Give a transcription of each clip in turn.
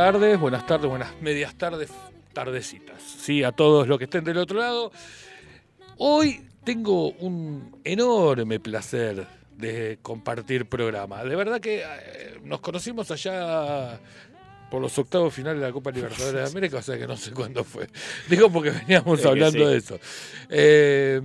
Tardes, buenas tardes, buenas medias tardes, tardecitas. Sí, a todos los que estén del otro lado. Hoy tengo un enorme placer de compartir programa. De verdad que eh, nos conocimos allá por los octavos finales de la Copa Libertadores de América, o sea que no sé cuándo fue. Digo porque veníamos hablando de eso. Eh,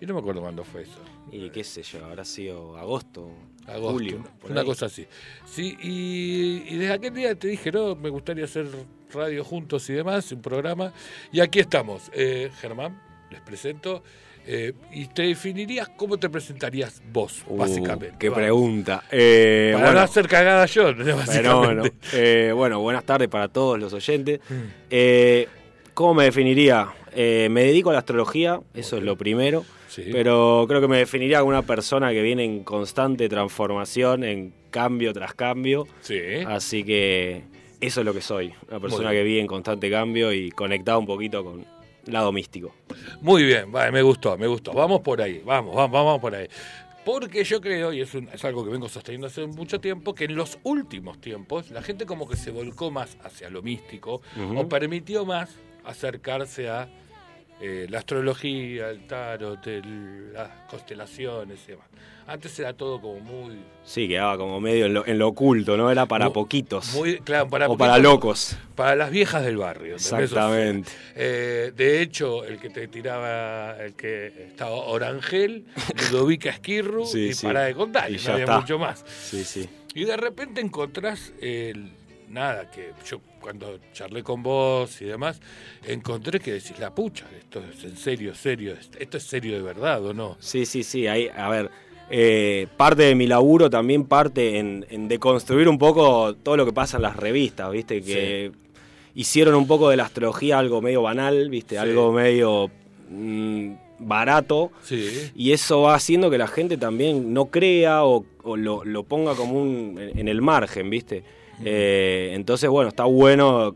y no me acuerdo cuándo fue eso. Y qué sé yo, habrá sido agosto, agosto julio. Una cosa así. Sí, y, desde aquel día te dije, no, me gustaría hacer radio juntos y demás, un programa. Y aquí estamos. Eh, Germán, les presento. Eh, y te definirías cómo te presentarías vos, uh, básicamente. Qué pregunta. Eh, para no hacer cagada yo, básicamente. Eh, bueno, buenas tardes para todos los oyentes. Mm. ¿Cómo me definiría? me dedico a la astrología, eso es lo primero. Pero creo que me definiría como una persona que viene en constante transformación, en cambio tras cambio. Sí. Así que eso es lo que soy. Una persona que vive en constante cambio y conectada un poquito con el lado místico. Muy bien, vale, me gustó, me gustó. Vamos por ahí, vamos, vamos, vamos por ahí. Porque yo creo, y es, es, algo que vengo sosteniendo hace mucho tiempo, que en los últimos tiempos la gente como que se volcó más hacia lo místico o permitió más acercarse a eh, la astrología, el tarot, las constelaciones y demás. Antes era todo como muy... Sí, quedaba como medio en lo, oculto, ¿no? Era para poquitos. Muy, claro, para o para locos. Para las viejas del barrio. Exactamente. Eh, de hecho, el que te tiraba, el que estaba Orangel, Ludovica Esquirru y para de contar, y, no había mucho más. Sí, sí. Y de repente encontrás el nada, que yo cuando charlé con vos y demás, encontré que decís, la pucha, esto es en serio, serio, esto es serio de verdad o no. Sí, sí, sí, ahí, a ver, eh, parte de mi laburo también parte en, deconstruir un poco todo lo que pasa en las revistas, ¿viste? Que hicieron un poco de la astrología algo medio banal, ¿viste? Algo medio... Mm, barato y eso va haciendo que la gente también no crea o, lo, lo, ponga como un en el margen, ¿viste? Eh, entonces, bueno, está bueno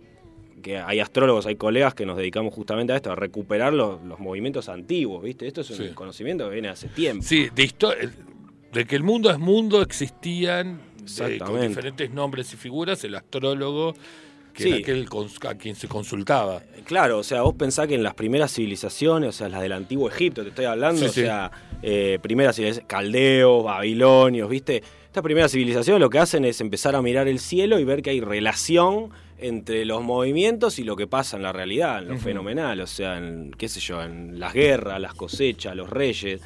que hay astrólogos, hay colegas que nos dedicamos justamente a esto, a recuperar los, movimientos antiguos, ¿viste? Esto es un conocimiento que viene hace tiempo. Sí, de, de que el mundo es mundo existían eh, con diferentes nombres y figuras, el astrólogo que era aquel a quien se consultaba. Claro, o sea, vos pensás que en las primeras civilizaciones, o sea, las del antiguo Egipto, te estoy hablando, o sea, eh, primeras civilizaciones, caldeos, babilonios, ¿viste? Esta primera civilización lo que hacen es empezar a mirar el cielo y ver que hay relación entre los movimientos y lo que pasa en la realidad, en lo fenomenal, o sea, en, qué sé yo, en las guerras, las cosechas, los reyes,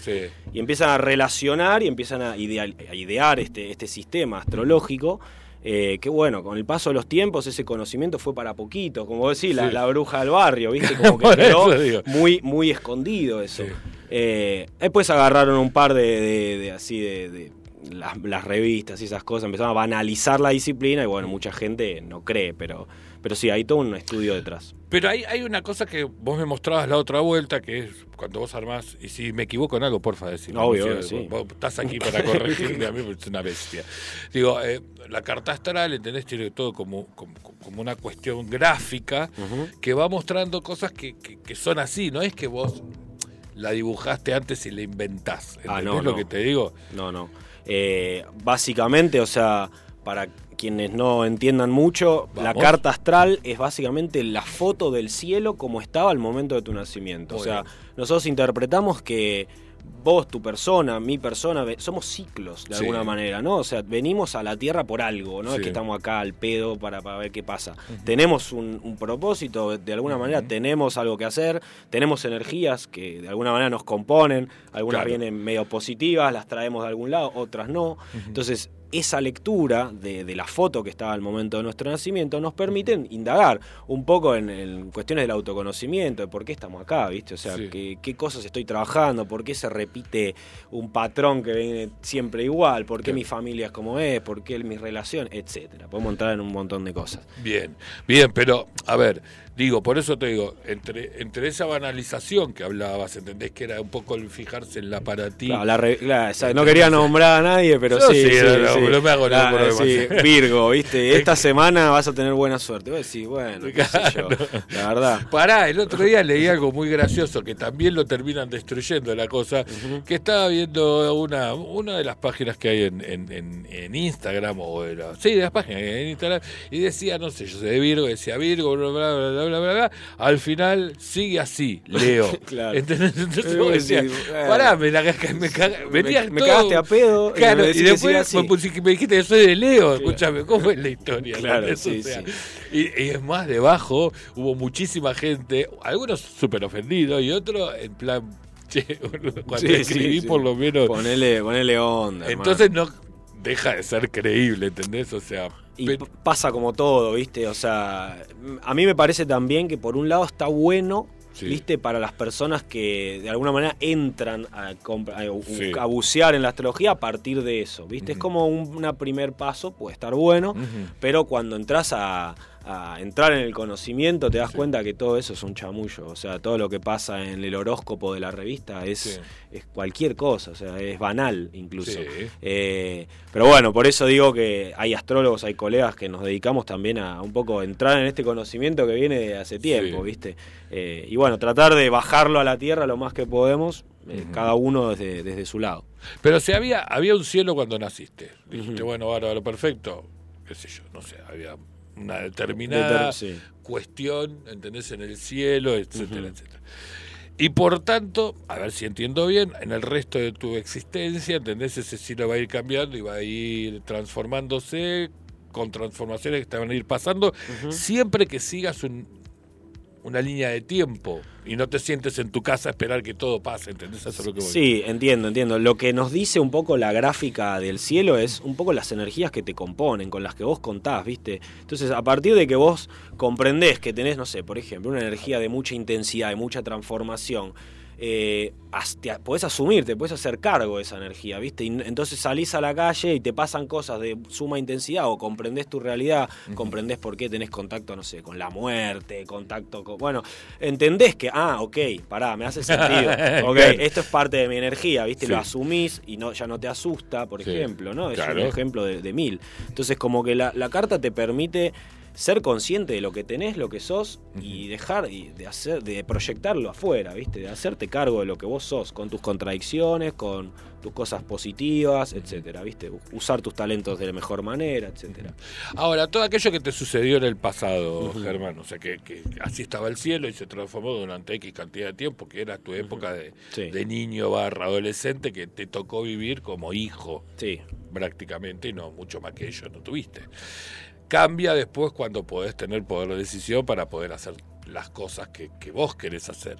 y empiezan a relacionar y empiezan a, idear este, este sistema astrológico. Eh, que bueno, con el paso de los tiempos ese conocimiento fue para poquito, como decís, la, bruja del barrio, ¿viste? Como que quedó muy, muy escondido eso. Eh, después agarraron un par de así de, las, revistas y esas cosas empezaron a banalizar la disciplina y bueno, mucha gente no cree, pero, pero sí, hay todo un estudio detrás. Pero hay, hay una cosa que vos me mostrabas la otra vuelta, que es cuando vos armás, y si me equivoco en algo, porfa, decime. Obvio, sí. vos, estás aquí para corregirme, a mí es una bestia. Digo, eh, la carta astral, ¿entendés? Tiene todo como, como, una cuestión gráfica que va mostrando cosas que, que, son así, no es que vos la dibujaste antes y la inventás. Ah, ¿Entendés lo que te digo? No, no. Eh, básicamente, o sea, para quienes no entiendan mucho, la carta astral es básicamente la foto del cielo como estaba al momento de tu nacimiento. o sea, nosotros interpretamos que vos, tu persona, mi persona, somos ciclos de alguna manera, ¿no? O sea, venimos a la Tierra por algo, no es que estamos acá al pedo para, ver qué pasa. Tenemos un, propósito, de alguna manera tenemos algo que hacer, tenemos energías que de alguna manera nos componen, algunas vienen medio positivas, las traemos de algún lado, otras no. Entonces, esa lectura de, la foto que estaba al momento de nuestro nacimiento nos permiten indagar un poco en, cuestiones del autoconocimiento, de por qué estamos acá, ¿viste? O sea, qué, cosas estoy trabajando, por qué se repite un patrón que viene siempre igual, por qué mi familia es como es, por qué mi relación, etcétera. Podemos entrar en un montón de cosas. Bien, bien, pero a ver, Digo, por eso te digo, entre, entre esa banalización que hablabas, ¿entendés? Que era un poco el fijarse en la para ti. no quería nombrar a nadie, pero sí. Sí, no, me hago nada Virgo, ¿viste? Esta semana vas a tener buena suerte. Voy a bueno, qué sé yo, la verdad. Pará, el otro día leí algo muy gracioso que también lo terminan destruyendo la cosa, que estaba viendo una, una de las páginas que hay en, en, en, Instagram, o era, sí, de las páginas en Instagram, y decía, no sé, yo sé de Virgo, decía Virgo, bla, bla, bla, bla bla, bla, bla, al final sigue así, Leo. claro. Entonces, vos decías, pará, me, la, me, me, me cagaste a pedo. Claro, y, después me, me, dijiste que soy de Leo, escúchame, ¿cómo es la historia? Claro, sí, sí. Y, y, es más, debajo hubo muchísima gente, algunos súper ofendidos y otros en plan, che, cuando escribí por lo menos... Ponele, ponele onda. Entonces no deja de ser creíble, ¿entendés? O sea... Y pasa como todo, ¿viste? O sea, a mí me parece también que por un lado está bueno, ¿viste? Para las personas que de alguna manera entran a, a, bucear en la astrología a partir de eso, ¿viste? Es como un primer paso, puede estar bueno, pero cuando entras a a entrar en el conocimiento, te das cuenta que todo eso es un chamullo. O sea, todo lo que pasa en el horóscopo de la revista es, es cualquier cosa, o sea, es banal incluso. Eh, pero bueno, por eso digo que hay astrólogos, hay colegas que nos dedicamos también a un poco entrar en este conocimiento que viene de hace tiempo, ¿viste? Eh, y bueno, tratar de bajarlo a la tierra lo más que podemos, eh, cada uno desde, desde, su lado. Pero si había, había un cielo cuando naciste. Dijiste, bueno, ahora perfecto, qué sé yo, no sé, había una determinada cuestión, ¿entendés? En el cielo, etcétera, etcétera. Y por tanto, a ver si entiendo bien, en el resto de tu existencia, ¿entendés? Ese cielo va a ir cambiando y va a ir transformándose con transformaciones que te van a ir pasando, siempre que sigas un, una línea de tiempo y no te sientes en tu casa a esperar que todo pase, ¿entendés? Eso es lo que voy. Sí, entiendo, entiendo. Lo que nos dice un poco la gráfica del cielo es un poco las energías que te componen, con las que vos contás, ¿viste? Entonces, a partir de que vos comprendés que tenés, no sé, por ejemplo, una energía de mucha intensidad, de mucha transformación, eh, podés asumir, te puedes hacer cargo de esa energía, ¿viste? Y entonces salís a la calle y te pasan cosas de suma intensidad o comprendés tu realidad, comprendés por qué tenés contacto, no sé, con la muerte, contacto con... Bueno, entendés que, ah, ok, pará, me hace sentido, ok, esto es parte de mi energía, ¿viste? Lo asumís y no, ya no te asusta, por ejemplo, ¿no? Es un ejemplo de, mil. Entonces como que la, la carta te permite ser consciente de lo que tenés, lo que sos y dejar de hacer, de proyectarlo afuera, ¿viste? De hacerte cargo de lo que vos sos, con tus contradicciones, con tus cosas positivas, etcétera, ¿viste? Usar tus talentos de la mejor manera, etcétera. Ahora, todo aquello que te sucedió en el pasado, Germán, o sea, que, así estaba el cielo y se transformó durante X cantidad de tiempo, que era tu época de, de niño barra adolescente que te tocó vivir como hijo. Sí. Prácticamente, y no mucho más que ello no tuviste cambia después cuando podés tener poder de decisión para poder hacer las cosas que, vos querés hacer.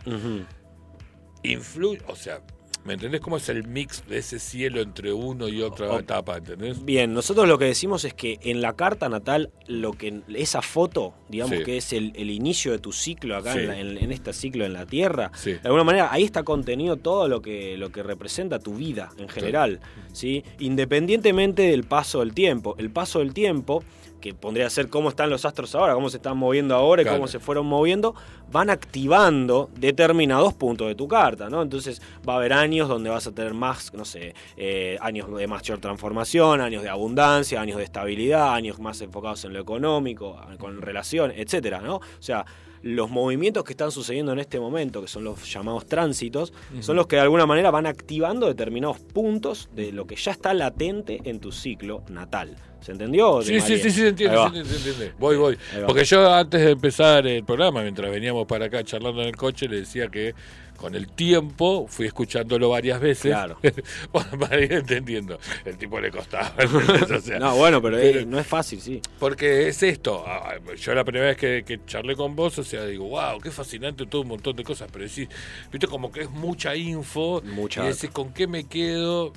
Influye, o sea, ¿Me entendés cómo es el mix de ese cielo entre uno y otra etapa? ¿entendés? Bien, nosotros lo que decimos es que en la carta natal, lo que esa foto, digamos que es el, inicio de tu ciclo acá en, este ciclo en la Tierra, de alguna manera ahí está contenido todo lo que, lo que representa tu vida en general, ¿sí? Independientemente del paso del tiempo. El paso del tiempo que pondría a ser cómo están los astros ahora, cómo se están moviendo ahora y cómo se fueron moviendo, van activando determinados puntos de tu carta, ¿no? Entonces va a haber años donde vas a tener más, no sé, eh, años de mayor transformación, años de abundancia, años de estabilidad, años más enfocados en lo económico, con relaciones, etcétera, ¿no? O sea, los movimientos que están sucediendo en este momento, que son los llamados tránsitos, son los que de alguna manera van activando determinados puntos de lo que ya está latente en tu ciclo natal. ¿Se entendió? Sí, sí, sí, sí, se entiende, se entiende, se entiende. Voy, voy. Porque yo antes de empezar el programa, mientras veníamos para acá charlando en el coche, le decía que con el tiempo fui escuchándolo varias veces Claro. para ir entendiendo. El tipo le costaba. o sea, No, bueno, pero, pero- eh, no es fácil, sí. Porque es esto, ah, ah, yo la primera vez que, que charlé con vos, o sea, digo, wow, qué fascinante todo un montón de cosas, pero decís, viste, como que es mucha info, Mucha y decís, ¿con qué me quedo?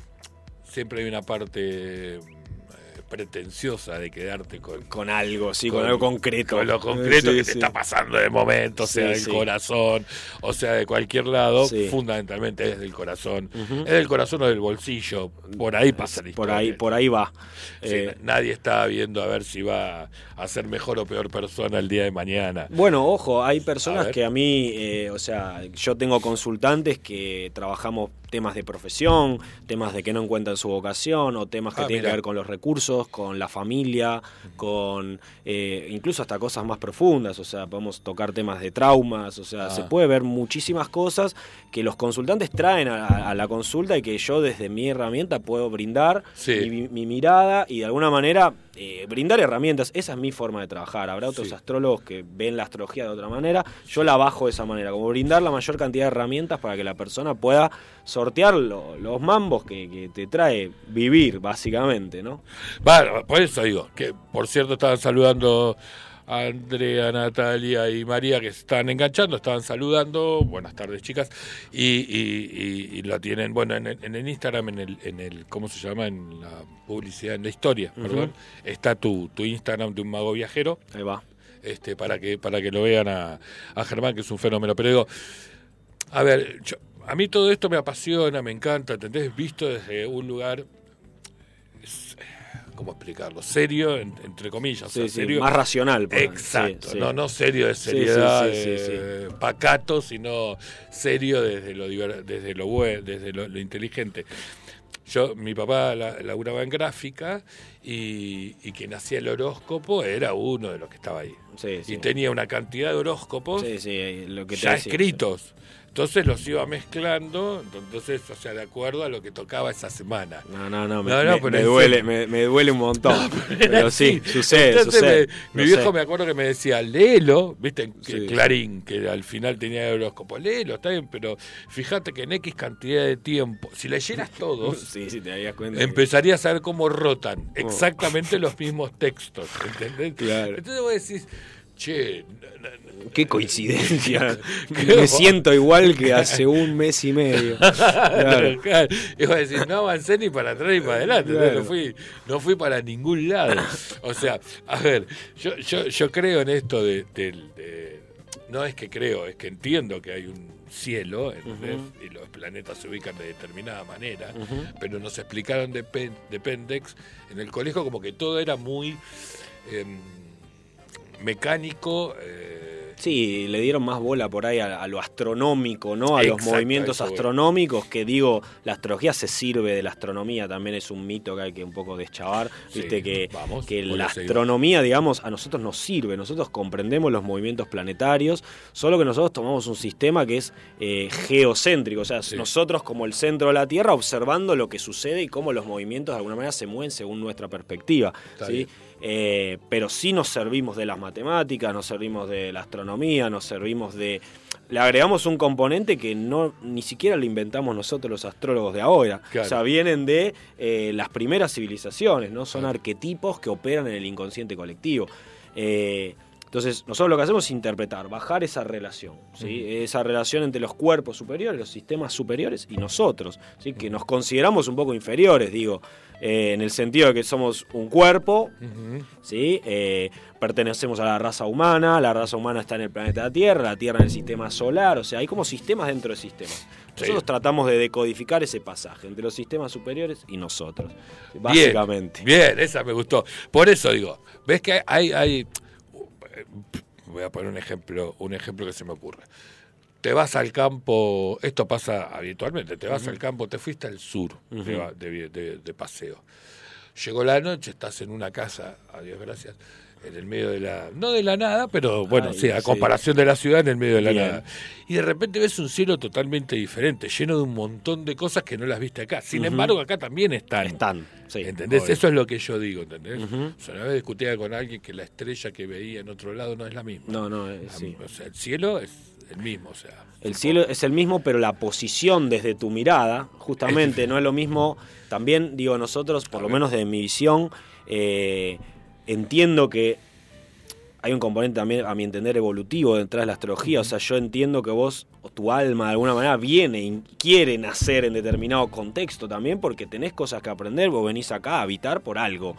Siempre hay una parte eh, pretenciosa de quedarte con, Con algo, sí, con, Con- algo concreto. con lo concreto Sí, que te está pasando de momento, Sí, sea, del corazón, o sea, de cualquier lado, fundamentalmente es del corazón. Es del corazón o del bolsillo, por ahí pasa la Por ahí, por ahí va. Eh, nadie está viendo a ver si va a ser mejor o peor persona el día de mañana. Bueno, ojo, hay personas que a mí, eh, o sea, yo tengo consultantes que trabajamos temas de profesión, temas de que no encuentran su vocación o temas que Ah, tienen mira. que ver con los recursos, con la familia, con eh, incluso hasta cosas más profundas, o sea, podemos tocar temas de traumas, o sea, Ah. se puede ver muchísimas cosas que los consultantes traen a, a la consulta y que yo desde mi herramienta puedo brindar Sí. mi, mi mirada y de alguna manera eh, brindar herramientas. Esa es mi forma de trabajar. Habrá otros Sí. astrólogos que ven la astrología de otra manera. Yo la bajo de esa manera, como brindar la mayor cantidad de herramientas para que la persona pueda sortear lo- los mambos que, que te trae vivir, básicamente, ¿no? Bueno, por eso digo, que por cierto estaban saludando Andrea, Natalia y María que se estaban enganchando, estaban saludando, buenas tardes chicas, y, y, y- y lo tienen, bueno, en el, en el Instagram, en el, en el, ¿cómo se llama? En la publicidad, en la historia, perdón, está tu, tu Instagram de un mago viajero, Ahí va. este, para que para que lo vean a, a Germán, que es un fenómeno. Pero digo, a ver, yo- a mí todo esto me apasiona, me encanta, ¿entendés? Visto desde un lugar, ¿cómo explicarlo? Serio, en- entre comillas. o Sí, sea, sí, serio. más racional. Exacto. No, no serio de seriedad, eh, pacato, sino serio desde lo desde lo bueno, desde lo, lo inteligente. Yo, mi papá la, laburaba en gráfica y, y quien hacía el horóscopo era uno de los que estaba ahí. Sí, sí. Y tenía una cantidad de horóscopos Sí, sí, lo que te ya decía. escritos. Entonces los iba mezclando, entonces, o sea, de acuerdo a lo que tocaba esa semana. No, no, no, me, No, no, me- duele, me, me duele un montón. pero sí, Sí. sucede, Entonces, sucede. me- mi viejo sé. me acuerdo que me decía, léelo, viste, que Sí. Clarín, que al final tenía el horóscopo, léelo, está bien, pero fíjate que en X cantidad de tiempo, si leyeras todos, Sí, sí, te darías cuenta. que- empezarías a ver cómo rotan exactamente los mismos textos, ¿entendés? Claro. Entonces vos decís, che, Qué coincidencia. Me siento igual que hace un mes y medio. Claro. Claro. Y vos decís, no avancé ni para atrás ni para adelante, Claro. no, fui, no fui para ningún lado. O sea, a ver, yo, yo, yo creo en esto de, No es que creo, es que entiendo que hay un cielo y los planetas se ubican de determinada manera, pero nos explicaron de, Pen- de Pendex en el colegio como que todo era muy em, mecánico. eh, Sí, le dieron más bola por ahí a, a lo astronómico, ¿no? A los movimientos astronómicos, que digo, la astrología se sirve de la astronomía, también es un mito que hay que un poco deschavar, Sí, viste que, vamos, que la astronomía, digamos, a nosotros nos sirve, nosotros comprendemos los movimientos planetarios, solo que nosotros tomamos un sistema que es eh, geocéntrico, o sea, Sí. nosotros como el centro de la Tierra observando lo que sucede y cómo los movimientos de alguna manera se mueven según nuestra perspectiva, ¿sí? Eh, pero sí nos servimos de las matemáticas, nos servimos de la astronomía, nos servimos de... Le agregamos un componente que no ni siquiera lo inventamos nosotros los astrólogos de ahora. Claro. O sea, vienen de eh, las primeras civilizaciones, ¿no? Son arquetipos que operan en el inconsciente colectivo. Eh, entonces, nosotros lo que hacemos es interpretar, bajar esa relación, ¿sí? esa relación entre los cuerpos superiores, los sistemas superiores y nosotros, ¿sí? que nos consideramos un poco inferiores, digo, eh, en el sentido de que somos un cuerpo. Eh, pertenecemos a la raza humana, la raza humana está en el planeta Tierra, la Tierra en el sistema solar, o sea, hay como sistemas dentro de sistemas. Nosotros Sí. tratamos de decodificar ese pasaje entre los sistemas superiores y nosotros, Bien, básicamente. Bien, esa me gustó. Por eso digo, ves que hay, hay voy a poner un ejemplo, un ejemplo que se me ocurre. Te vas al campo, esto pasa habitualmente, te vas al campo, te fuiste al sur de, de, de- de paseo. Llegó la noche, estás en una casa, adiós gracias, en el medio de la, no de la nada, pero bueno, sí, a comparación de la ciudad en el medio de la nada. Y de repente ves un cielo totalmente diferente, lleno de un montón de cosas que no las viste acá. Sin embargo, acá también están. Están, sí. ¿Entendés? Eso es lo que yo digo, ¿entendés? O sea, una vez discutía con alguien que la estrella que veía en otro lado no es la misma. No, no, es, sí. O sea, el cielo es el mismo, o sea. El cielo es el mismo, pero la posición desde tu mirada, justamente, no es lo mismo. También, digo, nosotros, por lo menos de mi visión, eh, entiendo que hay un componente también, a mi entender, evolutivo detrás de la astrología. O sea, yo entiendo que vos, o tu alma de alguna manera, viene y quiere nacer en determinado contexto también, porque tenés cosas que aprender. Vos venís acá a habitar por algo.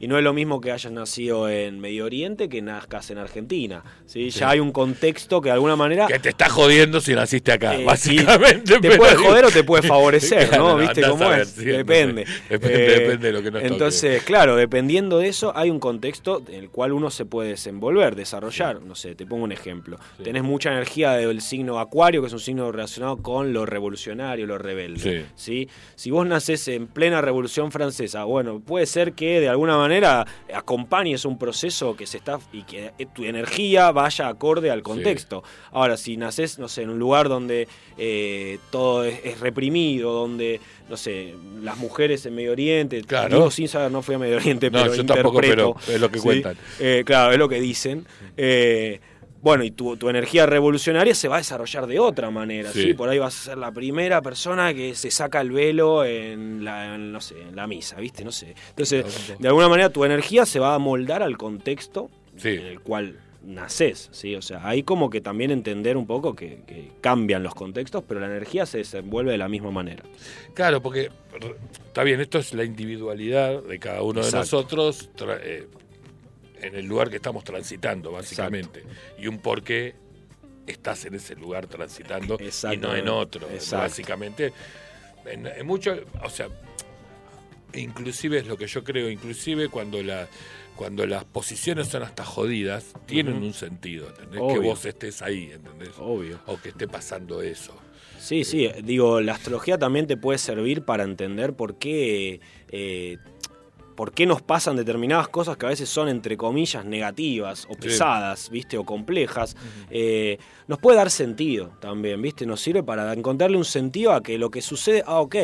Y no es lo mismo que hayas nacido en Medio Oriente que nazcas en Argentina. ¿sí? Ya hay un contexto que de alguna manera. Que te está jodiendo si naciste acá, eh, básicamente. Te puede joder o te puede favorecer, ¿no? ¿Viste cómo es? depende. Depende, eh, depende de lo que nos Entonces, claro, dependiendo de eso, hay un contexto en el cual uno se puede desenvolver, desarrollar. No sé, te pongo un ejemplo. Tenés mucha energía del signo Acuario, que es un signo relacionado con lo revolucionario, lo rebelde. Sí. Si vos nacés en plena Revolución Francesa, bueno, puede ser que de alguna manera acompañes un proceso que se está y que tu energía vaya acorde al contexto. Ahora, si nacés, no sé, en un lugar donde eh, todo es, reprimido, donde no sé, las mujeres en Medio Oriente, claro. sin saber, no fui a Medio Oriente, pero yo tampoco, pero es lo que cuentan. Eh, claro, es lo que dicen. Eh, bueno, y tu, energía revolucionaria se va a desarrollar de otra manera, sí. Por ahí vas a ser la primera persona que se saca el velo en la, no sé, en la misa, ¿viste? No sé. Entonces, de alguna manera tu energía se va a moldar al contexto en el cual naces, ¿sí? O sea, hay como que también entender un poco que, cambian los contextos, pero la energía se desenvuelve de la misma manera. Claro, porque está bien, esto es la individualidad de cada uno de nosotros eh, en el lugar que estamos transitando, básicamente, y un por qué estás en ese lugar transitando y no en otro, básicamente. En, en mucho, o sea, inclusive es lo que yo creo, inclusive cuando la cuando las posiciones son hasta jodidas, tienen un sentido, ¿entendés? Que vos estés ahí, ¿entendés? Obvio. O que esté pasando eso. Sí, sí, digo, la astrología también te puede servir para entender por qué eh, por qué nos pasan determinadas cosas que a veces son, entre comillas, negativas o pesadas, ¿viste? O complejas, eh, nos puede dar sentido también, ¿viste? Nos sirve para encontrarle un sentido a que lo que sucede, ah, ok,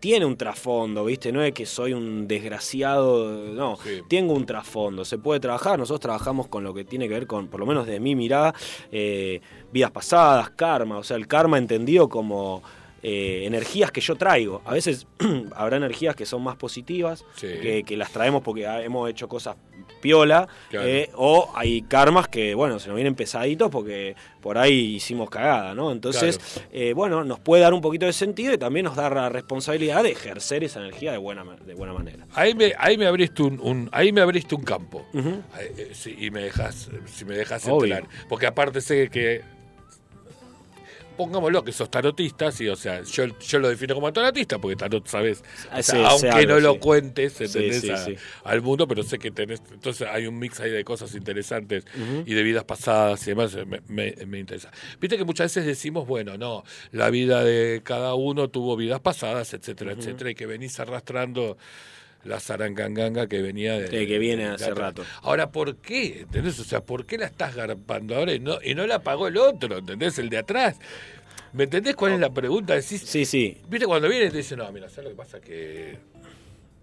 tiene un trasfondo, ¿viste? No es que soy un desgraciado, no, tengo un trasfondo, se puede trabajar, nosotros trabajamos con lo que tiene que ver con, por lo menos de mi mirada, eh, vidas pasadas, karma, o sea, el karma entendido como eh, energías que yo traigo. A veces habrá energías que son más positivas, que, las traemos porque hemos hecho cosas piola, eh, o hay karmas que, bueno, se nos vienen pesaditos porque por ahí hicimos cagada, ¿no? Entonces, eh, bueno, nos puede dar un poquito de sentido y también nos da la responsabilidad de ejercer esa energía de buena, de buena manera. Ahí me, ahí me abriste un, ahí me abriste un campo. y me dejas, si me dejas entrar. Porque aparte sé que pongámoslo que sos tarotista, sí, o sea, yo, yo lo defino como tarotista porque tarot, sabes, ah, aunque no lo cuentes, entendés al mundo, pero sé que tenés, entonces hay un mix ahí de cosas interesantes y de vidas pasadas y demás, me, me, interesa. Viste que muchas veces decimos, bueno, no, la vida de cada uno tuvo vidas pasadas, etcétera, etcétera, y que venís arrastrando la zaranganganga que venía de, que viene hace rato. Ahora, ¿por qué? ¿Entendés? O sea, ¿por qué la estás garpando ahora y no, y no la pagó el otro? ¿Entendés? El de atrás. ¿Me entendés cuál es la pregunta? Decís, sí, sí. Viste, cuando viene te dice, no, mira, ¿sabes lo que pasa? Que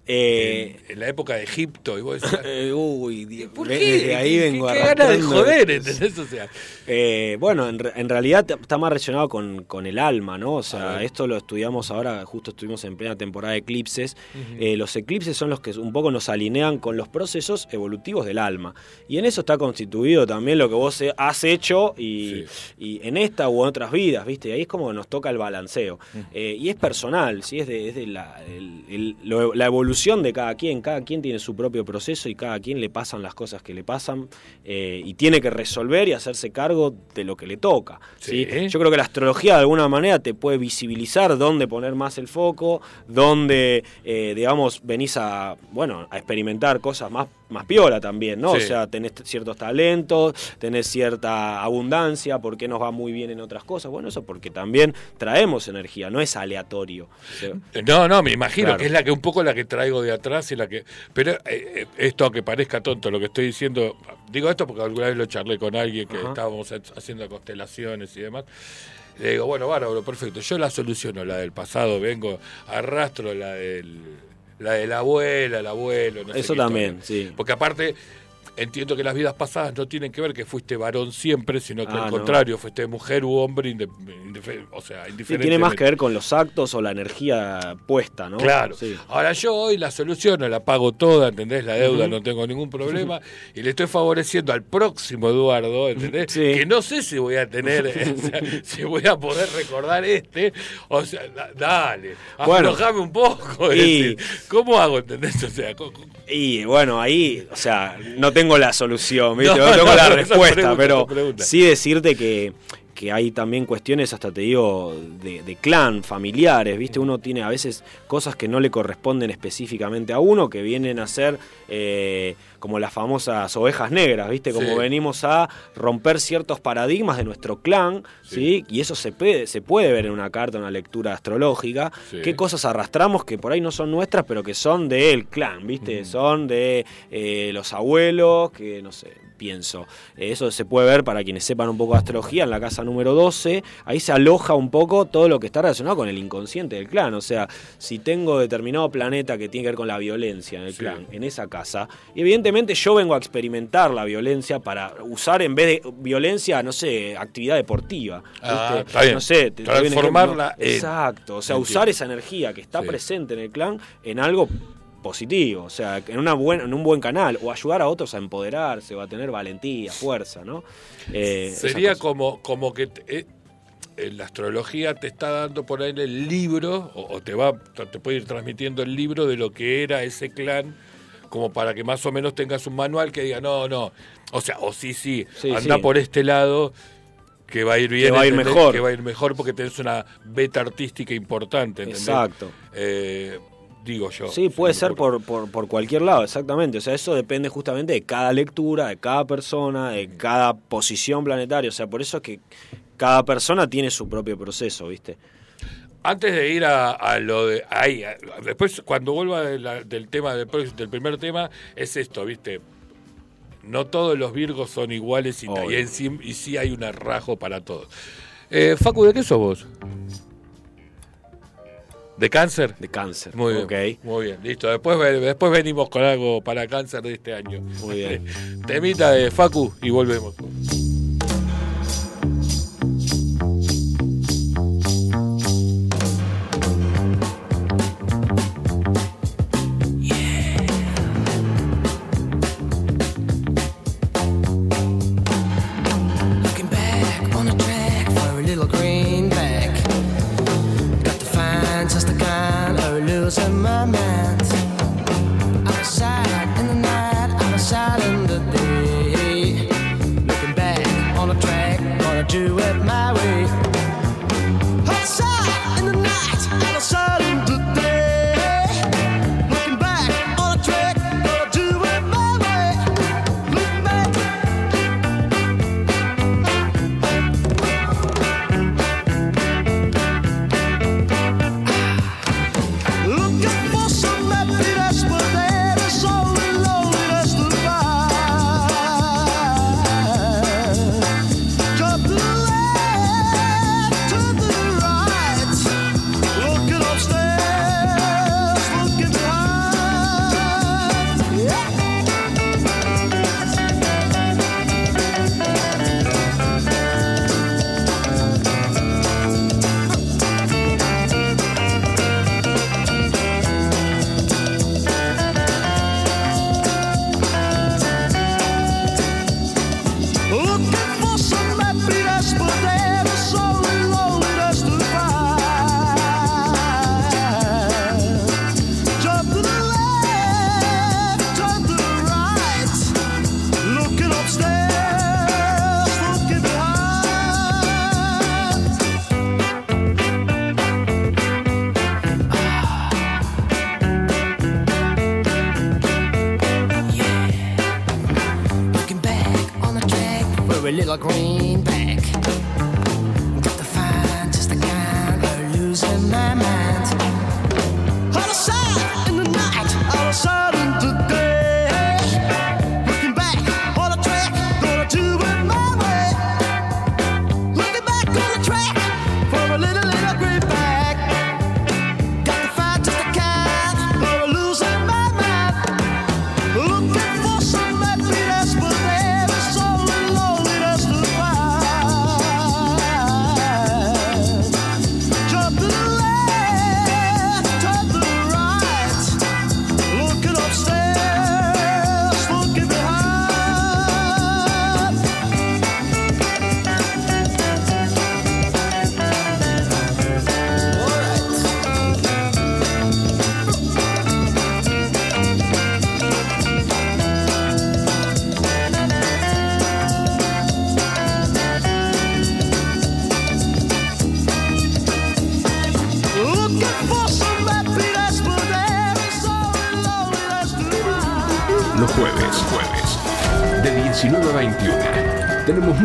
eh, en, la época de Egipto. Y vos decís, eh, uy, ¿por qué? Desde ahí vengo ¿Qué, qué de joder? ¿entendés? O sea, eh, bueno, en, en, realidad está más relacionado con, con, el alma, ¿no? O sea, esto lo estudiamos ahora, justo estuvimos en plena temporada de eclipses. eh, los eclipses son los que un poco nos alinean con los procesos evolutivos del alma. Y en eso está constituido también lo que vos has hecho y, y en esta u en otras vidas, ¿viste? Y ahí es como nos toca el balanceo. eh, y es personal, ¿sí? Es de, es de la, el, el, lo, la evolución de cada quien, cada quien tiene su propio proceso y cada quien le pasan las cosas que le pasan eh, y tiene que resolver y hacerse cargo de lo que le toca. ¿sí? Yo creo que la astrología de alguna manera te puede visibilizar dónde poner más el foco, dónde, eh, digamos, venís a, bueno, a experimentar cosas más más piola también, ¿no? O sea, tenés ciertos talentos, tenés cierta abundancia, porque nos va muy bien en otras cosas. Bueno, eso porque también traemos energía, no es aleatorio. no, no, me imagino que es la que un poco la que traigo de atrás y la que... Pero eh, eh, esto que parezca tonto lo que estoy diciendo, digo esto porque alguna vez lo charlé con alguien que estábamos haciendo constelaciones y demás. Le digo, bueno, bárbaro, perfecto. Yo la soluciono, la del pasado, vengo, arrastro la del la de la abuela, el abuelo. No Eso también, sí. Porque aparte, entiendo que las vidas pasadas no tienen que ver que fuiste varón siempre, sino que ah, al contrario, fuiste mujer u hombre, o sea, indiferente. tiene más que ver con los actos o la energía puesta, ¿no? Claro. Ahora yo hoy la soluciono, la pago toda, ¿entendés? La deuda, no tengo ningún problema, y le estoy favoreciendo al próximo Eduardo, ¿entendés? Que no sé si voy a tener, si voy a poder recordar este, o sea, dale, aflojame un poco. Y... ¿Cómo hago, ¿entendés? O sea, y bueno, ahí, o sea, no tengo la solución, ¿viste? No, tengo la respuesta, pero sí decirte que, que hay también cuestiones, hasta te digo, de, clan, familiares, ¿viste? Uno tiene a veces cosas que no le corresponden específicamente a uno, que vienen a ser eh, como las famosas ovejas negras, ¿viste? Como venimos a romper ciertos paradigmas de nuestro clan, ¿sí? Y eso se puede, se puede ver en una carta, una lectura astrológica, qué cosas arrastramos que por ahí no son nuestras, pero que son del clan, ¿viste? Son de eh, los abuelos, que no sé, pienso. Eso se puede ver para quienes sepan un poco de astrología en la casa número 12. Ahí se aloja un poco todo lo que está relacionado con el inconsciente del clan. O sea, si tengo determinado planeta que tiene que ver con la violencia en el clan, en esa casa, y evidentemente yo vengo a experimentar la violencia para usar en vez de violencia, no sé, actividad deportiva. Ah, no sé, transformarla. Exacto, o sea, usar esa energía que está presente en el clan en algo positivo, o sea, en, una buena, en un buen canal, o ayudar a otros a empoderarse o a tener valentía, fuerza, ¿no? Eh, Sería como, como que eh, la astrología te está dando por ahí el libro, o, te va, te puede ir transmitiendo el libro de lo que era ese clan como para que más o menos tengas un manual que diga, no, no, o sea, o sí, sí, anda por este lado que va a ir bien, que va a ir mejor, que va a ir mejor porque tenés una beta artística importante, Exacto. Eh, digo yo. Sí, puede ser por, por, por, cualquier lado, exactamente. O sea, eso depende justamente de cada lectura, de cada persona, de cada posición planetaria. O sea, por eso es que cada persona tiene su propio proceso, ¿viste? Antes de ir a, lo de ahí, después cuando vuelva del tema del, primer tema es esto, viste. No todos los virgos son iguales y, y, sí hay un arrajo para todos. Eh, Facu, ¿de qué sos vos? ¿De cáncer? De cáncer. Muy bien. Muy bien, listo. Después, después venimos con algo para cáncer de este año. Muy bien. Temita de Facu y volvemos.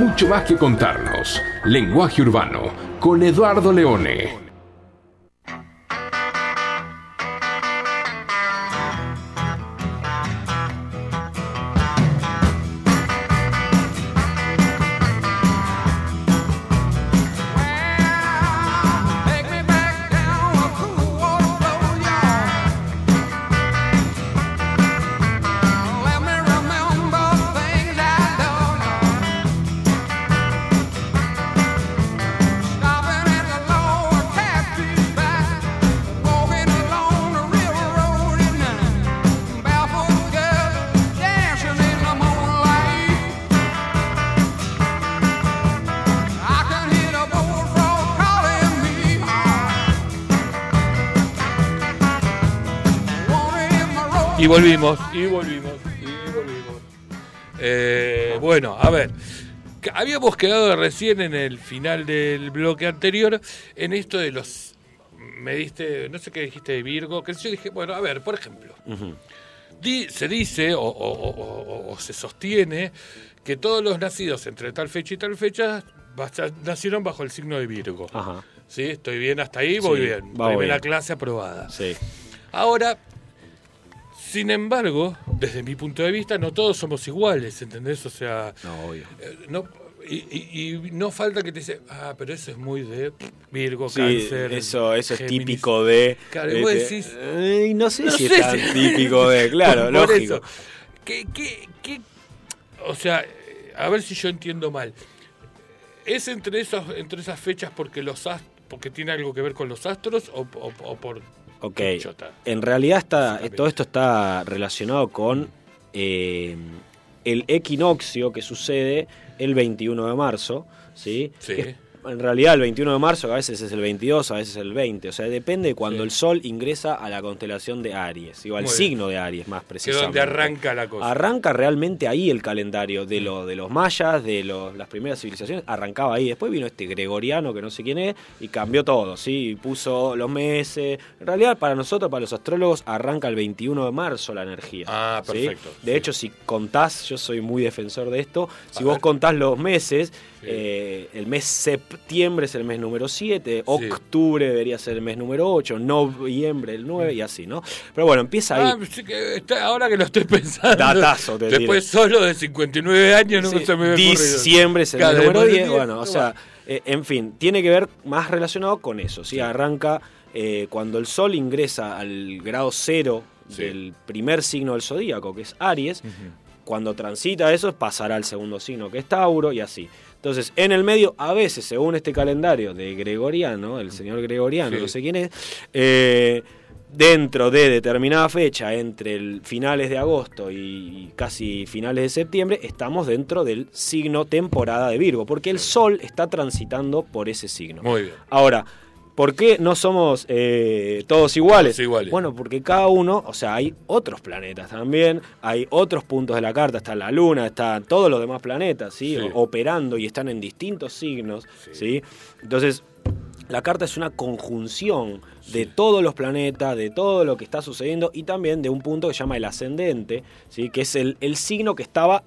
Mucho más que contarnos. Lenguaje Urbano, con Eduardo Leone. Volvimos, y volvimos, y volvimos. Eh, bueno, a ver. Habíamos quedado recién en el final del bloque anterior en esto de los. Me diste, no sé qué dijiste de Virgo, que yo dije, bueno, a ver, por ejemplo, se dice o, se sostiene que todos los nacidos entre tal fecha y tal fecha nacieron bajo el signo de Virgo. Ajá. ¿Sí? Estoy bien hasta ahí, voy bien. Primera clase aprobada. Sí. Ahora, sin embargo, desde mi punto de vista, no todos somos iguales, ¿entendés? O sea, no, obvio. Eh, no, y, no falta que te dice, ah, pero eso es muy de Virgo, Cáncer. Eso, eso es típico de. Claro, y vos decís, no sé si es tan típico de, claro, lógico. ¿Qué, qué, qué, o sea, a ver si yo entiendo mal. ¿Es entre, esos, entre esas fechas porque los porque tiene algo que ver con los astros o, o por Ok. En realidad está, todo esto está relacionado con eh, el equinoccio que sucede el 21 de marzo, ¿sí? Sí en realidad el 21 de marzo, a veces es el 22, a veces el 20. O sea, depende de cuando el Sol ingresa a la constelación de Aries, o al signo de Aries más precisamente. Que donde arranca la cosa. Arranca realmente ahí el calendario de, lo, de los mayas, de las primeras civilizaciones, arrancaba ahí. Después vino este gregoriano, que no sé quién es, y cambió todo, ¿sí? puso los meses. En realidad, para nosotros, para los astrólogos, arranca el 21 de marzo la energía. Ah, perfecto. De hecho, si contás, yo soy muy defensor de esto, si vos contás los meses, eh, el mes septiembre es el mes número 7, octubre debería ser el mes número 8, noviembre el 9 y así, ¿no? Pero bueno, empieza ahí. Ah, ahora que lo estoy pensando. Datazo, te Después solo de 59 años no se me Diciembre es el mes número 10, bueno, o sea, eh, en fin, tiene que ver más relacionado con eso, ¿sí? Arranca eh, cuando el Sol ingresa al grado cero del primer signo del zodíaco, que es Aries, cuando transita eso pasará al segundo signo, que es Tauro, y así. Entonces, en el medio, a veces, según este calendario de Gregoriano, el señor Gregoriano, no sé quién es, eh, dentro de determinada fecha, entre el finales de agosto y casi finales de septiembre, estamos dentro del signo temporada de Virgo, porque el Sol está transitando por ese signo. Muy bien. Ahora, ¿Por qué no somos eh, todos, iguales? todos iguales? Bueno, porque cada uno, o sea, hay otros planetas también, hay otros puntos de la carta, está la Luna, están todos los demás planetas, ¿sí? Operando y están en distintos signos, ¿sí? Entonces, la carta es una conjunción de todos los planetas, de todo lo que está sucediendo y también de un punto que se llama el ascendente, ¿sí? que es el, el signo que estaba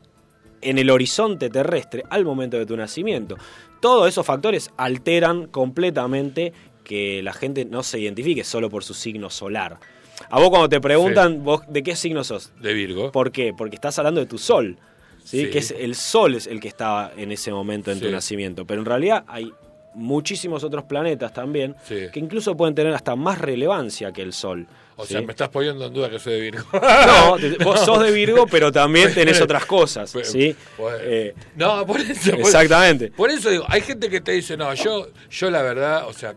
en el horizonte terrestre al momento de tu nacimiento. Todos esos factores alteran completamente que la gente no se identifique solo por su signo solar. A vos cuando te preguntan, vos de qué signo sos? De Virgo. ¿Por qué? Porque estás hablando de tu sol. ¿sí? Que es el sol es el que estaba en ese momento en tu nacimiento. Pero en realidad hay muchísimos otros planetas también que incluso pueden tener hasta más relevancia que el sol. O sea, me estás poniendo en duda que soy de Virgo. No, vos sos de Virgo, pero también tenés otras cosas, ¿sí? Eh, no, por eso. Exactamente. Por, eso digo, hay gente que te dice, no, yo, yo la verdad, o sea,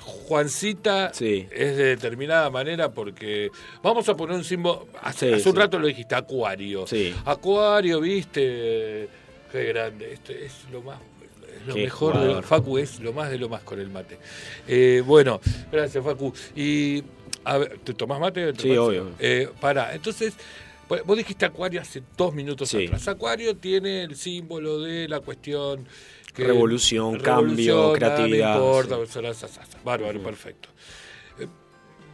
Juancita es de determinada manera porque vamos a poner un símbolo. Hace, un rato lo dijiste, Acuario. Acuario, viste, qué grande. Esto es lo más. lo mejor de Facu es lo más de lo más con el mate. Eh, bueno, gracias Facu. Y a ver, ¿te tomás mate? sí, obvio. Eh, para, entonces, vos dijiste Acuario hace dos minutos atrás. Acuario tiene el símbolo de la cuestión revolución, cambio, creatividad. No importa, bárbaro, perfecto. Eh,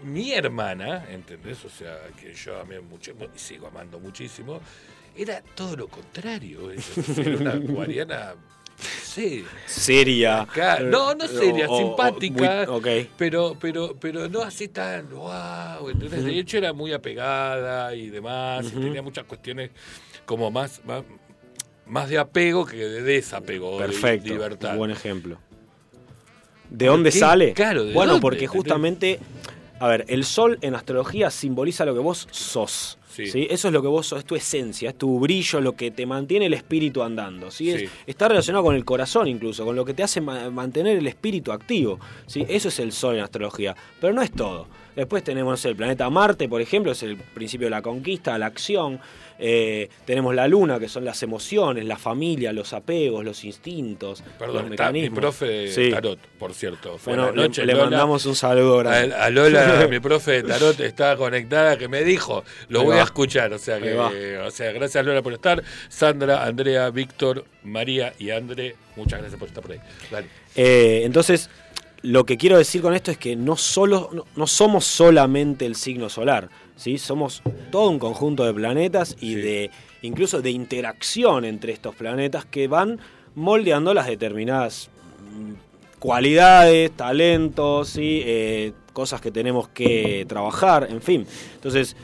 mi hermana, ¿entendés? O sea, que yo amé mucho y sigo amando muchísimo, era todo lo contrario. Era una acuariana Sí. Seria. no, no seria, simpática. Pero, pero, pero no así tan wow. Entonces, de hecho, era muy apegada y demás. y tenía muchas cuestiones como más, más, de apego que de desapego. Perfecto. De libertad. Buen ejemplo. ¿De dónde sale? Claro, ¿de Bueno, porque justamente. A ver, el sol en astrología simboliza lo que vos sos. Eso es lo que vos sos, es tu esencia, es tu brillo, lo que te mantiene el espíritu andando. ¿sí? está relacionado con el corazón incluso, con lo que te hace mantener el espíritu activo. ¿sí? Eso es el sol en astrología, pero no es todo. Después tenemos el planeta Marte, por ejemplo, es el principio de la conquista, la acción. Eh, tenemos la luna, que son las emociones, la familia, los apegos, los instintos, Perdón, los mecanismos. mi profe de Tarot, por cierto. bueno, le, mandamos un saludo grande. A, Lola, mi profe de Tarot, está conectada, que me dijo, lo voy a escuchar. O sea, que, o sea, gracias Lola por estar. Sandra, Andrea, Víctor, María y André, muchas gracias por estar por ahí. Eh, entonces, lo que quiero decir con esto es que no, solo, no, somos solamente el signo solar, ¿sí? somos todo un conjunto de planetas y de incluso de interacción entre estos planetas que van moldeando las determinadas mm, cualidades, talentos, ¿sí? Eh, cosas que tenemos que trabajar, en fin. Entonces,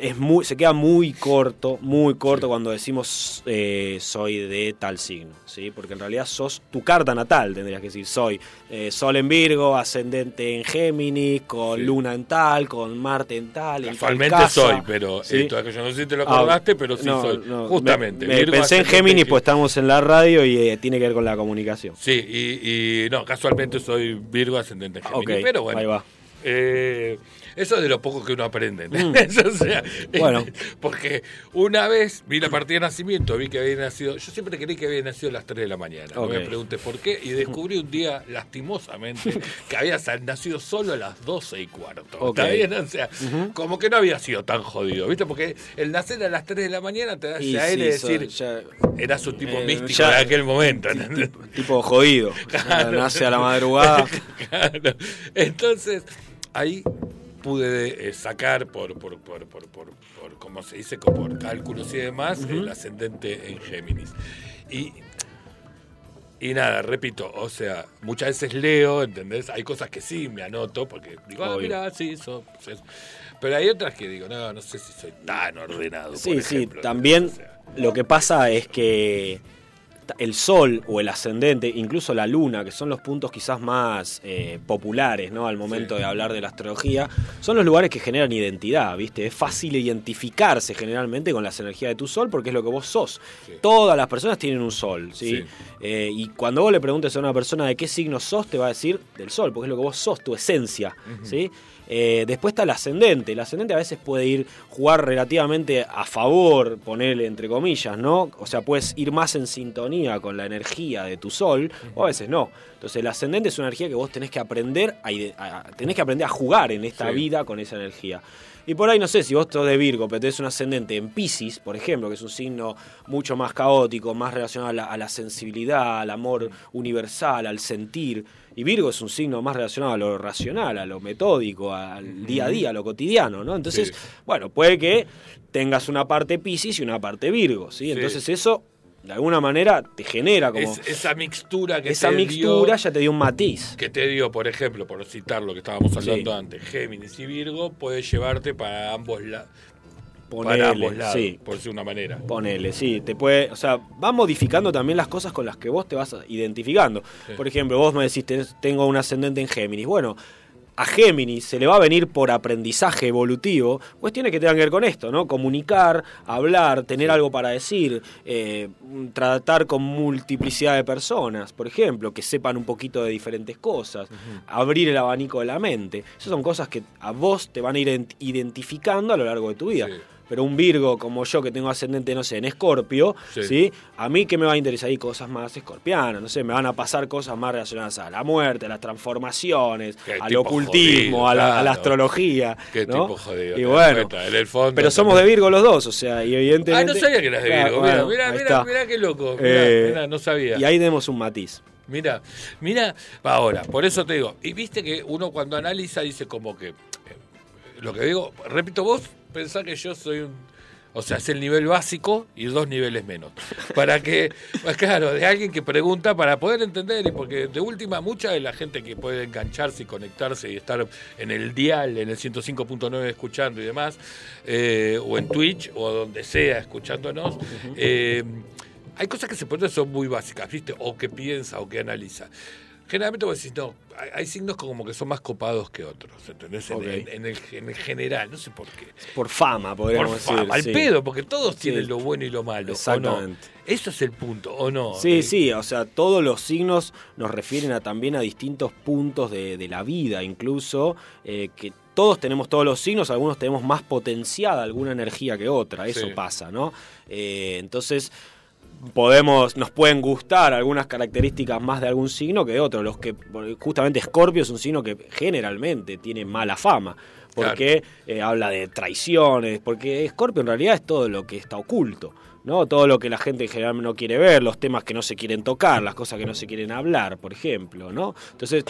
es muy, se queda muy corto, muy corto cuando decimos eh, soy de tal signo, ¿sí? Porque en realidad sos tu carta natal, tendrías que decir, soy eh, Sol en Virgo, ascendente en Géminis, con Luna en tal, con Marte en tal. Casualmente soy, pero esto que yo no sé si te lo ah, acordaste, pero sí soy. Justamente. pensé en Géminis, pues estamos en la radio y eh, tiene que ver con la comunicación. Sí, y, no, casualmente soy Virgo, ascendente en Géminis, pero bueno. Ahí va. Eh, eso es de lo poco que uno aprende. Mm. o sea, bueno. porque una vez vi la partida de nacimiento, vi que había nacido, yo siempre creí que había nacido a las 3 de la mañana, no me pregunté por qué, y descubrí un día, lastimosamente, que había nacido solo a las 12 y cuarto. ¿Está bien? O sea, como que no había sido tan jodido, ¿viste? Porque el nacer a las 3 de la mañana te da a él decir, era su tipo eh, místico de aquel momento. Tipo, jodido. Nace a la madrugada. Entonces, ahí pude eh, sacar por, por, por, por, por, como se dice, por cálculos y demás, el ascendente en Géminis. Y, y nada, repito, o sea, muchas veces leo, ¿entendés? Hay cosas que sí me anoto, porque digo, ah, mira, sí, eso, Pero hay otras que digo, no, no sé si soy tan ordenado. Sí, sí, también lo que pasa es que el Sol o el ascendente, incluso la Luna, que son los puntos quizás más eh, populares ¿no? al momento de hablar de la astrología, son los lugares que generan identidad, ¿viste? Es fácil identificarse generalmente con las energías de tu Sol porque es lo que vos sos. Todas las personas tienen un Sol, ¿sí? Eh, y cuando vos le preguntes a una persona de qué signo sos, te va a decir del Sol, porque es lo que vos sos, tu esencia, ¿sí? Eh, después está el ascendente. El ascendente a veces puede ir jugar relativamente a favor, ponerle entre comillas, ¿no? O sea, puedes ir más en sintonía con la energía de tu sol, o a veces no. Entonces el ascendente es una energía que vos tenés que aprender a, tenés que aprender a jugar en esta vida con esa energía. Y por ahí no sé si vos sos de Virgo, pero tenés un ascendente en Pisces, por ejemplo, que es un signo mucho más caótico, más relacionado a la sensibilidad, al amor universal, al sentir. Y Virgo es un signo más relacionado a lo racional, a lo metódico, al día a día, a lo cotidiano, ¿no? Entonces, bueno, puede que tengas una parte Piscis y una parte Virgo, ¿sí? Entonces eso de alguna manera te genera como esa mixtura que esa mixtura ya te dio un matiz. que te dio por ejemplo por citar lo que estábamos hablando antes Géminis y Virgo puede llevarte para ambos lados Ponele, sí. por decir una manera. Ponele, sí, te puede, o sea, va modificando también las cosas con las que vos te vas identificando. Por ejemplo, vos me decís, tengo un ascendente en Géminis. Bueno, a Géminis se le va a venir por aprendizaje evolutivo cuestiones que tengan que ver con esto, ¿no? Comunicar, hablar, tener algo para decir, eh, tratar con multiplicidad de personas, por ejemplo, que sepan un poquito de diferentes cosas, abrir el abanico de la mente. Esas son cosas que a vos te van a ir identificando a lo largo de tu vida. Pero un Virgo como yo que tengo ascendente, no sé, en Escorpio, sí. A mí, ¿qué me va a interesar? Hay cosas más escorpianas, no sé, me van a pasar cosas más relacionadas a la muerte, a las transformaciones, al ocultismo, a, la, astrología. Qué tipo jodido. Y bueno, pero somos de Virgo los dos, o sea, y evidentemente... Ah, no sabía que eras de Virgo, mira, mira, mira, mira, qué loco, eh, no sabía. Y ahí tenemos un matiz. Mira, mira, ahora, por eso te digo, y viste que uno cuando analiza dice como que, lo que digo, repito, vos pensás que yo soy un, o sea, es el nivel básico y dos niveles menos. Para que, pues claro, de alguien que pregunta para poder entender, y porque de última, mucha de la gente que puede engancharse y conectarse y estar en el dial, en el 105.9 escuchando y demás, eh, o en Twitch o donde sea escuchándonos, eh, hay cosas que se pueden son muy básicas, ¿viste? O que piensa o que analiza. Generalmente vos decís, no, hay, signos como que son más copados que otros, ¿entendés? En, el, general, no sé por qué. Por fama, podríamos por fama, al pedo, porque todos tienen lo bueno y lo malo. Exactamente. Eso es el punto, ¿o no? Sí, eh, sí, o sea, todos los signos nos refieren a, también a distintos puntos de, la vida, incluso, eh, que todos tenemos todos los signos, algunos tenemos más potenciada alguna energía que otra, eso pasa, ¿no? Eh, entonces podemos, nos pueden gustar algunas características más de algún signo que de otro. Los que, justamente Scorpio es un signo que generalmente tiene mala fama. Porque eh, habla de traiciones, porque Scorpio en realidad es todo lo que está oculto. ¿no? Todo lo que la gente en general no quiere ver, los temas que no se quieren tocar, las cosas que no se quieren hablar, por ejemplo, ¿no? Entonces,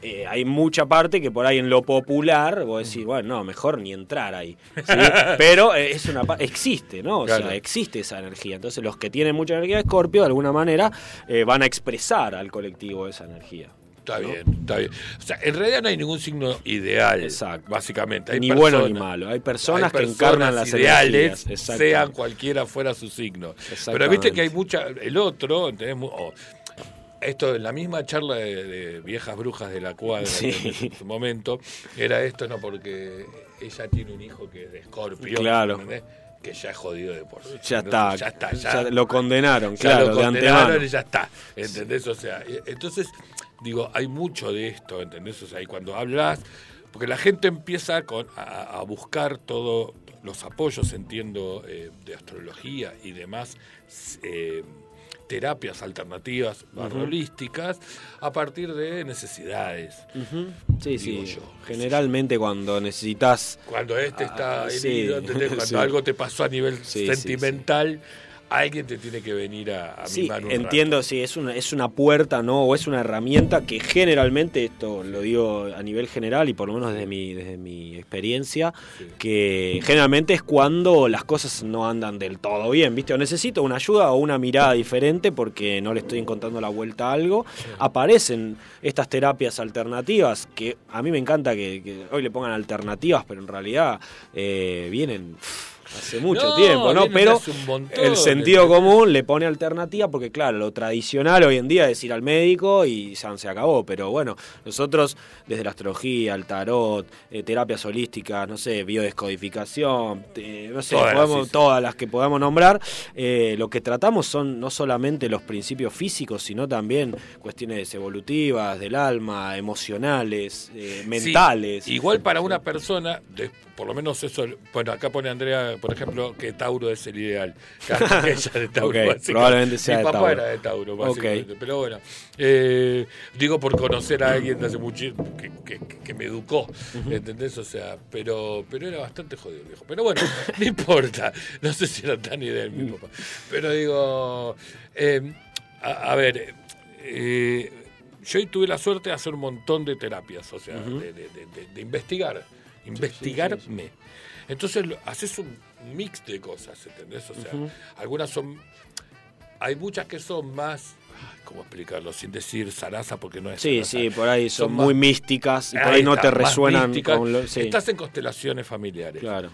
eh, hay mucha parte que por ahí en lo popular vos decís, bueno, no, mejor ni entrar ahí. Pero eh, es una existe, ¿no? O sea, existe esa energía. Entonces los que tienen mucha energía de Scorpio, de alguna manera, eh, van a expresar al colectivo esa energía. Está bien, está bien. O sea, en realidad no hay ningún signo ideal, Exacto. básicamente. ni bueno ni malo. Hay personas, que encarnan las ideales, sean cualquiera fuera su signo. Pero viste que hay mucha. El otro, ¿entendés? Esto en la misma charla de, viejas brujas de la cuadra en su momento era esto no porque ella tiene un hijo que es de Escorpio claro. que ya es jodido de por sí. Ya está, ya está, ya, lo condenaron, claro, lo condenaron y ya está, ¿entendés? O sea, entonces digo, hay mucho de esto, ¿entendés? O sea, y cuando hablas, porque la gente empieza con, a, buscar todos los apoyos, entiendo, eh, de astrología y demás, eh, terapias alternativas holísticas a partir de necesidades. Sí, sí. Generalmente cuando necesitas... Cuando este está ah, herido, cuando algo te pasó a nivel sentimental alguien te tiene que venir a, a sí, entiendo, sí, es una, es una puerta, ¿no? O es una herramienta que generalmente, esto lo digo a nivel general y por lo menos desde mi, desde mi experiencia, que generalmente es cuando las cosas no andan del todo bien, ¿viste? O necesito una ayuda o una mirada diferente porque no le estoy encontrando la vuelta a algo. Aparecen estas terapias alternativas que a mí me encanta que, hoy le pongan alternativas, pero en realidad eh, vienen hace mucho tiempo, ¿no? Pero el sentido común le pone alternativa porque, claro, lo tradicional hoy en día es ir al médico y se acabó. Pero bueno, nosotros desde la astrología, el tarot, eh, terapias holísticas, no sé, biodescodificación, no sé, todas, las que podamos nombrar, eh, lo que tratamos son no solamente los principios físicos, sino también cuestiones evolutivas, del alma, emocionales, eh, mentales. igual para una persona, por lo menos eso, bueno, acá pone Andrea por ejemplo, que Tauro es el ideal. Ella de Tauro. probablemente sea Mi papá era de Tauro, básicamente. Pero bueno, eh, digo por conocer a alguien de hace mucho que, que, me educó, ¿entendés? O sea, pero, pero era bastante jodido viejo. Pero bueno, no importa. No sé si era tan ideal mi papá. Pero digo, eh, a, ver, eh, yo tuve la suerte de hacer un montón de terapias, o sea, de, investigar, investigarme. Entonces haces un mix de cosas, ¿entendés? O sea, algunas son. Hay muchas que son más. ¿Cómo explicarlo? Sin decir zaraza porque no es. Sí, sí, por ahí son, muy místicas y por ahí, no te resuenan con lo, Estás en constelaciones familiares. Claro.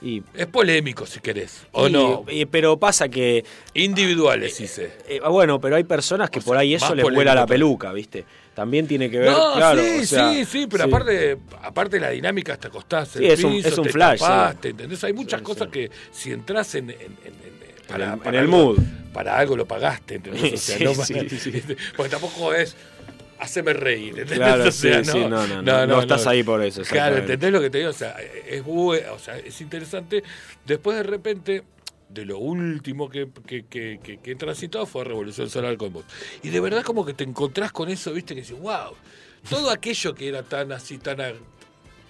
Y, es polémico si querés, o no. pero pasa que. Individuales. Eh, eh, bueno, pero hay personas que por ahí eso les vuela la peluca, ¿viste? También tiene que ver, no, claro. Sí, sí, sí, pero aparte aparte la dinámica hasta acostás sí, es un, es un flash. ¿entendés? Hay muchas cosas que si entras en, en, en, el mood. Para algo lo pagaste, ¿entendés? O sea, no porque tampoco es haceme reír. ¿entendés? Claro, O sea, sí, sí, no, no, no, no estás ahí por eso, Claro. ¿entendés lo que te digo? O sea, es, o sea, es interesante. Después de repente, de lo último que, que, que, que- he transitado fue Revolución Solar con vos. Y de verdad como que te encontrás con eso, viste, que dices, wow, todo aquello que era tan así, tan,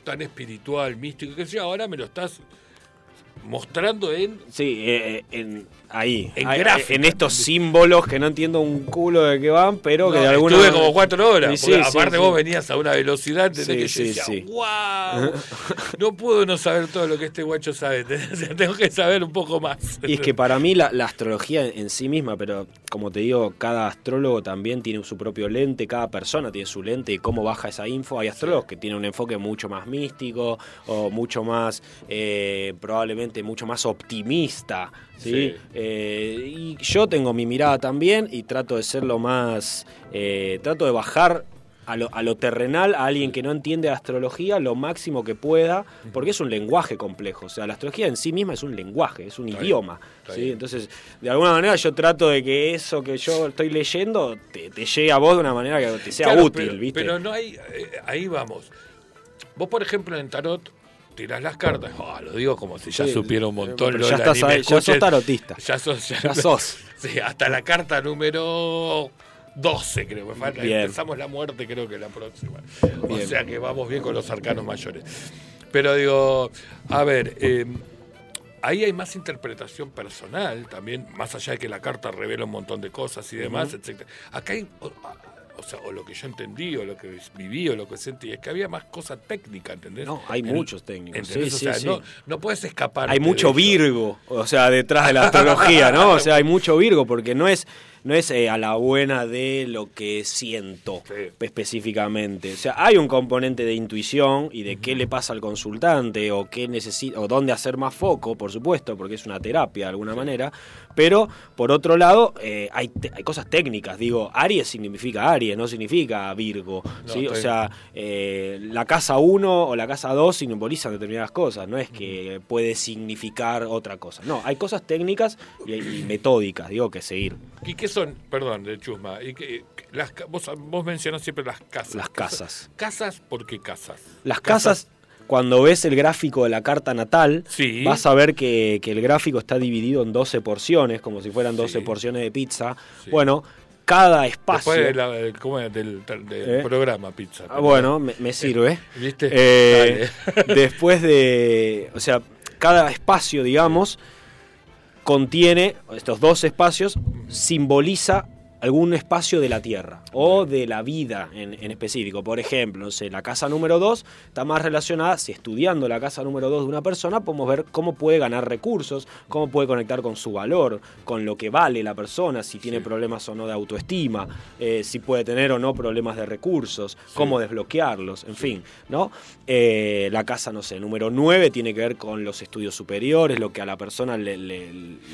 tan espiritual, místico, que yo, ahora me lo estás mostrando en... Sí, eh, en, ahí, En ahí, gráfica, en estos símbolos que no entiendo un culo de qué van, pero que de alguna estuve como cuatro horas. Sí, porque sí, aparte vos venías a una velocidad. Sí, que yo decía, sí. wow, no puedo no saber todo lo que este guacho sabe. ¿entendés? O sea, tengo que saber un poco más. Y es que para mí la, la astrología en, en sí misma, pero como te digo, cada astrólogo también tiene su propio lente, cada persona tiene su lente y cómo baja esa info. Hay astrólogos que tienen un enfoque mucho más místico o mucho más, eh, probablemente mucho más optimista. ¿sí? Sí. Eh, y yo tengo mi mirada también y trato de ser lo más, eh, trato de bajar a lo, a lo terrenal, a alguien que no entiende astrología, lo máximo que pueda, porque es un lenguaje complejo. O sea, la astrología en sí misma es un lenguaje, es un Está idioma. ¿sí? Entonces, de alguna manera yo trato de que eso que yo estoy leyendo te, te llegue a vos de una manera que te sea Claro, útil, pero, ¿viste? Pero no hay, eh, ahí vamos. Vos, por ejemplo, en tarot tirás las cartas. Ah, lo digo como si ya Sí, supiera un montón. pero ya Lola, estás ahí, ya sos tarotista. Ya sos. Ya, Ya sos. Sí, hasta la carta número 12, creo. Me falta. Bien. Empezamos la muerte, creo que la próxima. O sea que vamos bien con los arcanos mayores. Pero digo, a ver, eh, ahí hay más interpretación personal también, más allá de que la carta revela un montón de cosas y demás, etcétera. Acá hay. O, sea, o lo que yo entendí, o lo que viví, o lo que sentí, es que había más cosas técnicas, ¿entendés? No, hay En- muchos técnicos. ¿entendés? Sí, o sí, sea, sí. no, no puedes escapar. hay mucho Virgo, o sea, detrás de la astrología, ¿no? O sea, hay mucho Virgo porque no es no es eh, a la buena de lo que siento Sí. específicamente. O sea, hay un componente de intuición y de qué le pasa al consultante o qué necesita o dónde hacer más foco, por supuesto, porque es una terapia de alguna manera. Pero por otro lado, eh, hay, hay cosas técnicas. Digo, Aries significa Aries, no significa Virgo. No, ¿sí? O sea, eh, la casa 1 o la casa 2 simbolizan determinadas cosas, no es que puede significar otra cosa. No, hay cosas técnicas y, y metódicas, digo, que seguir. ¿Y qué son? Perdón, de Chusma. ¿y qué- las, vos, vos mencionás siempre las casas. Las casas. ¿Casas? ¿Por qué casas? Las casas, cuando ves el gráfico de la carta natal, Sí. vas a ver que, que el gráfico está dividido en 12 porciones, como si fueran 12 Sí. porciones de pizza. Sí. Bueno, cada espacio... Después de la- ¿cómo es? del, ¿Eh? programa Pizza. Ah, bueno, me, me sirve. ¿Viste? Eh, después de, o sea, cada espacio, digamos, contiene, estos dos espacios, simboliza algún espacio de la Tierra o de la vida en, en específico. Por ejemplo, no sé, la casa número 2 está más relacionada, si estudiando la casa número 2 de una persona, podemos ver cómo puede ganar recursos, cómo puede conectar con su valor, con lo que vale la persona, si tiene Sí. problemas o no de autoestima, eh, si puede tener o no problemas de recursos, cómo desbloquearlos, en fin, ¿no? Eh, la casa, no sé, número 9 tiene que ver con los estudios superiores, lo que a la persona le, le-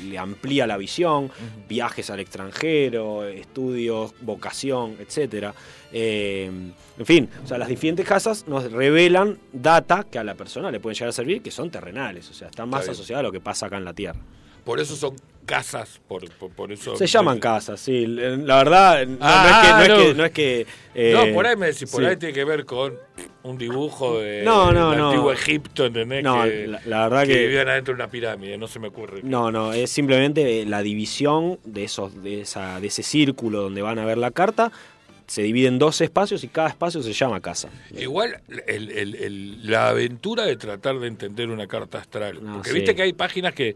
le amplía la visión, viajes al extranjero, estudios, vocación, etcétera. Eh, en fin, o sea, las diferentes casas nos revelan data que a la persona le pueden llegar a servir, que son terrenales, o sea, están más bien. asociadas a lo que pasa acá en la Tierra. Por eso son casas, por, por, por eso... Se llaman casas, sí. La verdad, no, Ah, no es que... No, es que, no es que, eh, No, por ahí me decís, por sí. ahí tiene que ver con un dibujo de No, no, antiguo Egipto, ¿entendés? No, que, la- la verdad que que- vivían adentro de una pirámide, no se me ocurre. No, no, es simplemente la división de esos, de esa, de ese círculo donde van a ver la carta. Se divide en dos espacios y cada espacio se llama casa. Igual el- el- el- la aventura de tratar de entender una carta astral. No, porque sí. viste que hay páginas que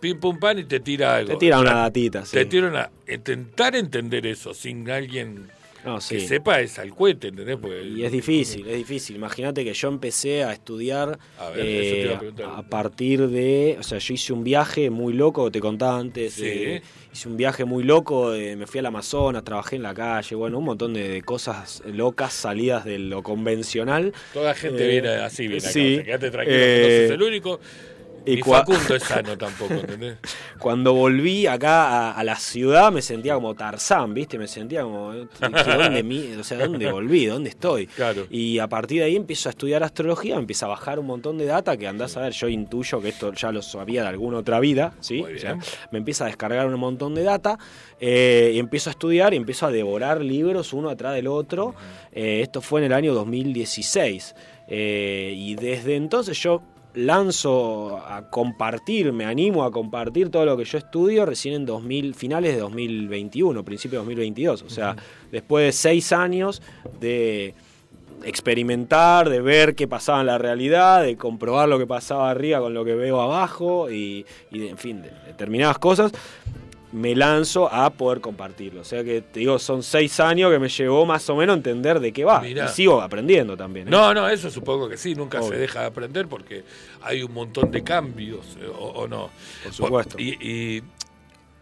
pim pum pan y te tira algo. Te tira una datita, sí. Te tira una. Intentar entender eso sin alguien No, sí. que sepa es al cohete, ¿entendés? Porque- Y es difícil, es difícil. Imagínate que yo empecé a estudiar A ver, a eh, a partir de, o sea, yo hice un viaje muy loco, te contaba antes, Sí. eh, hice un viaje muy loco, eh, me fui al Amazonas, trabajé en la calle, bueno, un montón de, de cosas locas salidas de lo convencional. Toda gente Eh, viene así, viene acá. sí. o sea, quédate tranquilo, no sos el único. Y Facundo es sano tampoco, ¿entendés? Cuando volví acá a, la ciudad me sentía como Tarzán, ¿viste? Me sentía como, ¿dónde, o sea, ¿dónde volví? ¿Dónde estoy? Claro. Y a partir de ahí empiezo a estudiar astrología, me empieza a bajar un montón de data que andás a ver, yo intuyo que esto ya lo sabía de alguna otra vida, ¿sí? me empieza a descargar un montón de data eh, y empiezo a estudiar y empiezo a devorar libros uno atrás del otro. Eh, esto fue en el año 2016. Eh, y desde entonces yo lanzo a compartir, me animo a compartir todo lo que yo estudio recién en 2000, finales de 2021, principio de 2022. O sea, después de seis años de experimentar, de ver qué pasaba en la realidad, de comprobar lo que pasaba arriba con lo que veo abajo y, en fin, de determinadas cosas me lanzo a poder compartirlo. O sea que te digo, son seis años que me llevó más o menos a entender de qué va. Y sigo aprendiendo también. ¿eh? No, no, eso supongo que sí, nunca se deja de aprender porque hay un montón de cambios, eh, o, no. Por supuesto. Y,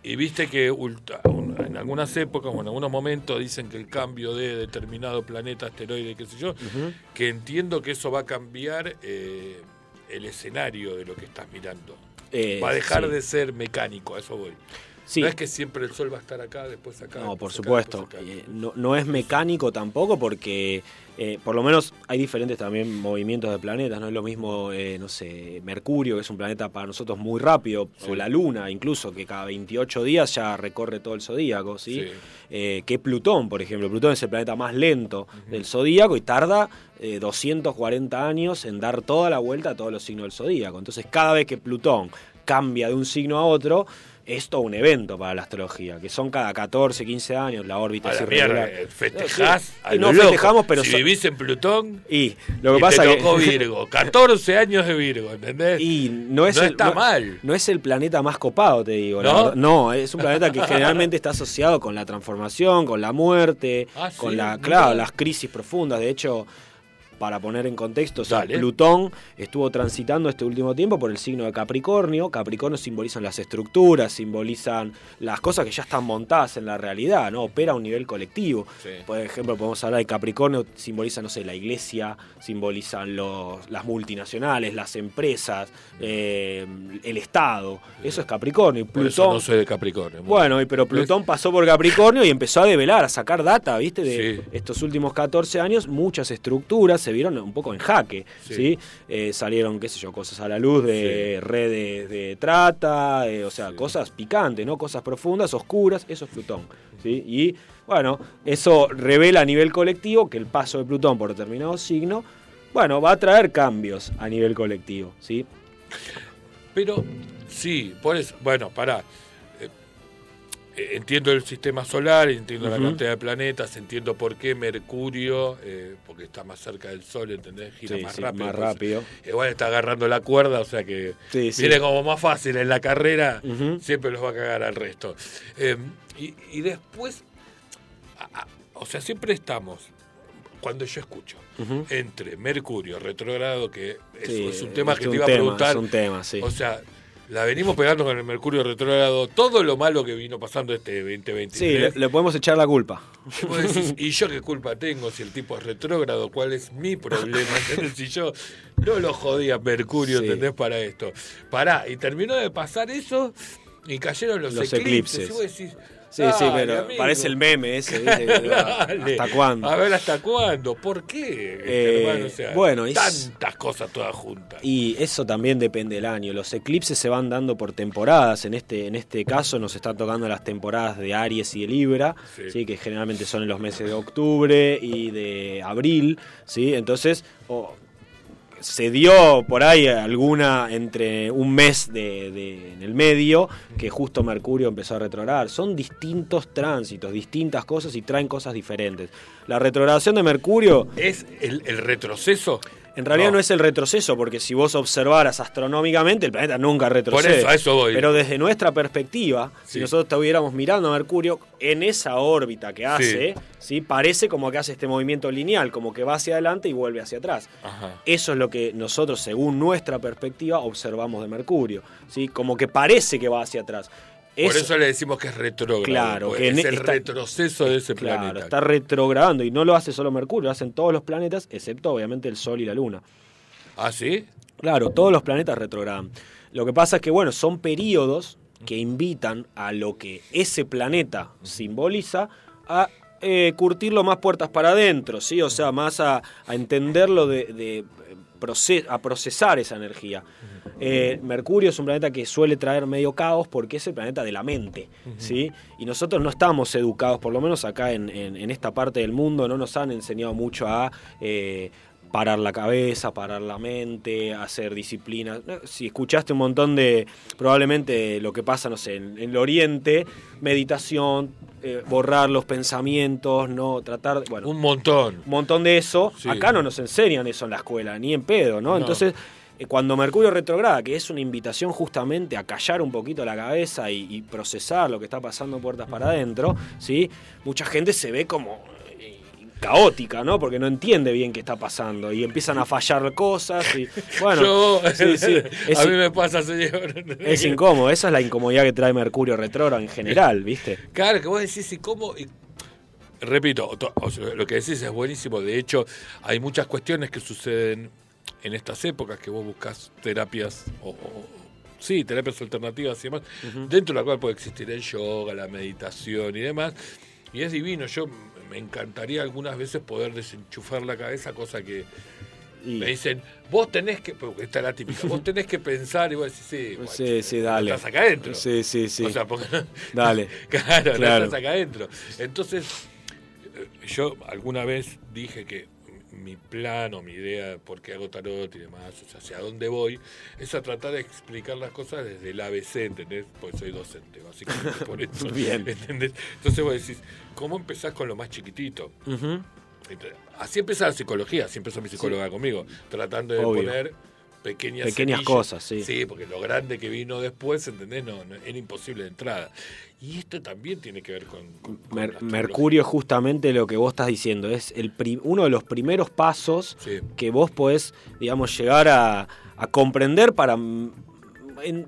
y, viste que en algunas épocas o en algunos momentos dicen que el cambio de determinado planeta, asteroide, qué sé yo, que entiendo que eso va a cambiar eh, el escenario de lo que estás mirando. va a dejar de ser mecánico, a eso voy. No es que siempre el sol va a estar acá, después acá. No, por supuesto. Eh, no, es mecánico tampoco porque eh, por lo menos hay diferentes también movimientos de planetas. No es lo mismo, eh, no sé, Mercurio, que es un planeta para nosotros muy rápido, o la Luna incluso, que cada 28 días ya recorre todo el zodíaco, ¿sí? que Plutón, por ejemplo. Plutón es el planeta más lento del zodíaco y tarda 240 años en dar toda la vuelta a todos los signos del zodíaco. Entonces, cada vez que Plutón cambia de un signo a otro, es todo un evento para la astrología, que son cada 14, 15 años la órbita es irregular. festejás, no festejamos, pero si vivís en Plutón y lo que pasa te tocó Virgo, 14 años de Virgo, ¿entendés? Y no es está mal. No es el planeta más copado, te digo. ¿No? no, es un planeta que generalmente está asociado con la transformación, con la muerte, ah, con la, claro, las crisis profundas. De hecho, para poner en contexto, Plutón estuvo transitando este último tiempo por el signo de Capricornio. Capricornio simbolizan las estructuras, simbolizan las cosas que ya están montadas en la realidad, ¿no? Opera a un nivel colectivo. Por ejemplo, podemos hablar de Capricornio, simboliza, no sé, la iglesia, simbolizan los, las multinacionales, las empresas, eh, el Estado. Eso es Capricornio. Plutón, no soy de Capricornio. Bueno, pero Plutón pasó por Capricornio y empezó a develar, a sacar data, ¿viste? De estos últimos 14 años, muchas estructuras se vieron un poco en jaque, ¿sí? Eh, salieron, qué sé yo, cosas a la luz de redes de trata, eh, o sea, cosas picantes, ¿no? Cosas profundas, oscuras, eso es Plutón, ¿sí? Y bueno, eso revela a nivel colectivo que el paso de Plutón por determinado signo, bueno, va a traer cambios a nivel colectivo, ¿sí? Pero, sí, por eso, bueno, pará. Entiendo el sistema solar, entiendo la cantidad de planetas, entiendo por qué Mercurio, eh, porque está más cerca del Sol, ¿entendés? Gira más rápido. Más rápido. igual está agarrando la cuerda, o sea que viene como más fácil en la carrera, siempre los va a cagar al resto. Em, y, después, o sea, siempre estamos, cuando yo escucho, entre Mercurio, retrogrado, que es, un tema que te iba a preguntar. Es un tema, sí. O sea, la venimos pegando con el Mercurio retrógrado, todo lo malo que vino pasando este 2020. Sí, le, podemos echar la culpa. ¿Y yo qué culpa tengo si el tipo es retrógrado? ¿Cuál es mi problema? Si yo no lo jodía Mercurio, ¿entendés? Para esto. Pará, y terminó de pasar eso y cayeron los, eclipses. eclipses. Sí, sí, pero parece el meme ese. ¿Hasta cuándo? A ver, ¿hasta cuándo? ¿Por qué? Eh, bueno, tantas cosas todas juntas. Y eso también depende del año. Los eclipses se van dando por temporadas. En este, en este caso nos están tocando las temporadas de Aries y de Libra, sí. que generalmente son en los meses de octubre y de abril. ¿sí? Entonces, se dio por ahí alguna entre un mes de, en el medio que justo Mercurio empezó a retrogradar. Son distintos tránsitos, distintas cosas y traen cosas diferentes. La retrogradación de Mercurio... ¿Es el, el retroceso? En realidad no. es el retroceso, porque si vos observaras astronómicamente, el planeta nunca retrocede. Por eso, a eso voy. Pero desde nuestra perspectiva, si nosotros estuviéramos mirando a Mercurio, en esa órbita que hace, sí. parece como que hace este movimiento lineal, como que va hacia adelante y vuelve hacia atrás. Eso es lo que nosotros, según nuestra perspectiva, observamos de Mercurio. ¿sí? Como que parece que va hacia atrás. Por eso le decimos que es retrógrado. Claro, que es el retroceso de ese claro, planeta. Está retrogradando y no lo hace solo Mercurio, lo hacen todos los planetas, excepto obviamente el Sol y la Luna. ¿Ah, sí? Claro, todos los planetas retrogradan. Lo que pasa es que, bueno, son periodos que invitan a lo que ese planeta simboliza a eh, curtirlo más puertas para adentro, ¿sí? O sea, más a, entenderlo de, a procesar esa energía. Eh, Mercurio es un planeta que suele traer medio caos porque es el planeta de la mente, ¿sí? Y nosotros no estamos educados, por lo menos acá en, esta parte del mundo, no nos han enseñado mucho a eh, parar la cabeza, parar la mente, hacer disciplina. Si escuchaste un montón de, probablemente lo que pasa, no sé, en, el Oriente, meditación, eh, borrar los pensamientos, no tratar, bueno, un montón, un montón de eso. Acá no nos enseñan eso en la escuela, ni en pedo, ¿no? Entonces eh, cuando Mercurio retrograda, que es una invitación justamente a callar un poquito la cabeza y, procesar lo que está pasando puertas para adentro, ¿sí? mucha gente se ve como caótica, ¿no? Porque no entiende bien qué está pasando y empiezan a fallar cosas y bueno, sí, sí, a mí me pasa, señor. Es incómodo, esa es la incomodidad que trae Mercurio retrógrado en general, ¿viste? Claro, que vos decís y cómo repito, lo que decís es buenísimo, de hecho hay muchas cuestiones que suceden en estas épocas que vos buscas terapias o, sí, terapias alternativas y demás, dentro de la cual puede existir el yoga, la meditación y demás. Y es divino, yo me encantaría algunas veces poder desenchufar la cabeza, cosa que me dicen, vos tenés que, porque esta es la típica, vos tenés que pensar y vos decís, sí, sí, sí, dale. Estás acá adentro. Sí, sí, sí. O sea, porque, dale. claro, claro. estás acá adentro. Entonces, eh, yo alguna vez dije que mi plan o mi idea de por qué hago tarot y demás, o sea, hacia dónde voy, es a tratar de explicar las cosas desde el ABC, ¿entendés? Porque soy docente, básicamente, por eso. Bien. ¿entendés? Entonces vos decís, ¿cómo empezás con lo más chiquitito? Así empieza la psicología, así empezó mi psicóloga conmigo, tratando de poner pequeñas, pequeñas cosas, sí. Sí, porque lo grande que vino después, ¿entendés? No, era imposible de entrada. Y esto también tiene que ver con... Mercurio justamente lo que vos estás diciendo, es el uno de los primeros pasos que vos podés, digamos, llegar a, a comprender para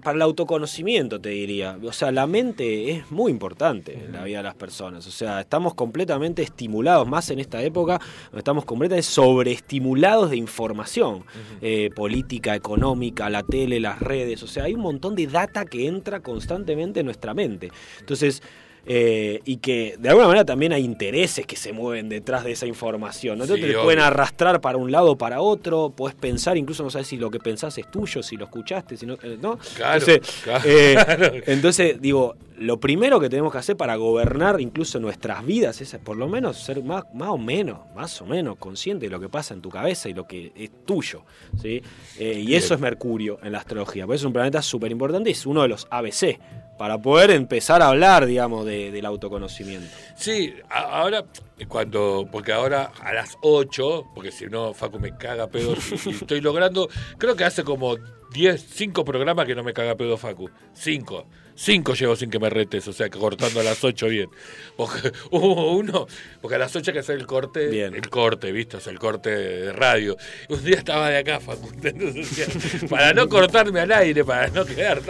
para el autoconocimiento, te diría. O sea, la mente es muy importante en la vida de las personas. O sea, estamos completamente estimulados, más en esta época, estamos completamente sobreestimulados de información. Eh, política, económica, la tele, las redes. O sea, hay un montón de data que entra constantemente en nuestra mente. Entonces, eh, y que de alguna manera también hay intereses que se mueven detrás de esa información. ¿no? te pueden arrastrar para un lado o para otro, puedes pensar, incluso no sabes si lo que pensás es tuyo, si lo escuchaste, si no. Eh, ¿no? Claro, eh, entonces, digo, lo primero que tenemos que hacer para gobernar incluso nuestras vidas es por lo menos ser más, más o menos, más o menos consciente de lo que pasa en tu cabeza y lo que es tuyo. ¿sí? y eso es Mercurio en la astrología. Por eso es un planeta súper importante y es uno de los ABC para poder empezar a hablar, digamos, de, del autoconocimiento. Sí, ahora, cuando, porque ahora a las 8, porque si no, Facu me caga pedo, y, estoy logrando, creo que hace como 10, 5 programas que no me caga pedo Facu, 5. Cinco llevo sin que me retes, o sea, cortando a las ocho bien. Porque, hubo uno, porque a las ocho hay que hacer el corte, bien. el corte, ¿viste? O sea, el corte de radio. Un día estaba de acá, Facundo, para no cortarme al aire, para no quedar,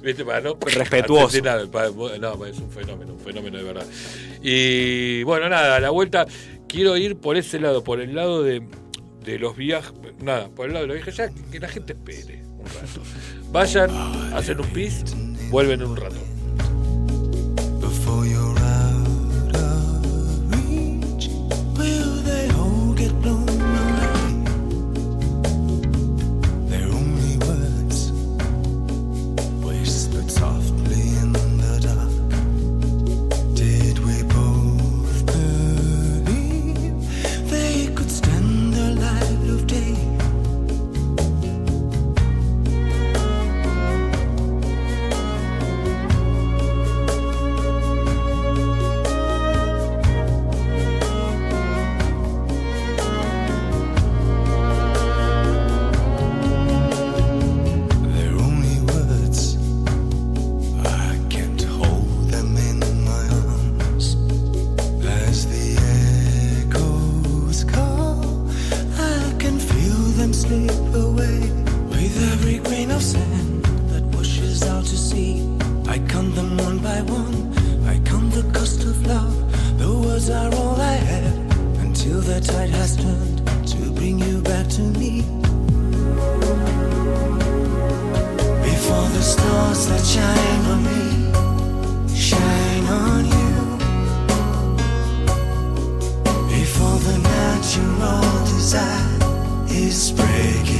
¿viste? Para no... Respetuoso. no, es un fenómeno, un fenómeno de verdad. Y bueno, nada, a la vuelta quiero ir por ese lado, por el lado de, de los viajes, nada, por el lado de los viajes, ya que la gente espere Vayan, hacen un pis Vuelven en un rato. slip away with every grain of sand that washes out to sea. I count them one by one. I count the cost of love. The words are all I have until the tide has turned to bring you back to me. Before the stars that shine on me shine on you. Before the natural desire is breaking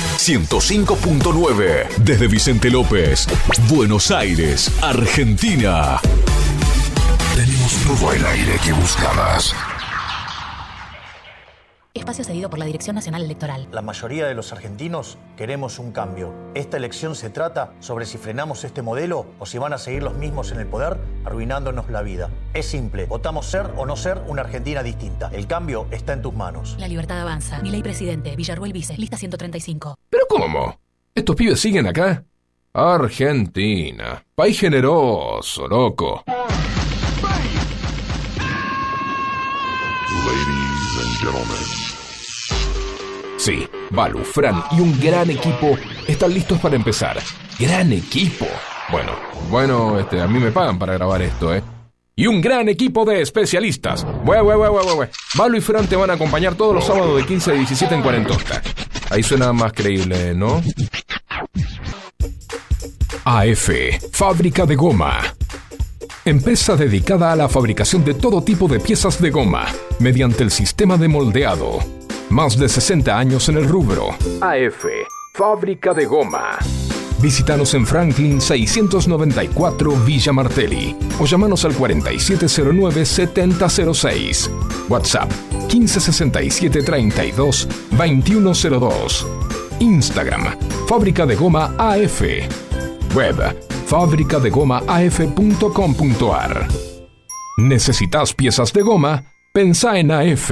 105.9 desde Vicente López, Buenos Aires, Argentina. Tenemos todo el aire que buscabas. Espacio cedido por la Dirección Nacional Electoral. La mayoría de los argentinos queremos un cambio. Esta elección se trata sobre si frenamos este modelo o si van a seguir los mismos en el poder, arruinándonos la vida. Es simple, votamos ser o no ser una Argentina distinta. El cambio está en tus manos. La libertad avanza. Mi ley presidente, Villarruel Vice, lista 135. ¿Pero cómo? ¿Estos pibes siguen acá? Argentina. País generoso, loco. Ladies and gentlemen. Sí, Balu, Fran y un gran equipo están listos para empezar. ¡Gran equipo! Bueno, bueno, este, a mí me pagan para grabar esto, ¿eh? Y un gran equipo de especialistas. Bue, bue, bue. Balu y Fran te van a acompañar todos los sábados de 15 a 17 en Cuarentosta. Ahí suena más creíble, ¿no? AF, fábrica de goma. Empresa dedicada a la fabricación de todo tipo de piezas de goma mediante el sistema de moldeado. Más de 60 años en el rubro. AF, fábrica de goma. Visítanos en Franklin 694 Villa Martelli o llamanos al 4709-7006. WhatsApp 1567 32 2102. Instagram, Fábrica de Goma AF. Web, fabricadegomaaf.com.ar. ¿Necesitas piezas de goma? Pensá en AF.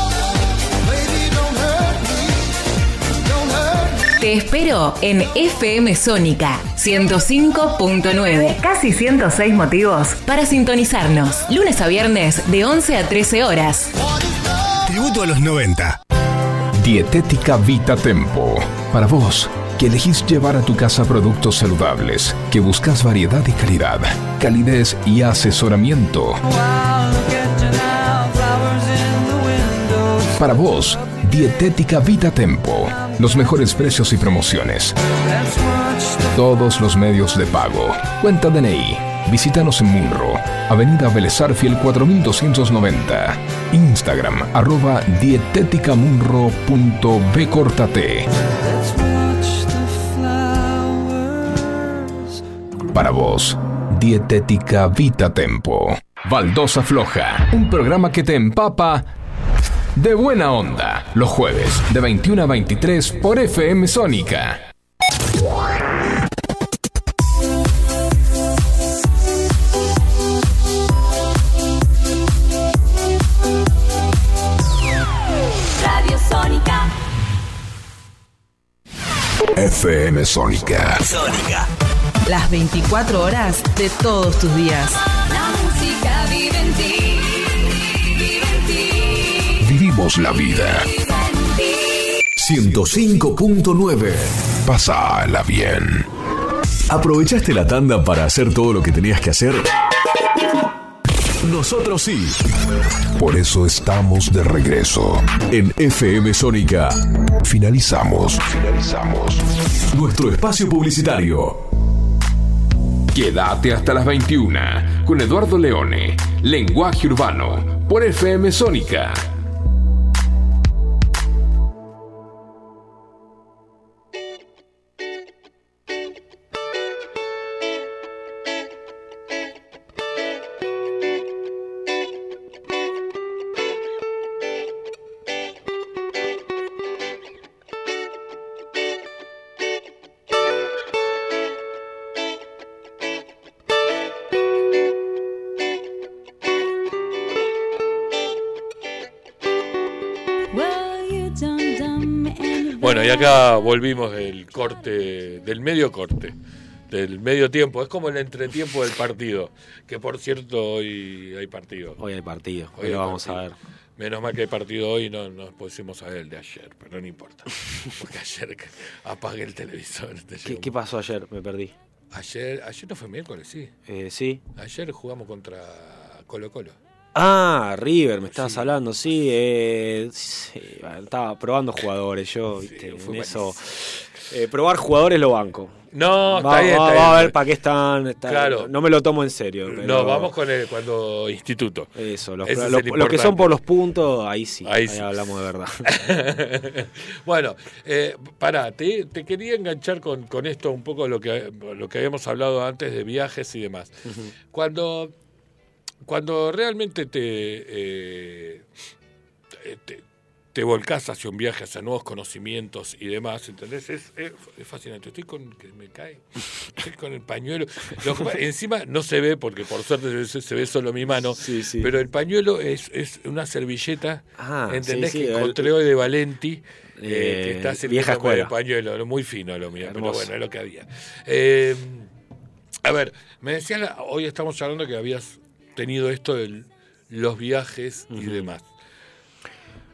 Te espero en FM Sónica 105.9. Casi 106 motivos para sintonizarnos. Lunes a viernes de 11 a 13 horas. Tributo a los 90. Dietética Vita Tempo. Para vos, que elegís llevar a tu casa productos saludables, que buscas variedad y calidad, calidez y asesoramiento. Para vos, Dietética Vita Tempo. Los mejores precios y promociones. Todos los medios de pago. Cuenta DNI. Visítanos en Munro, Avenida Belezarfiel 4290. Instagram, arroba dietéticamunro.bcortate. Para vos, Dietética Vita Tempo. Baldosa Floja, un programa que te empapa de buena onda. Los jueves, de 21 a 23 por FM Sónica. Radio Sónica. FM Sónica. Sónica. Las 24 horas de todos tus días. La vida. Vive en ti. 105.9. Pasala bien. ¿Aprovechaste la tanda para hacer todo lo que tenías que hacer? Nosotros sí. Por eso estamos de regreso. En FM Sónica. Finalizamos. Finalizamos. Nuestro espacio publicitario. Quédate hasta las 21 con Eduardo Leone, Lenguaje Urbano, por FM Sónica. Acá volvimos del corte, del medio corte, del medio tiempo. Es como el entretiempo del partido, que por cierto hoy hay partido. Hoy hay partido, hoy, hay lo vamos partido. a ver. Menos mal que hay partido hoy, no nos pusimos a ver el de ayer, pero no importa. Porque ayer apagué el televisor. te ¿Qué, qué pasó ayer? Me perdí. Ayer, ayer no fue miércoles, sí. Eh, sí. Ayer jugamos contra Colo Colo. Ah, River, me estabas hablando, sí, eh, sí, bueno, Estaba probando jugadores, yo, viste, fue en eso. eh, probar jugadores lo banco. No, está Va- bien, va- está va a ver para qué están. está- Claro. No me lo tomo en serio. pero- No, vamos con el cuando instituto. Eso, los, Ese es lo- que son por los puntos, ahí sí. Ahí Ahí, sí. hablamos de verdad. bueno, eh, pará, te, te quería enganchar con, con esto un poco lo que, lo que habíamos hablado antes de viajes y demás. Cuando, cuando realmente te, eh, te, te volcás hacia un viaje, hacia nuevos conocimientos y demás, ¿entendés? Es, es- es fascinante. Estoy con, que me cae, estoy con el pañuelo. Lo encima no se ve, porque por suerte se, se ve solo mi mano, Sí, sí. pero el pañuelo es, es una servilleta, Ah, ¿entendés? sí, que encontré hoy de Valenti. eh, Eh, que está vieja sirviéndome de escuela. pañuelo, muy fino lo mío, pero bueno, es lo que había. Eh, a ver, me decían, hoy estamos hablando que habías tenido esto de los viajes y demás.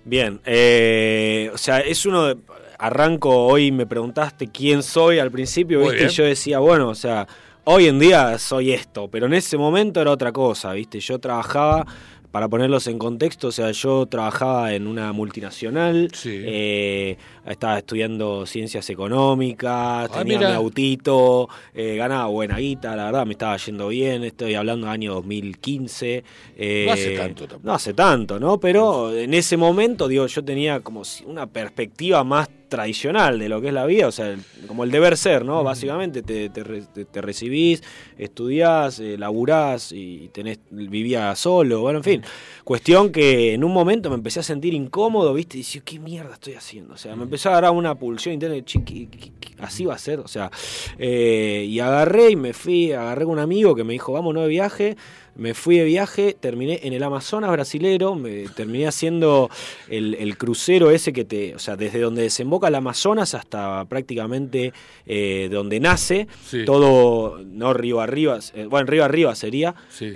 Bien, eh, o sea, es uno de, arranco hoy me preguntaste quién soy al principio, Muy ¿viste? Y bien. yo decía, bueno, o sea, hoy en día soy esto, pero en ese momento era otra cosa, ¿viste? Yo trabajaba para ponerlos en contexto, o sea, yo trabajaba en una multinacional, eh, estaba estudiando ciencias económicas, tenía mi mira. autito, eh, ganaba buena guita, la verdad me estaba yendo bien, estoy hablando del año 2015. eh, No hace tanto tampoco. No hace tanto, ¿no? Pero en ese momento, digo, yo tenía como una perspectiva más tradicional de lo que es la vida, o sea, el- como el deber ser, ¿no? Básicamente te, te re- te- te recibís, estudiás, eh, laburás y tenés, vivías solo, bueno, en fin. Cuestión que en un momento me empecé a sentir incómodo, ¿viste? Y decía, ¿qué mierda estoy haciendo? O sea, me empezó a agarrar una pulsión interna, "Che, ¿qué- qué- qué- así va a ser, o sea, eh, y agarré y me fui, agarré con un amigo que me dijo, vámonos de viaje, me fui de viaje, terminé en el Amazonas brasilero, me terminé haciendo el, el crucero ese que te, o sea, desde donde desemboca el Amazonas hasta prácticamente eh, donde nace, Sí. todo, no río arriba, eh, bueno, río arriba sería. Sí.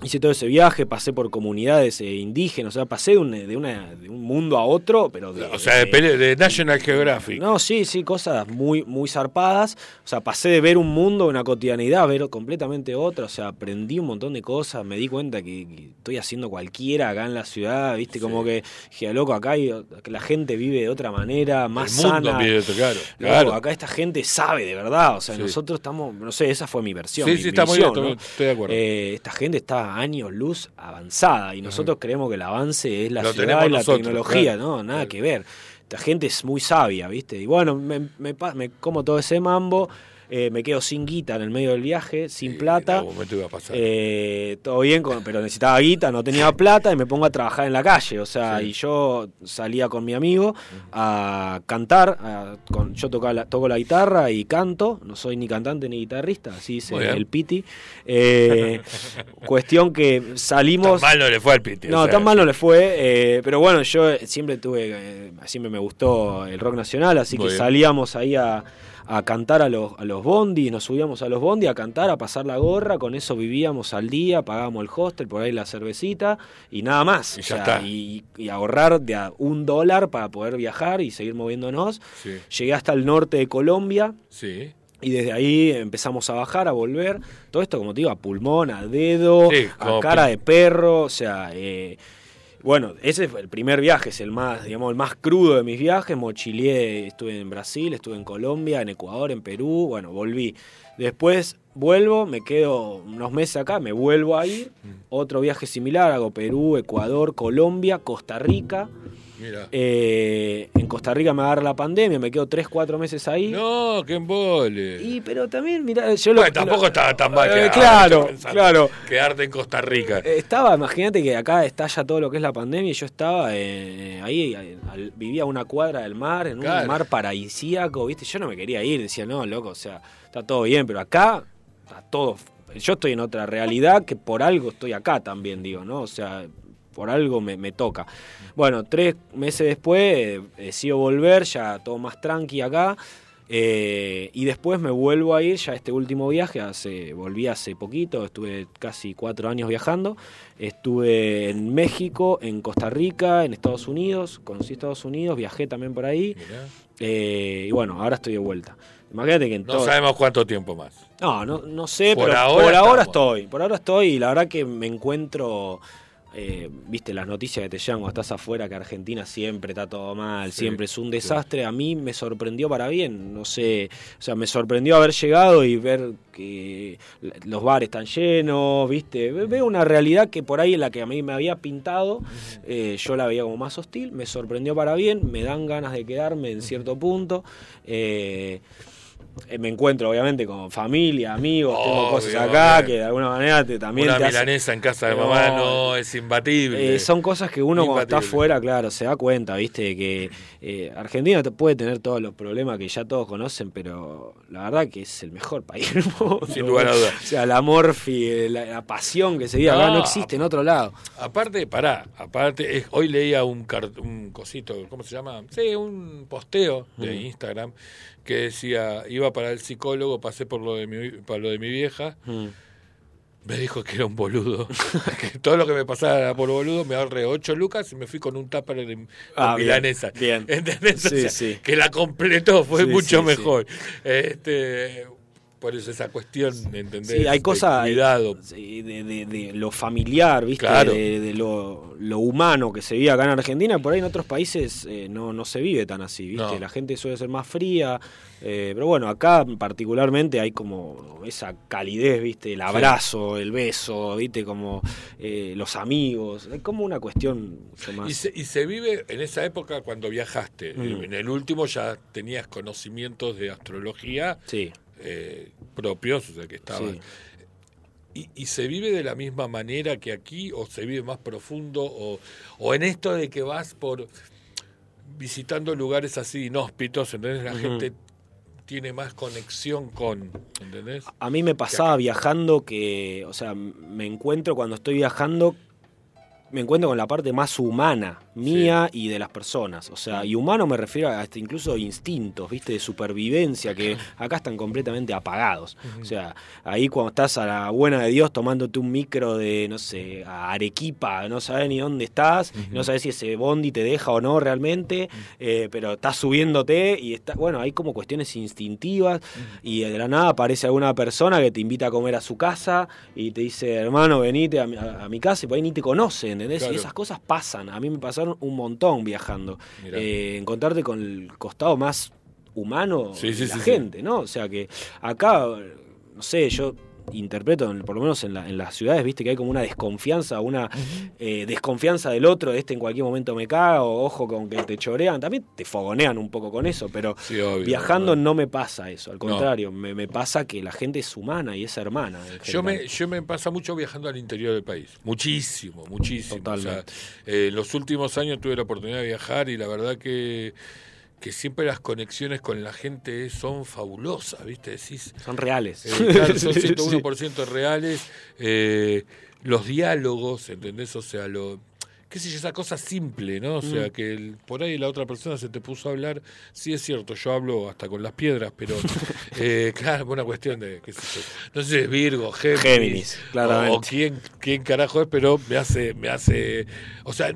Hice todo ese viaje, pasé por comunidades eh, indígenas, o sea, pasé de un, de una- de un mundo a otro, pero de, O sea, de, de National Geographic. no, sí, sí, cosas muy, muy zarpadas. O sea, pasé de ver un mundo, una cotidianidad, a ver completamente otra. O sea, aprendí un montón de cosas. Me di cuenta que, que estoy haciendo cualquiera acá en la ciudad, ¿viste? Como que, dije, loco, acá hay, que la gente vive de otra manera, más El mundo sana. vive claro, Loco, claro. acá esta gente sabe de verdad. O sea, Sí. nosotros estamos, no sé, esa fue mi versión. Sí, mi sí, está muy bien, estoy de acuerdo. Eh, esta gente está a años luz avanzada y nosotros creemos que el avance es la Lo ciudad y la nosotros, tecnología, claro. ¿no? Nada que ver. Esta gente es muy sabia, ¿viste? Y bueno, me, me como todo ese mambo, eh, me quedo sin guita en el medio del viaje, sin plata. Algún momento iba a pasar. Eh, todo bien, con- pero necesitaba guita, no tenía plata y me pongo a trabajar en la calle. O sea, y yo salía con mi amigo a cantar. a- con, yo la- toco la guitarra y canto. No soy ni cantante ni guitarrista, así dice el Piti. Eh, cuestión que salimos. Tan mal no le fue al Piti. No, o sea, tan mal no le fue, eh, pero bueno, yo siempre tuve, eh, siempre me gustó el rock nacional, así Muy que bien. salíamos ahí a, a cantar a los, a los bondi, nos subíamos a los bondi a cantar, a pasar la gorra, con eso vivíamos al día, pagábamos el hostel, por ahí la cervecita y nada más. Y o ya está. y, y ahorrar de a un dólar para poder viajar y seguir moviéndonos. Sí, Llegué hasta el norte de Colombia. sí. Y desde ahí empezamos a bajar, a volver. Todo esto, como te digo, a pulmón, a dedo, Sí, a cara de perro. O sea, eh, bueno, ese fue el primer viaje, es el más, digamos, el más crudo de mis viajes. Mochileé, estuve en Brasil, estuve en Colombia, en Ecuador, en Perú. Bueno, volví. Después vuelvo, me quedo unos meses acá, me vuelvo a ir. Mm. Otro viaje similar, hago Perú, Ecuador, Colombia, Costa Rica. Eh, en Costa Rica me agarra la pandemia, me quedo 3, 4 meses ahí. No, qué embole. Y pero también, mira, yo lo Bueno, tampoco lo- estaba tan mal Eh, claro, claro. Quedarte en Costa Rica. Eh, Estaba, imagínate que acá estalla todo lo que es la pandemia y yo estaba eh, ahí, al- vivía a una cuadra del mar, en Claro. un mar paradisíaco, ¿viste? Yo no me quería ir, decía, no, loco, o sea, está todo bien, pero acá está todo. Yo estoy en otra realidad que por algo estoy acá también, digo, ¿no? O sea, por algo me, me toca. Bueno, tres meses después eh, decido volver, ya todo más tranqui acá. eh, y después me vuelvo a ir ya este último viaje, hace, volví hace poquito, estuve casi cuatro años viajando, estuve en México, en Costa Rica, en Estados Unidos, conocí Estados Unidos, viajé también por ahí, eh, y bueno, ahora estoy de vuelta. Imagínate que en No todo- sabemos cuánto tiempo más. no, no, no sé, Por pero ahora por ahora estamos. estoy. Por ahora estoy y la verdad que me encuentro, eh, viste, las noticias que te llegan cuando estás afuera, que Argentina siempre está todo mal, Sí, siempre es un desastre. A mí me sorprendió para bien, no sé, o sea, me sorprendió haber llegado y ver que los bares están llenos, viste. Ve- Veo una realidad que por ahí en la que a mí me había pintado, eh, yo la veía como más hostil, me sorprendió para bien, me dan ganas de quedarme en cierto punto. eh, me encuentro obviamente con familia, amigos, tengo cosas acá que de alguna manera te, también Una te hace- milanesa en casa de No, mamá no es imbatible. eh, son cosas que uno cuando está afuera, claro, se da cuenta, viste, que eh, Argentina te- puede tener todos los problemas que ya todos conocen, pero la verdad que es el mejor país del mundo. Sin lugar a dudas. O sea, la morfi, la, la pasión que se vive acá No, no existe en otro lado. Aparte, pará, aparte, es- hoy leía un, un cosito, ¿cómo se llama? Sí, un posteo de. Instagram que decía, iba para el psicólogo, pasé por lo de mi, para lo de mi vieja, Mm. me dijo que era un boludo, que todo lo que me pasara era por boludo, me ahorré 8 lucas y me fui con un tupper de Ah, milanesa. bien. ¿Entendés? O Sí, sea, sí. Que la completó, fue Sí, mucho mejor. Este, por eso esa cuestión, ¿entendés? Sí, hay De cosas Cuidado. de, de- de lo familiar, ¿viste? Claro. De, lo, lo humano que se vive acá en Argentina, por ahí en otros países eh, no, no se vive tan así, ¿viste? No. La gente suele ser más fría, eh, pero bueno, acá particularmente hay como esa calidez, ¿viste? El abrazo, el beso, ¿viste? Como eh, los amigos, es como una cuestión más... Y se, y se vive en esa época cuando viajaste. Mm. En el último ya tenías conocimientos de astrología Sí. Eh, propios, o sea que estaban. Sí. ¿Y, y se vive de la misma manera que aquí o se vive más profundo o, o en esto de que vas por visitando lugares así inhóspitos, ¿entendés? La gente tiene más conexión con, ¿entendés? A mí me pasaba viajando que, o sea, me encuentro cuando estoy viajando, me encuentro con la parte más humana mía y de las personas. O sea, y humano me refiero a hasta incluso instintos, ¿viste? De supervivencia, que acá están completamente apagados. O sea, ahí cuando estás a la buena de Dios tomándote un micro de, no sé, a Arequipa, no sabes ni dónde estás, no sabes si ese bondi te deja o no realmente, eh, pero estás subiéndote y está, bueno, hay como cuestiones instintivas y de la nada aparece alguna persona que te invita a comer a su casa y te dice, hermano, venite a mi, a- a mi casa y por ahí ni te conoce, ¿entendés? Claro. Y esas cosas pasan. A mí me pasaron un montón viajando. Eh, encontrarte con el costado más humano Sí, sí, de la sí. gente, ¿no? O sea que acá, no sé, yo interpreto, en- por lo menos en, la- en las ciudades, viste que hay como una desconfianza, una eh, desconfianza del otro, este en cualquier momento me caga, o ojo con que te chorean, también te fogonean un poco con eso, pero Sí, obvio, viajando ¿no? no me pasa eso, al contrario, me, me pasa que la gente es humana y es hermana. Yo me, yo me pasa mucho viajando al interior del país. Muchísimo, muchísimo. Totalmente. O sea, eh, en los últimos años tuve la oportunidad de viajar y la verdad que, que siempre las conexiones con la gente son fabulosas, ¿viste? Decís, Son reales. eh, claro, son Sí, 101% reales. eh, los diálogos, ¿entendés? O sea, lo qué sé yo, esa cosa simple, ¿no? O sea, Mm. que el- por ahí la otra persona se te puso a hablar, sí es cierto, yo hablo hasta con las piedras, pero eh, claro, una cuestión de, qué sé yo, no sé si es Virgo, Géminis, Géminis, claramente. o, quién, quién carajo es, pero me hace, me hace, o sea,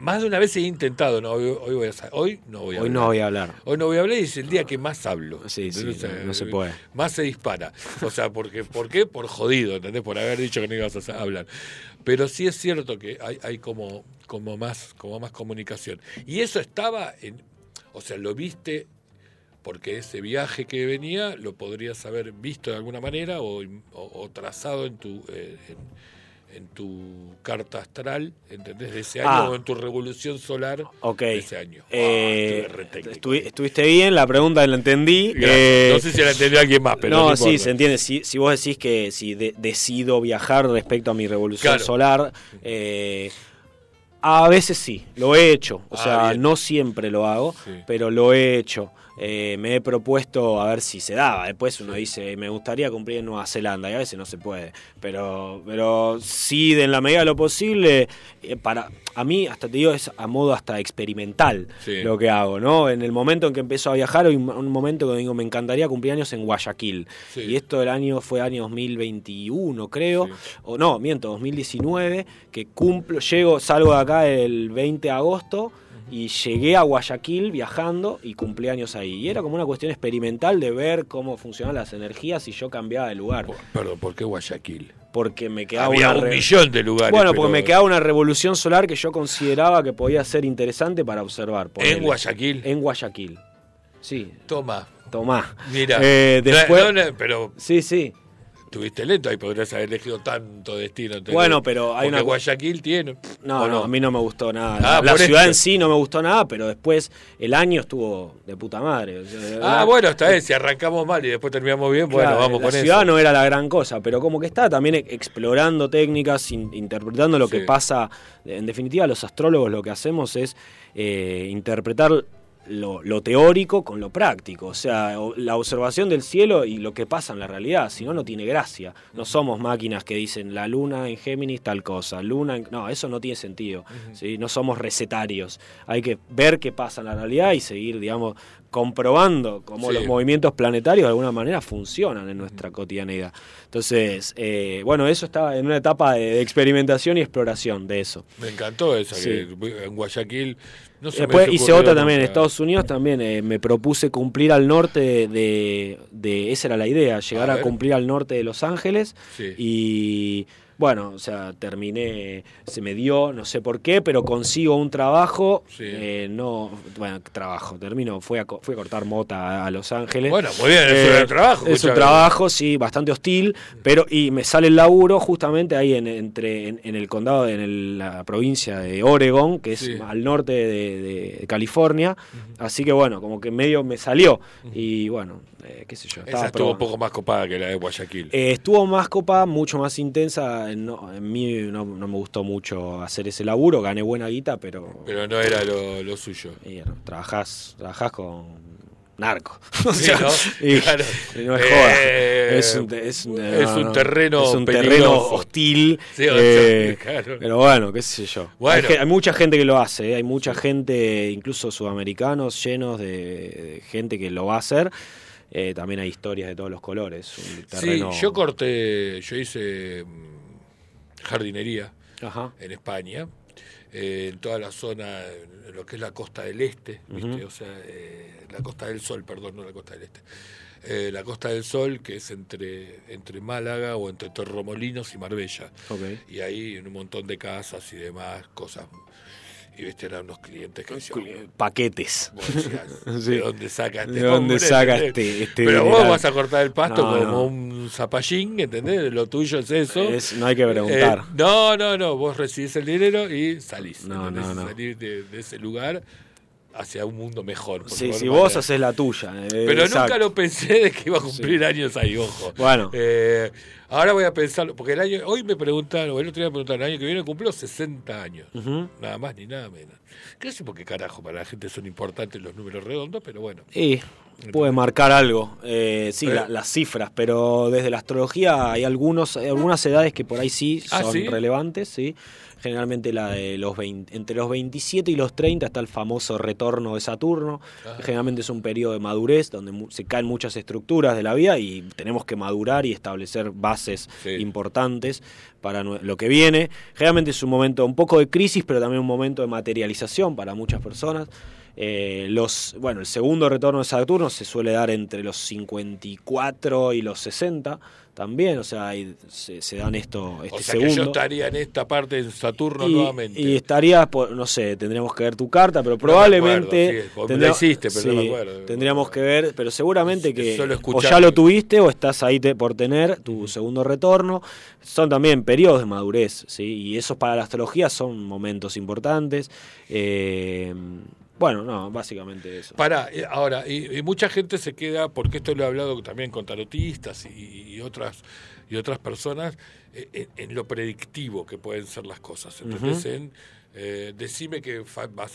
más de una vez he intentado, no, hoy, hoy voy a, hoy no voy a Hoy hablar. no voy a hablar. Hoy no voy a hablar y es el día que más hablo. Sí, sí, ¿entendés? O sea, no- no se puede. Más se dispara. O sea, porque, ¿por qué? Por jodido, ¿entendés? Por haber dicho que no ibas a hablar. Pero sí es cierto que hay, hay como, como, más, como más comunicación. Y eso estaba en. O sea, lo viste porque ese viaje que venía lo podrías haber visto de alguna manera o, trazado en tu. eh, en tu carta astral, ¿entendés? De ese año Ah. o en tu revolución solar de ese año. Ah, Eh, estuve estuvi- estuviste bien, la pregunta la entendí. Eh, no sé si la entendió alguien más, pero no, no, sí, se entiende. Si, si vos decís que si de- decido viajar respecto a mi revolución Claro. solar, eh, a veces sí, lo he hecho. O Ah, sea, bien. no siempre lo hago, Sí. pero lo he hecho. Eh, me he propuesto a ver si se daba. Después uno dice, me gustaría cumplir en Nueva Zelanda, y a veces no se puede. Pero, pero sí, de en la medida de lo posible, eh, para a mí, hasta te digo, es a modo hasta experimental Sí. lo que hago, ¿no? En el momento en que empezó a viajar, hay un, un momento que digo, me encantaría cumplir años en Guayaquil. Sí. Y esto del año fue año 2021, creo. Sí. O no, miento, 2019, que cumplo, llego, salgo de acá el 20 de agosto y llegué a Guayaquil viajando y cumplí años ahí. Y era como una cuestión experimental de ver cómo funcionan las energías si yo cambiaba de lugar. Por- Perdón, ¿por qué Guayaquil? Porque me quedaba Había una un millón de lugares. Bueno, pero- porque me quedaba una revolución solar que yo consideraba que podía ser interesante para observar. ponele. ¿En Guayaquil? En Guayaquil. Sí, Toma, tomá. mira. Eh, después- no, no, pero Sí, sí. Tuviste lento, ahí podrías haber elegido tanto destino. ¿entendés? Bueno, pero hay Porque una- Guayaquil tiene. No, ¿o no, a mí no me gustó nada. Ah, la ciudad en sí no me gustó nada, pero después el año estuvo de puta madre. Ah, bueno, está bien. Si arrancamos mal y después terminamos bien, bueno, vamos la con ciudad eso. no era la gran cosa, pero como que estaba también e- explorando técnicas, in- interpretando lo que pasa. En definitiva, los astrólogos lo que hacemos es eh, interpretar lo, lo teórico con lo práctico, o sea, la observación del cielo y lo que pasa en la realidad, si no, no tiene gracia. No somos máquinas que dicen la luna en Géminis tal cosa, luna en... No, eso no tiene sentido, ¿sí? no somos recetarios. Hay que ver qué pasa en la realidad y seguir, digamos, comprobando cómo Sí. los movimientos planetarios de alguna manera funcionan en nuestra cotidianidad. Entonces, eh, bueno, eso estaba en una etapa de, de experimentación y exploración de eso. Me encantó esa, Sí. que en Guayaquil No se me Después hice otra también en. Estados Unidos, también eh, me propuse cumplir al norte de, de- Esa era la idea, llegar A a, cumplir al norte de Los Ángeles. Sí. Y bueno, o sea, terminé, se me dio, no sé por qué, pero consigo un trabajo. Sí. eh, no, bueno, trabajo, termino, fui a, fui a cortar mota a, Los Ángeles. Bueno, muy bien, es Eh, un trabajo. Es un trabajo, sí, bastante hostil, pero y me sale el laburo justamente ahí en, entre, en, en el condado, en el- la provincia de Oregon, que es Sí. al norte de, de- de California. Así que bueno, como que medio me salió. Y bueno, eh, qué sé yo. Esa estuvo un poco más copada que la de Guayaquil. Eh, estuvo más copa, mucho más intensa. No, en mí no, no me gustó mucho hacer ese laburo. Gané buena guita, pero. pero no era lo, lo suyo. y, trabajás, trabajás con narco. O Sí, sea, ¿no? y- Claro. y no es joda. Eh, es un, es un- es terreno es un terreno hostil. Sí, eh, claro. Pero bueno, qué sé yo. Bueno. Hay mucha gente que lo hace, eh, hay mucha gente, incluso sudamericanos, llenos de, de gente que lo va a hacer. Eh, también hay historias de todos los colores. Un terreno... Sí, yo corté, yo hice mm, jardinería Ajá. en España, eh, en toda la zona, en lo que es la costa del este, o sea, eh, la costa del sol, perdón, no la costa del este. Eh, la costa del sol, que es entre, entre Málaga o entre Torremolinos y Marbella. Y ahí en un montón de casas y demás, cosas. Y viste, eran unos clientes que decían, Paquetes. decías, Sí. ¿de dónde saca este ¿De dónde hombre? saca ¿entendés? este- este Pero vos vas a cortar el pasto No, como no. un zapallín, ¿entendés? Lo tuyo es eso. Es- no hay que preguntar. Eh, no, no, no. Vos recibís el dinero y salís. No, no, no. Salir de, de ese lugar hacia un mundo mejor. por Sí, favor, si vos haces la tuya. eh, Pero exacto. nunca lo pensé de que iba a cumplir años ahí, ojo. Bueno. Eh, ahora voy a pensarlo, porque el año, hoy me preguntaron, o el otro día me preguntaron, el año que viene cumplo 60 años. Nada más ni nada menos. Que sé por qué carajo, para la gente son importantes los números redondos, pero bueno. Y puede marcar algo, eh, sí, Eh. la- las cifras, pero desde la astrología hay algunos, hay algunas edades que por ahí sí Ah, son ¿sí? relevantes, sí. Generalmente la de los 20, entre los 27 y los 30 está el famoso retorno de Saturno. Ajá. Generalmente es un periodo de madurez donde se caen muchas estructuras de la vida y tenemos que madurar y establecer bases Sí. importantes para lo que viene. Generalmente es un momento un poco de crisis, pero también un momento de materialización para muchas personas. Eh, los, bueno, el segundo retorno de Saturno se suele dar entre los 54 y los 60 también, o sea, hay- se, se dan esto, este o sea segundo. que yo estaría en esta parte en Saturno y, nuevamente. y estaría, por, no sé, tendríamos que ver tu carta, pero me probablemente... Tendríamos que ver, pero seguramente que o ya lo tuviste o estás ahí te- por tener tu segundo retorno. Son también periodos de madurez, ¿sí? Y esos para la astrología son momentos importantes. Eh, bueno, no, básicamente eso. Para, ahora, y, y mucha gente se queda, porque esto lo he hablado también con tarotistas y, y otras y otras personas, eh, en, en lo predictivo que pueden ser las cosas. ¿Entendés? Ujú. En, eh, decime que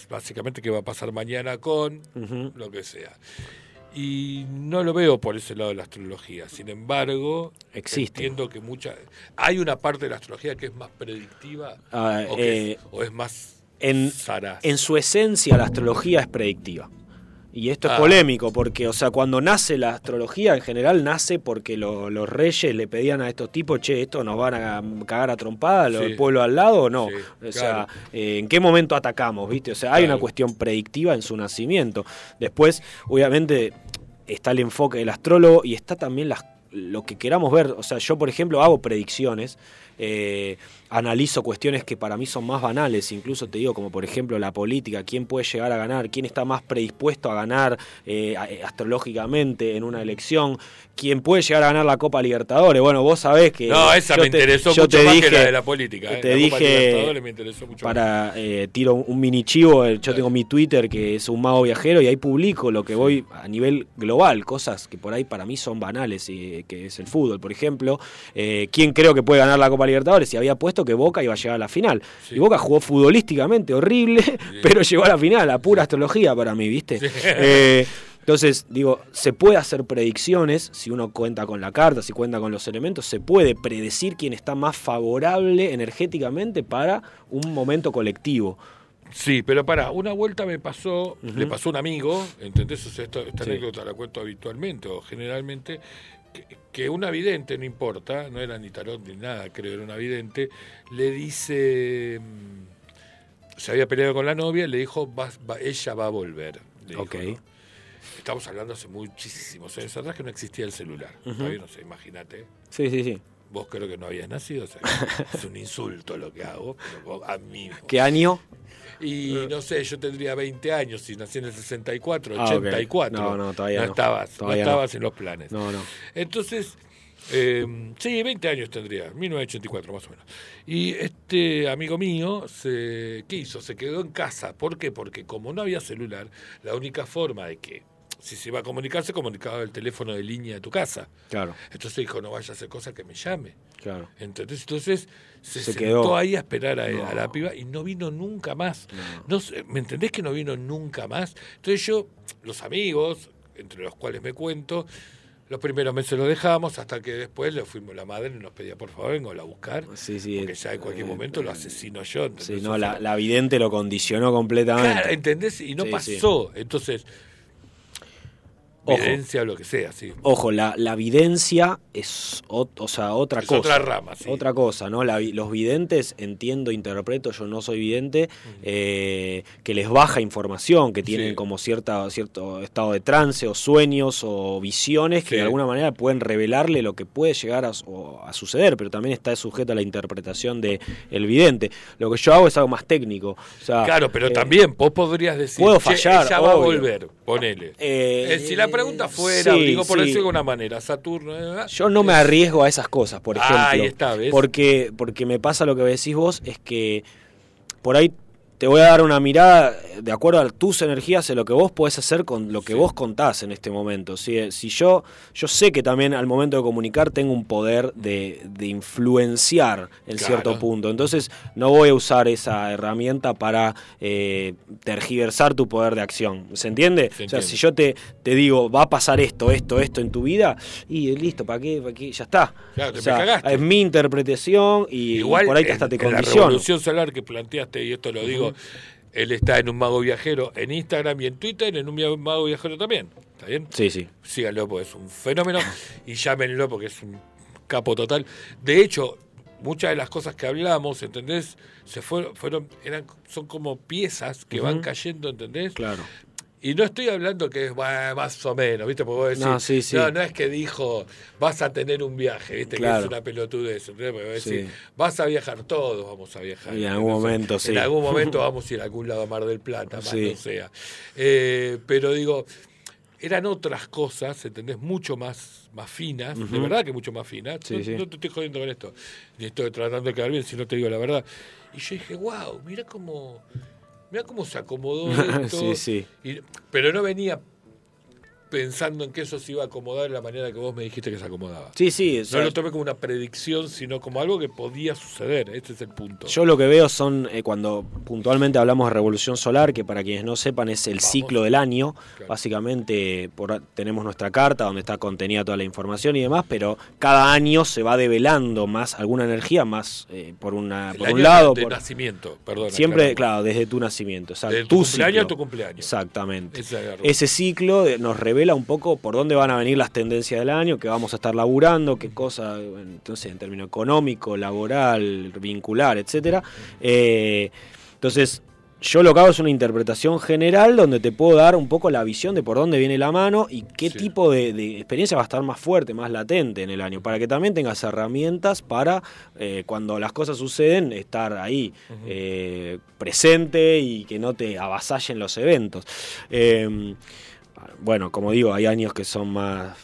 básicamente qué va a pasar mañana con lo que sea. Y no lo veo por ese lado de la astrología. Sin embargo, Existe. entiendo que mucha hay una parte de la astrología que es más predictiva Ah, o, que eh, es, o es más en, su esencia la astrología es predictiva. Y esto es Ah. polémico, porque, o sea, cuando nace la astrología, en general nace porque lo- los reyes le pedían a estos tipos, che, esto nos van a cagar a trompada, lo- Sí. el pueblo al lado o no. Sí, o sea, claro. eh, ¿en qué momento atacamos? ¿Viste? O sea, hay una cuestión predictiva en su nacimiento. Después, obviamente, está el enfoque del astrólogo y está también las lo que queramos ver, o sea, yo por ejemplo hago predicciones, eh, analizo cuestiones que para mí son más banales, incluso te digo como por ejemplo la política, quién puede llegar a ganar, quién está más predispuesto a ganar eh, eh, astrológicamente en una elección, quién puede llegar a ganar la Copa Libertadores. Bueno, vos sabés que... No, esa me te- interesó yo mucho te más dije- que la de la política. ¿eh? Te La Copa dije Libertadores me interesó mucho para tiro un mini chivo, yo tengo mi Twitter que es un mago viajero y ahí publico lo que voy a nivel global, cosas que por ahí para mí son banales, y, que es el fútbol, por ejemplo. ¿Quién creo que puede ganar la Copa Libertadores? Y había puesto que Boca iba a llegar a la final. Sí. Y Boca jugó futbolísticamente horrible, pero llegó a la final, la pura astrología para mí, ¿viste? Sí. Eh, entonces, digo, se puede hacer predicciones, si uno cuenta con la carta, si cuenta con los elementos, se puede predecir quién está más favorable energéticamente para un momento colectivo. Sí, pero para, una vuelta me pasó, le pasó a un amigo, ¿entendés? O sea, esto- esta Sí. anécdota la cuento habitualmente o generalmente, que, que una vidente, no importa, no era ni tarot ni nada, creo, era una vidente, le dice, mm, se había peleado con la novia le dijo, "Va- va- ella va a volver. le dijo, Ok. ¿no? Estamos hablando hace muchísimos años atrás que no existía el celular. Todavía no sé, imagínate. Sí, sí, sí. Vos creo que no habías nacido, o sea, es un insulto lo que hago, pero vos- a mí. ¿Qué año? Y no sé, yo tendría 20 años, si nací en el 64, Ah, ok. 84. No, no, todavía no. estabas, Todavía no no. estabas en los planes. No, no. Entonces, eh, sí, 20 años tendría, 1984 más o menos. Y este amigo mío, se, ¿qué hizo? Se quedó en casa. ¿Por qué? Porque como no había celular, la única forma de que, si se iba a comunicar, se comunicaba el teléfono de línea de tu casa. Claro, Entonces dijo, no vaya a hacer cosa que me llame. Claro. ¿Entendés? Entonces se, Se sentó quedó. ahí a esperar a, No. a la piba y no vino nunca más. No. ¿Me entendés que no vino nunca más? Entonces yo, los amigos, entre los cuales me cuento, los primeros meses lo dejamos hasta que después le fuimos la madre y nos pedía por favor vengo a buscar. Sí, sí. Porque ya en cualquier momento lo asesino yo. Sí, no, la, vidente lo condicionó completamente. claro, ¿entendés? Y no sí. pasó. Entonces, Ojo. evidencia o lo que sea, sí. Ojo, la, la videncia es ot- o sea, otra Es cosa. otra rama, sí. Otra cosa, ¿no? La los videntes, entiendo, interpreto, yo no soy vidente, eh, que les baja información, que tienen Sí. como cierta, cierto estado de trance o sueños o visiones que Sí. de alguna manera pueden revelarle lo que puede llegar a, su- o a suceder, pero también está sujeto a la interpretación del el vidente. Lo que yo hago es algo más técnico. O sea, Claro, pero eh, también vos podrías decir, puedo "Che, fallar, ella va a obvio". volver, ponele. eh, Eh, si la pregunta fuera, sí, digo por sí. decirlo de alguna manera, Saturno. eh, Yo no me arriesgo a esas cosas, por ejemplo. Ah, ahí está, ¿ves? Porque, porque me pasa lo que decís vos, es que por ahí te voy a dar una mirada de acuerdo a tus energías en lo que vos podés hacer con lo que vos contás en este momento. Si, si yo, yo sé que también al momento de comunicar tengo un poder de, de influenciar en Claro. cierto punto. Entonces no voy a usar esa herramienta para eh, tergiversar tu poder de acción. ¿Se entiende? Se o sea, si yo te, te digo, va a pasar esto, esto, esto en tu vida, y listo, ¿para qué? ¿Para qué? Ya está. Claro, te O sea, es mi interpretación y, Igual, por ahí hasta te en la condiciona. revolución solar que planteaste, y esto lo digo, él está en un mago viajero en Instagram y en Twitter, en un mago viajero también. ¿Está bien? Sí, sí. Síganlo porque es un fenómeno y llámenlo porque es un capo total. De hecho, muchas de las cosas que hablamos, ¿entendés? Se fueron, fueron eran, son como piezas que van cayendo, ¿entendés? Claro. Y no estoy hablando que es más o menos, ¿viste? Porque vos decís, No, sí, sí. no, no es que dijo, vas a tener un viaje, ¿viste? Que es una pelotudez, vos decís, Sí. vas a viajar, todos vamos a viajar. Y en algún momento, sí. En algún momento vamos a ir a algún lado a Mar del Plata, más no sea. Eh, pero digo, eran otras cosas, ¿entendés? Mucho más, más finas, de verdad que mucho más finas. Sí, no, sí. no te estoy jodiendo con esto, ni estoy tratando de quedar bien, si no te digo la verdad. Y yo dije, wow, mira cómo, mira cómo se acomodó esto. Sí, sí. Y- pero no venía pensando en que eso se iba a acomodar de la manera que vos me dijiste que se acomodaba. Sí, sí. o No lo tomé como una predicción, sino como algo que podía suceder. Este es el punto. Yo lo que veo son, eh, cuando puntualmente hablamos de revolución solar, que para quienes no sepan es el ciclo del año, Claro. básicamente por, tenemos nuestra carta donde está contenida toda la información y demás, pero cada año se va develando más alguna energía, más eh, por, una, El por año un lado. de por- nacimiento, perdón. siempre, claro, desde tu nacimiento. exacto, Desde tu cumpleaños ciclo. a tu cumpleaños. Exactamente. Ese ciclo eh, nos revela un poco por dónde van a venir las tendencias del año, qué vamos a estar laburando, qué cosa, entonces en términos económico, laboral, vincular, etcétera. Eh, entonces, yo lo que hago es una interpretación general donde te puedo dar un poco la visión de por dónde viene la mano y qué Sí. tipo de, de experiencia va a estar más fuerte, más latente en el año, para que también tengas herramientas para eh, cuando las cosas suceden estar ahí eh, presente y que no te avasallen los eventos. Eh, bueno, como digo, hay años que son más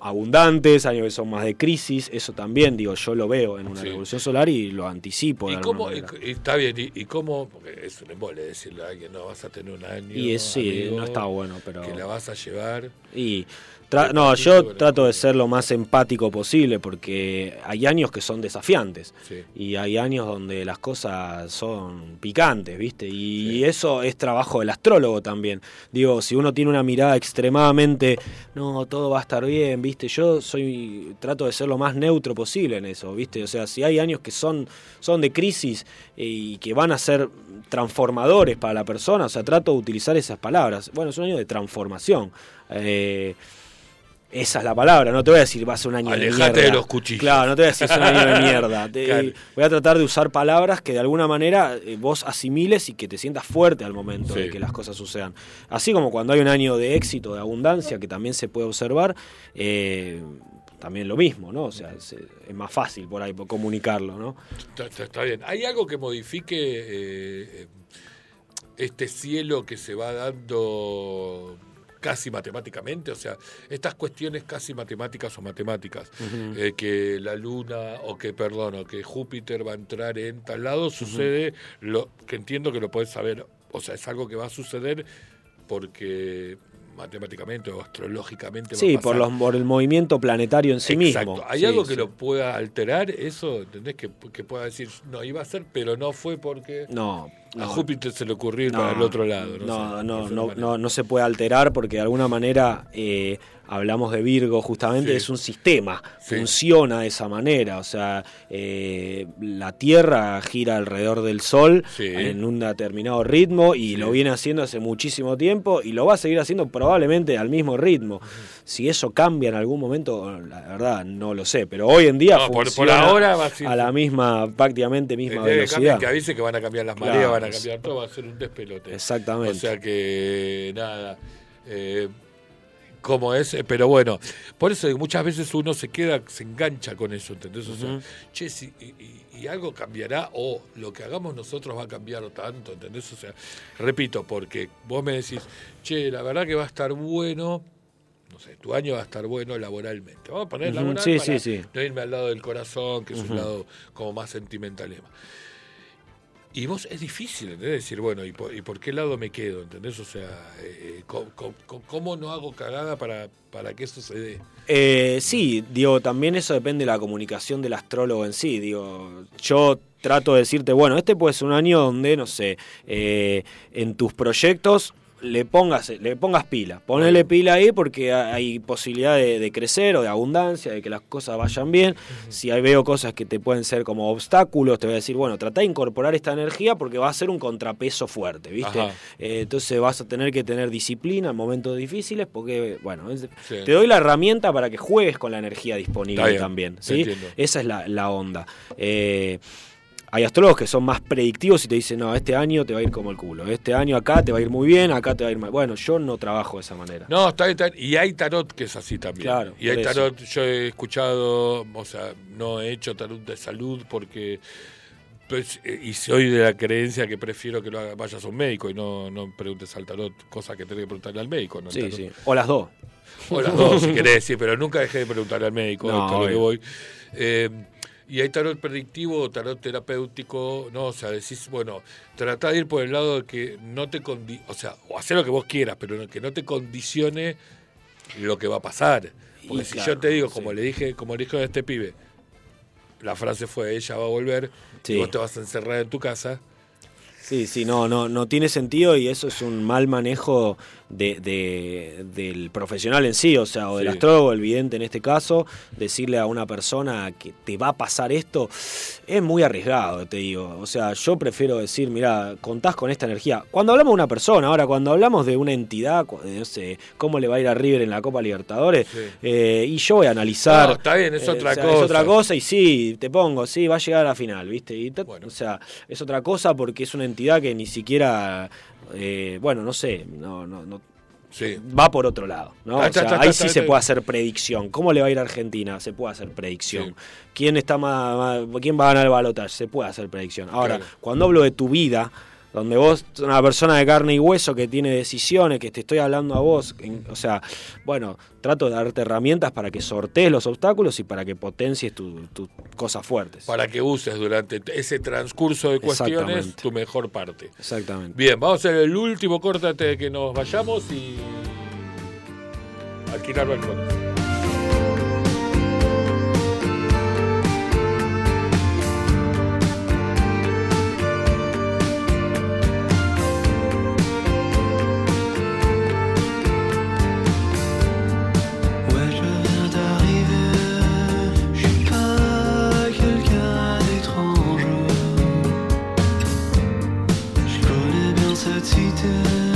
abundantes, años que son más de crisis, eso también, digo, yo lo veo en una Sí. revolución solar y lo anticipo. ¿Y cómo, y, está bien, y, y cómo, porque es un embole decirle a alguien, no, vas a tener un año. Y es- sí, no está bueno, pero... Que la vas a llevar. Y tra- no, yo trato de ser lo más empático posible porque hay años que son desafiantes Sí. y hay años donde las cosas son picantes, ¿viste? Y eso es trabajo del astrólogo también. Digo, si uno tiene una mirada extremadamente, no, todo va a estar bien, ¿viste? Yo soy trato de ser lo más neutro posible en eso, ¿viste? O sea, si hay años que son son de crisis y que van a ser transformadores para la persona, o sea, trato de utilizar esas palabras. Bueno, es un año de transformación. Eh, Esa es la palabra, no te voy a decir va a ser un año de Alejate mierda. de los cuchillos. Claro, no te voy a decir es un año de mierda. Te- Claro. Voy a tratar de usar palabras que de alguna manera eh, vos asimiles y que te sientas fuerte al momento Sí. de que las cosas sucedan. Así como cuando hay un año de éxito, de abundancia, que también se puede observar, eh, también lo mismo, ¿no? O sea, se- es más fácil por ahí por comunicarlo, ¿no? Está, está- está bien. ¿Hay algo que modifique eh, este cielo que se va dando casi matemáticamente? O sea, estas cuestiones casi matemáticas o matemáticas, eh, que la luna o que, perdón, o que Júpiter va a entrar en tal lado, sucede, lo que entiendo que lo podés saber, o sea, es algo que va a suceder porque matemáticamente o astrológicamente va a Sí, pasar. por, los, por el movimiento planetario en sí Exacto. mismo. ¿Hay Sí, algo que sí. lo pueda alterar eso? ¿Entendés? Que, que pueda decir, no, iba a ser, pero no fue porque No, a. Júpiter se le ocurrió ir No, para el otro lado. No, No, sé, no, no, no, se puede alterar porque de alguna manera eh, hablamos de Virgo justamente, Sí. es un sistema, Sí. funciona de esa manera, o sea, eh, la Tierra gira alrededor del Sol Sí. en un determinado ritmo y lo viene haciendo hace muchísimo tiempo y lo va a seguir haciendo probablemente al mismo ritmo. Si eso cambia en algún momento, la verdad no lo sé, pero hoy en día No, por- por funciona ahora va a ser- a la misma, prácticamente misma velocidad. que avise que van a cambiar las Claro, mareas, van a es- cambiar todo, va a ser un despelote. Exactamente. O sea que, nada, eh, como es, eh, pero bueno, por eso muchas veces uno se queda, se engancha con eso, ¿entendés? O sea, che, si- y, y- algo cambiará o lo que hagamos nosotros va a cambiar tanto, ¿entendés? O sea, repito, porque vos me decís, che, la verdad que va a estar bueno, no sé, tu año va a estar bueno laboralmente. Vamos a poner Ujú, laboral sí, para sí, sí. no irme al lado del corazón, que es un lado como más sentimental y vos es difícil, ¿entendés? Decir, bueno, ¿y por, y por qué lado me quedo? ¿Entendés? O sea, eh, co- ¿cómo, no hago cagada para, para que eso se dé? Eh, sí, digo, también eso depende de la comunicación del astrólogo en sí. Digo, yo trato de decirte, bueno, este puede ser un año donde, no sé, eh, en tus proyectos le pongas, le pongas pila. Ponele pila ahí porque ha- hay posibilidad de, de crecer o de abundancia, de que las cosas vayan bien. Si ahí veo cosas que te pueden ser como obstáculos, te voy a decir, bueno, trata de incorporar esta energía porque va a ser un contrapeso fuerte, ¿viste? Eh, entonces vas a tener que tener disciplina en momentos difíciles porque, bueno, es- Sí. te doy la herramienta para que juegues con la energía disponible también. ¿sí? entiendo. Esa es la, la onda. Eh, hay astrólogos que son más predictivos y te dicen, no, este año te va a ir como el culo, este año acá te va a ir muy bien, acá te va a ir mal. Bueno, yo no trabajo de esa manera. No, está, está. Y hay tarot que es así también. Claro, y hay eso. tarot, yo he escuchado, o sea, no he hecho tarot de salud porque... pues, y soy de la creencia que prefiero que lo haga- vayas a un médico y no, no preguntes al tarot cosas que tenés que preguntarle al médico. ¿no? Sí, sí. O las dos. O las dos, si querés decir, pero nunca dejé de preguntarle al médico, No, esto es lo que voy. Eh, y hay tarot predictivo o tarot terapéutico, ¿no? O sea, decís, bueno, tratá de ir por el lado de que no te condi o sea, o hacer lo que vos quieras, pero que no te condicione lo que va a pasar. Porque Y si claro, yo te digo, como le dije, como le dijo a este pibe, la frase fue ella va a volver Sí. y vos te vas a encerrar en tu casa. Sí, sí, no, no, no tiene sentido y eso es un mal manejo de, de- del profesional en sí, o sea, o del Sí. astrólogo, el vidente en este caso, decirle a una persona que te va a pasar esto es muy arriesgado, te digo. O sea, yo prefiero decir, mira, contás con esta energía. Cuando hablamos de una persona, ahora, cuando hablamos de una entidad, no sé, cómo le va a ir a River en la Copa Libertadores, Sí. eh, y yo voy a analizar. No, está bien, es eh, otra o sea, cosa. Es otra cosa y sí, te pongo, sí, va a llegar a la final, ¿viste? Y ta- O sea, es otra cosa porque es una entidad que ni siquiera, eh, bueno, no sé, no, no, no Sí. va por otro lado, ¿no? Ta, O sea, ahí sí se puede hacer predicción. ¿Cómo le va a ir a Argentina? Se puede hacer predicción. Sí. ¿Quién está más, más- quién va a ganar el balotaje? Se puede hacer predicción. Ahora, Claro. cuando hablo de tu vida, donde vos una persona de carne y hueso que tiene decisiones, que te estoy hablando a vos, en- o sea, bueno, trato de darte herramientas para que sortees los obstáculos y para que potencies tu- tus cosas fuertes. Para que uses durante ese transcurso de cuestiones tu mejor parte. Exactamente. Bien, vamos a hacer el último corte antes de que nos vayamos y alquilar balcones. Bien cette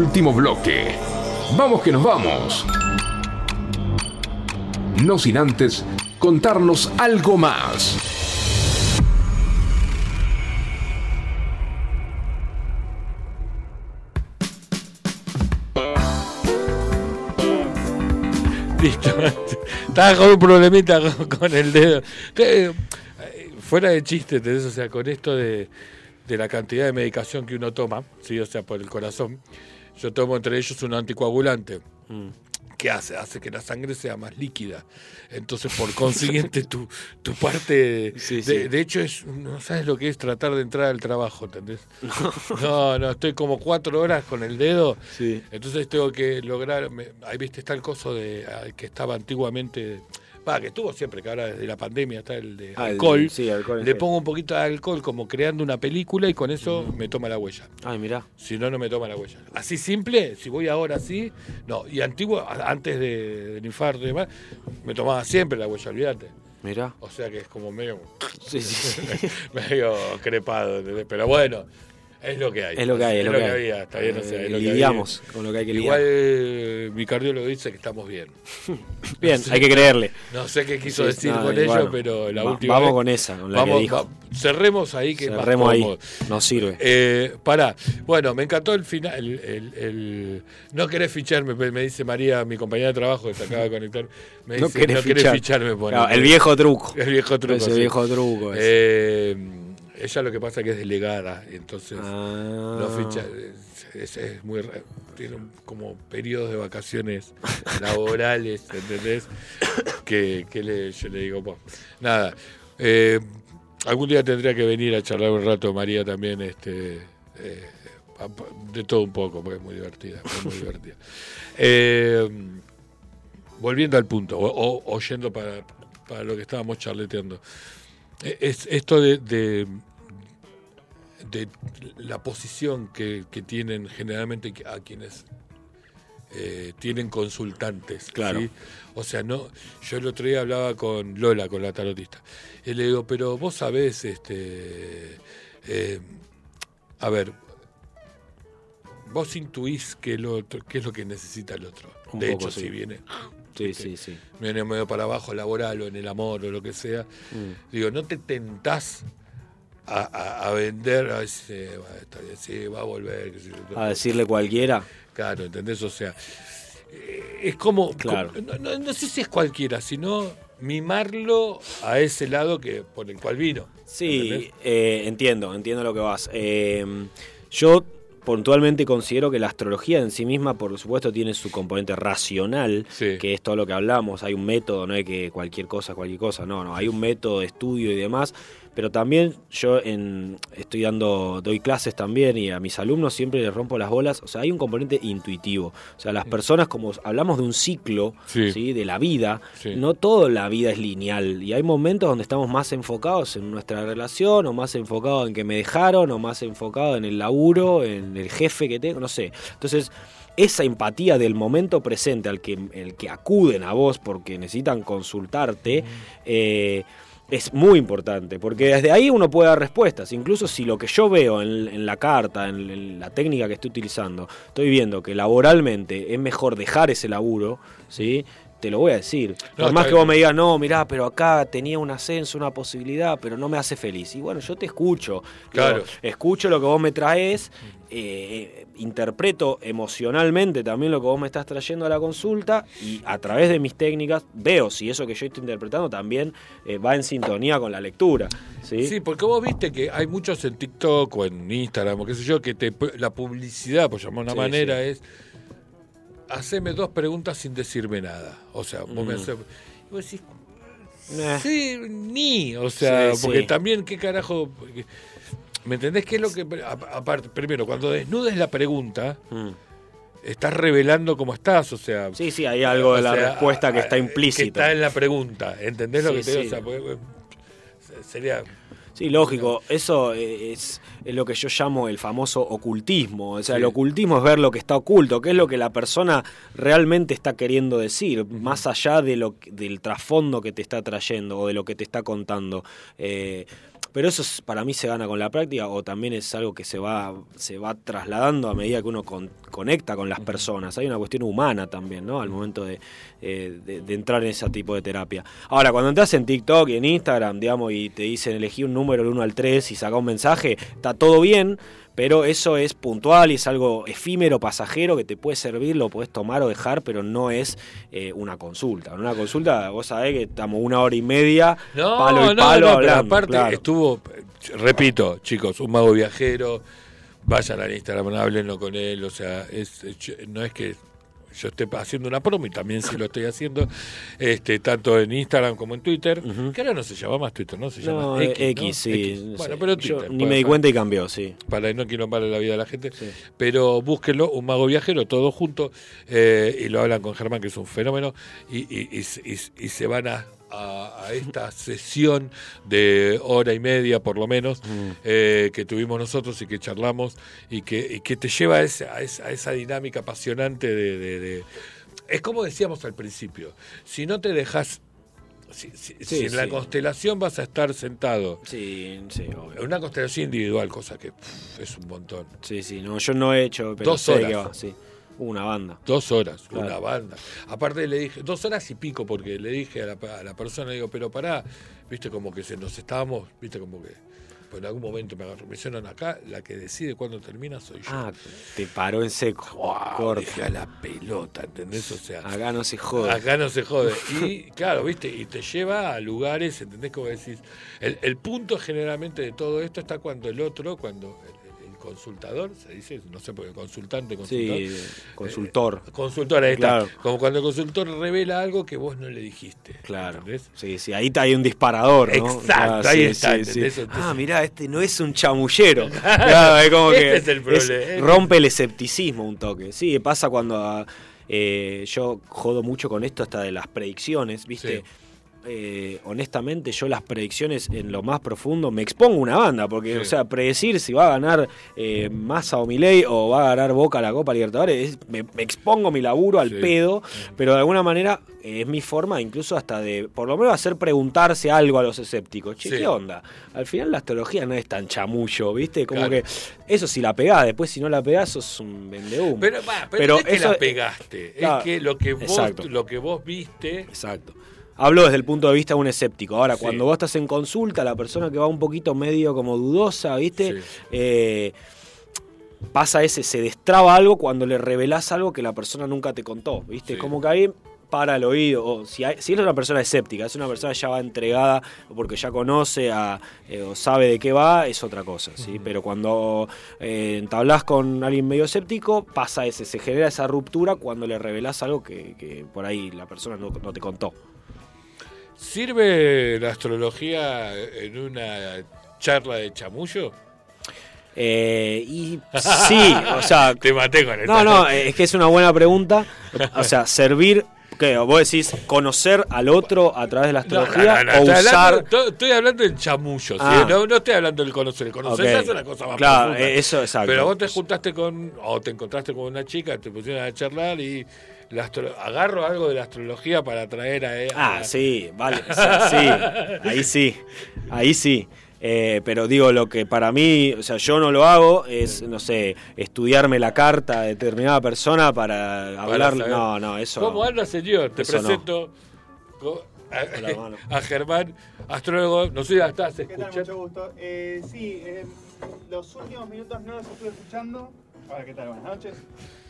último bloque. Vamos que nos vamos. No sin antes contarnos algo más. Listo. Estaba con un problemita con, el dedo. Eh, fuera de chiste, ¿entendés? O sea, con esto de, de la cantidad de medicación que uno toma, ¿sí? o sea, por el corazón, yo tomo entre ellos un anticoagulante. ¿Qué hace? Hace que la sangre sea más líquida. Entonces, por consiguiente, tu, tu parte. Sí, de, sí. de hecho, es no sabes lo que es tratar de entrar al trabajo, ¿entendés? No, no, estoy como cuatro horas con el dedo. Sí. Entonces tengo que lograr. me- ahí viste, está el coso de ah, que estaba antiguamente. Va, que estuvo siempre, que ahora desde la pandemia está el de Ah, alcohol. sí, alcohol Le pongo un poquito de alcohol como creando una película y con eso me toma la huella. Ay, mirá. Si no, no me toma la huella. Así simple, si voy ahora así, no. Y antiguo, antes de- del infarto y demás, me tomaba siempre la huella, olvídate. Mirá. O sea que es como medio, Sí, sí. medio crepado, ¿entendés? Pero bueno, es lo que hay. Es lo que hay, es lo que hay. había, está bien, o sea, es lo que Lidiamos había. con lo que hay que Igual lidiar. eh, mi cardiólogo dice que estamos bien. Bien, No sé- hay que creerle. No sé qué quiso Sí, decir no, con ello, bueno, pero la va- última vamos vez- con esa, con la vamos, que dijo. va- cerremos ahí que Cerremos ahí. Nos sirve. Eh, pará, bueno, me encantó el final. El, el- el- no querés ficharme, me dice María, mi compañera de trabajo que se acaba de conectar. Me No dice, querés no querés fichar. ficharme. Claro, el viejo truco. El viejo truco. Ese sí. viejo truco ese. Eh, ella lo que pasa es que es delegada, entonces Ah. no ficha. Es, es muy tiene como periodos de vacaciones laborales, ¿entendés? Que, que le, yo le digo, nada. eh, algún día tendría que venir a charlar un rato, María, también, este, eh, de todo un poco, porque es muy divertida, muy divertida. Eh, volviendo al punto, o, o- o yendo para, para lo que estábamos charleteando. Es esto de, de, de la posición que, que tienen generalmente que- a quienes eh, tienen consultantes. Claro. ¿sí? O sea, no, yo el otro día hablaba con Lola, con la tarotista, y le digo, pero vos sabés, este, eh, a ver, vos intuís qué, qué es lo que necesita el otro. Un de hecho, sí. si viene Sí, sí, sí. viene medio para abajo laboral o en el amor o lo que sea, Mm. digo, no te tentás a, a- a vender, a decir, "Sí, va, está bien, sí, va a volver. qué sé yo". A decirle cualquiera. Claro, ¿entendés? O sea, eh, es como, Claro. como- no, no- no sé si es cualquiera, sino mimarlo a ese lado que por el cual vino. Sí, eh, entiendo, entiendo lo que vas. Eh, yo puntualmente considero que la astrología en sí misma, por supuesto, tiene su componente racional, que es todo lo que hablamos. Hay un método, no es que cualquier cosa, cualquier cosa, no, no, hay un método de estudio y demás. Pero también yo en, estoy dando, doy clases también y a mis alumnos siempre les rompo las bolas. O sea, hay un componente intuitivo. O sea, las personas, como hablamos de un ciclo Sí. ¿sí? de la vida, Sí. no toda la vida es lineal. Y hay momentos donde estamos más enfocados en nuestra relación, o más enfocados en que me dejaron, o más enfocados en el laburo, en el jefe que tengo, no sé. Entonces, esa empatía del momento presente al que, el que acuden a vos porque necesitan consultarte, eh, es muy importante, porque desde ahí uno puede dar respuestas. Incluso si lo que yo veo en, la carta, en, en la técnica que estoy utilizando, estoy viendo que laboralmente es mejor dejar ese laburo, ¿sí? Te lo voy a decir. No, Por más que vos me digas, no, mirá, pero acá tenía un ascenso, una posibilidad, pero no me hace feliz. Y bueno, yo te escucho. Claro. Digo, escucho lo que vos me traes, eh, interpreto emocionalmente también lo que vos me estás trayendo a la consulta y a través de mis técnicas veo si eso que yo estoy interpretando también eh, va en sintonía con la lectura. ¿sí? Sí, porque vos viste que hay muchos en TikTok o en Instagram o qué sé yo, que te, la publicidad, por llamar una Sí, manera, sí. es haceme dos preguntas sin decirme nada. O sea, vos me Mm. haces... y vos decís, Eh. sí, ni. O sea, Sí, porque sí. también, ¿qué carajo? ¿Me entendés qué es lo que... Aparte, primero, cuando desnudes la pregunta, estás revelando cómo estás, o sea... Mm. Sí, sí, hay algo de la sea, respuesta que a- está Que implícita. está en la pregunta, ¿entendés lo Sí, que te digo? sí. O sea, porque, sería... Sí, lógico. Eso es, es lo que yo llamo el famoso ocultismo. O sea, Sí. el ocultismo es ver lo que está oculto, qué es lo que la persona realmente está queriendo decir, más allá de lo que- del trasfondo que te está trayendo o de lo que te está contando. Eh, Pero eso es- para mí se gana con la práctica o también es algo que se va, se va trasladando a medida que uno con- conecta con las personas. Hay una cuestión humana también, ¿no? Al momento de, eh, de- de entrar en ese tipo de terapia. Ahora, cuando entras en TikTok y en Instagram, digamos, y te dicen elegí un número del 1 al 3 y saca un mensaje, está todo bien, pero eso es puntual y es algo efímero, pasajero, que te puede servir, lo puedes tomar o dejar, pero no es eh, una consulta. En una consulta, vos sabés que estamos una hora y media, No, palo y no, palo no, pero aparte claro. estuvo, repito, chicos, un mago viajero, vayan al Instagram, háblenlo con él, o sea, es- no es que yo esté haciendo una promo y también sí lo estoy haciendo, este, tanto en Instagram como en Twitter, que ahora no se llama más Twitter, ¿no? Se llama No, X, X, ¿no? sí. X. Bueno, pero Yo Twitter, ni para- me di cuenta y cambió, sí. para no quilombarle la vida a la gente. Pero búsquenlo, un mago viajero, todos juntos, eh, y lo hablan con Germán, que es un fenómeno, y- y se van a, a- a esta sesión de hora y media, por lo menos, eh, que tuvimos nosotros y que charlamos, y que, y que te lleva a esa, a esa, a esa dinámica apasionante de, de- de- Es como decíamos al principio, si no te dejas... Si, si- Sí, si en la sí. constelación vas a estar sentado Sí, sí, obvio. una constelación individual, cosa que es un montón. Sí, sí, no, yo no he hecho, pero Dos horas. que va, sí. Una banda. Dos horas, Claro. una banda. Aparte le dije, dos horas y pico, porque le dije a la, a la persona, digo, pero pará, viste como que se nos estábamos, viste como que, pues en algún momento me agarró, me hicieron acá, la que decide cuándo termina soy yo. Ah, te paró en seco. Wow, a la pelota, ¿entendés? O sea, Acá no se jode. Acá no se jode. Y claro, viste, y te lleva a lugares, ¿entendés? Como decís. El, el punto generalmente de todo esto está cuando el otro, cuando consultador, se dice, no sé por qué, consultante, consultor. Sí, consultor. Eh, consultor, ahí Claro. está. Como cuando el consultor revela algo que vos no le dijiste. Claro. ¿entendés? Sí, sí, ahí está, hay un disparador, ¿no? Exacto, Claro, ahí sí, está, Ah, mirá, este no es un chamullero. Claro, es como Este que es el problema. rompe el escepticismo un toque. Sí, pasa cuando ah, eh, yo jodo mucho con esto hasta de las predicciones, ¿viste? Sí. Eh, honestamente, yo las predicciones en lo más profundo me expongo una banda, porque, Sí. o sea, predecir si va a ganar eh, Massa o Milei o va a ganar Boca la Copa Libertadores, es- me, me expongo mi laburo al Sí. pedo, pero de alguna manera eh, es mi forma incluso hasta de, por lo menos, hacer preguntarse algo a los escépticos. Che. ¿qué onda? Al final la astrología no es tan chamullo, ¿viste? Como Claro. que eso si la pegás, después si no la pegás sos un vendehumo. Pero, pero, Pero no es que la pegaste, Claro, es que lo que vos, exacto. lo que vos viste. Exacto. Hablo desde el punto de vista de un escéptico. Ahora, Sí. cuando vos estás en consulta, la persona que va un poquito medio como dudosa, ¿viste? Sí. Eh, pasa ese, se destraba algo cuando le revelás algo que la persona nunca te contó, ¿viste? Sí. Como que ahí para el oído. O si, hay- si es una persona escéptica, es una persona ya va entregada porque ya conoce a, eh, o sabe de qué va, es otra cosa, ¿sí? Pero cuando eh, entablás con alguien medio escéptico, pasa ese, se genera esa ruptura cuando le revelás algo que, que por ahí la persona no, no te contó. ¿Sirve la astrología en una charla de chamullo? Eh, y sí, o sea, Te maté con no, esta. no, es que es una buena pregunta. O sea, servir, ¿qué? Vos decís conocer al otro a través de la No, no, astrología no, o estoy usar. hablando, estoy hablando del chamullo, ¿sí? Ah. no, no estoy hablando del conocer. El conocer Ok. ya es una cosa más Claro, profunda. eh, eso, exacto. Pero vos te juntaste con, o te encontraste con una chica, te pusieron a charlar y astro- agarro algo de la astrología para traer a ella. Ah, sí, vale, sí, ahí sí, ahí sí. Eh, pero digo, lo que para mí, o sea, yo no lo hago es, no sé, estudiarme la carta de determinada persona para hablar. No, no, eso. ¿Cómo anda, señor? Te no. presento a, a Germán, astrólogo. No sé si estás escuchando. Mucho gusto. Eh, sí, eh, los últimos minutos no los estuve escuchando. Hola, ¿qué tal? Buenas noches.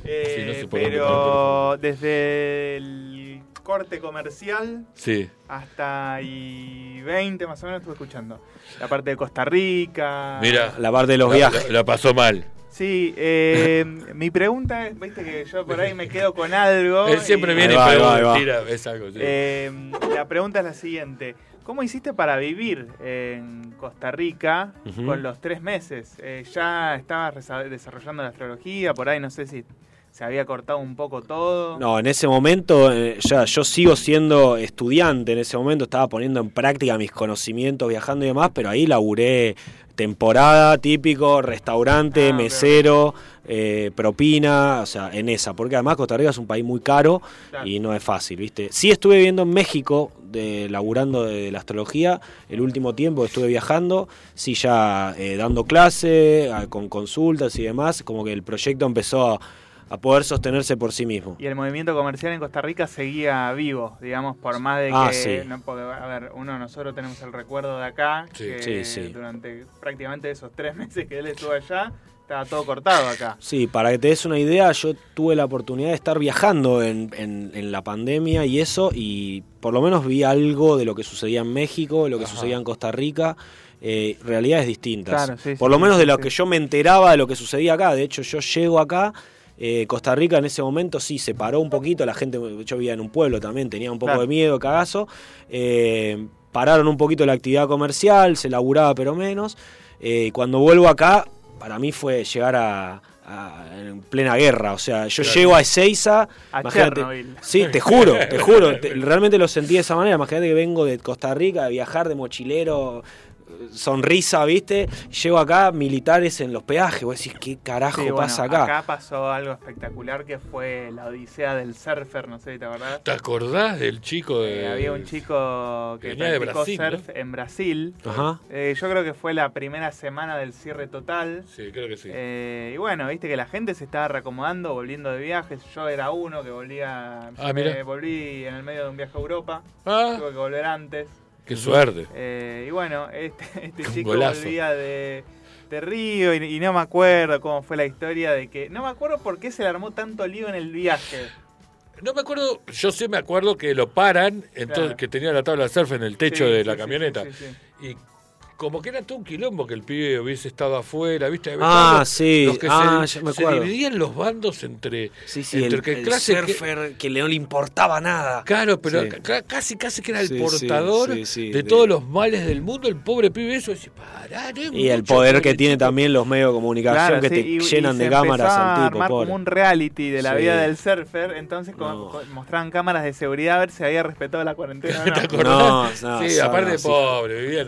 Eh, Sí, no se puede pero desde el corte comercial Sí. hasta y 20 más o menos estuve escuchando. La parte de Costa Rica. Mira. La parte de los la- viajes. La, la pasó mal. Sí, eh, mi pregunta es, viste que yo por ahí me quedo con algo. Él siempre y- viene y ahí va, ahí va. tira, es algo. sí. Eh, la pregunta es la siguiente. ¿Cómo hiciste para vivir en Costa Rica con los tres meses? Eh, ¿Ya estabas desarrollando la astrología? Por ahí no sé si se había cortado un poco todo. No, en ese momento, eh, ya yo sigo siendo estudiante, en ese momento estaba poniendo en práctica mis conocimientos viajando y demás, pero ahí laburé temporada, típico, restaurante, Ah, mesero, eh, propina, o sea, en esa, porque además Costa Rica es un país muy caro Claro. y no es fácil, ¿viste? Sí estuve viviendo en México, de, laburando de, la astrología, el último tiempo que estuve viajando, sí ya eh, dando clase, a- con consultas y demás, como que el proyecto empezó a, a poder sostenerse por sí mismo. Y el movimiento comercial en Costa Rica seguía vivo, digamos, por más de que... Ah, sí. no, porque, a ver, uno nosotros tenemos el recuerdo de acá, Sí. que Sí, sí. durante prácticamente esos tres meses que él estuvo allá, estaba todo cortado acá. Sí, para que te des una idea, yo tuve la oportunidad de estar viajando en, en- en la pandemia y eso, y por lo menos vi algo de lo que sucedía en México, de lo que Ajá. sucedía en Costa Rica, eh, realidades distintas. Claro, sí, por sí, lo menos sí, de lo sí. que yo me enteraba de lo que sucedía acá. De hecho, yo llego acá. Eh, Costa Rica en ese momento sí se paró un poquito, la gente, yo vivía en un pueblo también, tenía un poco Claro. de miedo, cagazo, eh, pararon un poquito la actividad comercial, se laburaba pero menos, eh, cuando vuelvo acá, para mí fue llegar a, a- en plena guerra, o sea, yo Claro. llego a Ezeiza, A Chernobyl. sí, te juro, te juro, te- realmente lo sentí de esa manera, imagínate que vengo de Costa Rica, de viajar de mochilero, sonrisa, ¿viste? Llego acá, militares en los peajes, vos decís, ¿qué carajo Sí, bueno, pasa acá? Acá pasó algo espectacular que fue la odisea del surfer, no sé si te acordás. ¿Te acordás del chico de.? Eh, había un chico que venía de practicó Brasil, ¿no? surf en Brasil. Ajá. Eh, yo creo que fue la primera semana del cierre total. Sí, creo que sí. Eh, y bueno, viste que la gente se estaba reacomodando, volviendo de viajes. Yo era uno que volvía. Ah, volví en el medio de un viaje a Europa. Ah, Tuve que volver antes. Qué suerte. Eh, y bueno, este, este chico golazo. volvía de, de Río y, y no me acuerdo cómo fue la historia de que. No me acuerdo por qué se le armó tanto lío en el viaje. No me acuerdo, yo sí me acuerdo que lo paran, entonces Claro. que tenía la tabla de surf en el techo Sí, de la sí, camioneta. sí, sí, sí. Y como que era todo un quilombo que el pibe hubiese estado afuera, ¿viste? Ah, los- sí. los que Ah, se, me dividían los bandos entre. Sí, sí, entre el, que el clase que- surfer que, no le importaba nada. Claro, pero Sí. ca- casi casi que era el portador sí, sí, de todos los males del mundo, el pobre pibe eso, decís, pará, no Y el poder que tiene chico". también los medios de comunicación Claro, que sí, te y- y llenan se de cámaras al tipo, armar pobre. como un reality de la Sí. vida del surfer, entonces como- No. mostraban cámaras de seguridad a ver si había respetado la cuarentena. ¿Te? No, no, sí, aparte pobre, vivía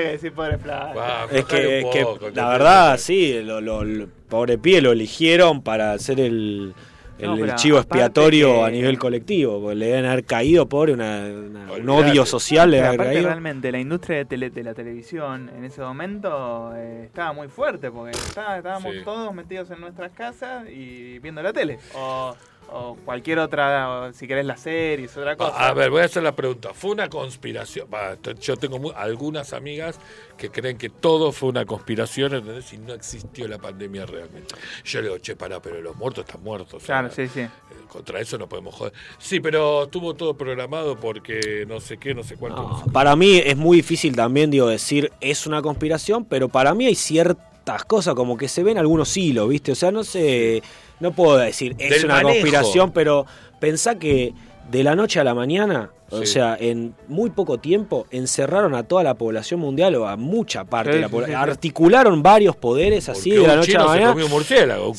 que decir pobre. Va, Es que, es que poco, la verdad, sí, lo, lo- lo- pobre pie lo eligieron para hacer el, el, No, el pero chivo expiatorio que- a nivel colectivo, porque le deben haber caído, pobre, una, una- un odio social le haber caído. realmente la industria de, tele- de la televisión en ese momento eh, estaba muy fuerte porque estaba- estábamos Sí. todos metidos en nuestras casas y viendo la tele o, o cualquier otra, o si querés las series, otra cosa. A, ver, voy a hacer la pregunta. ¿Fue una conspiración? Yo tengo algunas amigas que creen que todo fue una conspiración, ¿entendés? Y no existió la pandemia realmente. Yo le digo, che, pará, pero los muertos están muertos. o sea, Claro, sí, sí. eh, Contra eso no podemos joder. Sí, pero estuvo todo programado porque no sé qué, no sé cuánto. no sé para mí es muy difícil también, digo, decir es una conspiración, pero para mí hay ciertas cosas como que se ven algunos hilos, ¿viste? O sea, no sé, no puedo decir es Del una manejo. conspiración, pero pensá que de la noche a la mañana, o sea, en muy poco tiempo encerraron a toda la población mundial o a mucha parte Sí, de la población. sí, sí. Articularon varios poderes así Porque de la un noche a la se mañana. murciélago,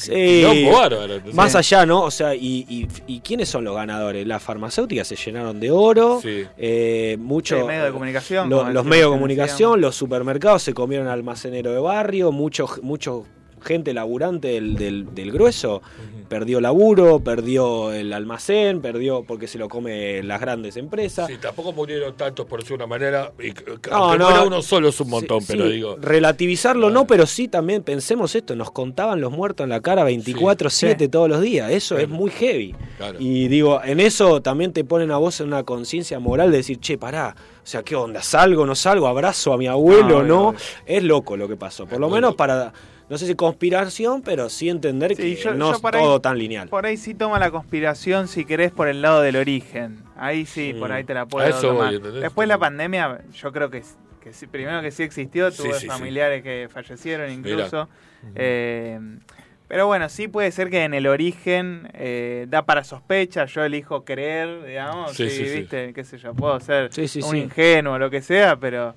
Más allá, ¿no? O sea, y, y- y quiénes son los ganadores? Las farmacéuticas se llenaron de oro, Sí. eh, mucho, Sí, medios de comunicación, lo- los medios de comunicación, los supermercados se comieron al almacenero de barrio, mucho, mucho gente laburante del, del- del grueso perdió laburo, perdió el almacén, perdió porque se lo come las grandes empresas. Sí, tampoco murieron tantos por decir una manera. Y, No, aunque no. uno solo es un montón, Sí, pero sí, digo. Relativizarlo no, pero sí también pensemos esto, nos contaban los muertos en la cara 24/7 Sí. todos los días, eso Claro. es muy heavy. Claro. Y digo, en eso también te ponen a vos en una conciencia moral de decir, che, pará, o sea, ¿qué onda? ¿Salgo, no salgo? ¿Abrazo a mi abuelo, No, no? Es loco lo que pasó, por lo menos para, no sé si conspiración, pero sí entender Sí, que yo- no yo es ahí- todo tan lineal. Por ahí sí toma la conspiración si querés por el lado del origen. Ahí sí, Mm. por ahí te la puedo eso tomar. voy. Después la pandemia, yo creo que, sí, primero que sí existió, Sí, tuve sí, sí. familiares que fallecieron incluso. Eh, pero bueno, sí puede ser que en el origen eh, da para sospecha, yo elijo creer, digamos, Sí, sí, sí, sí. viste, qué sé yo, puedo ser Sí, sí, un sí. ingenuo o lo que sea, pero...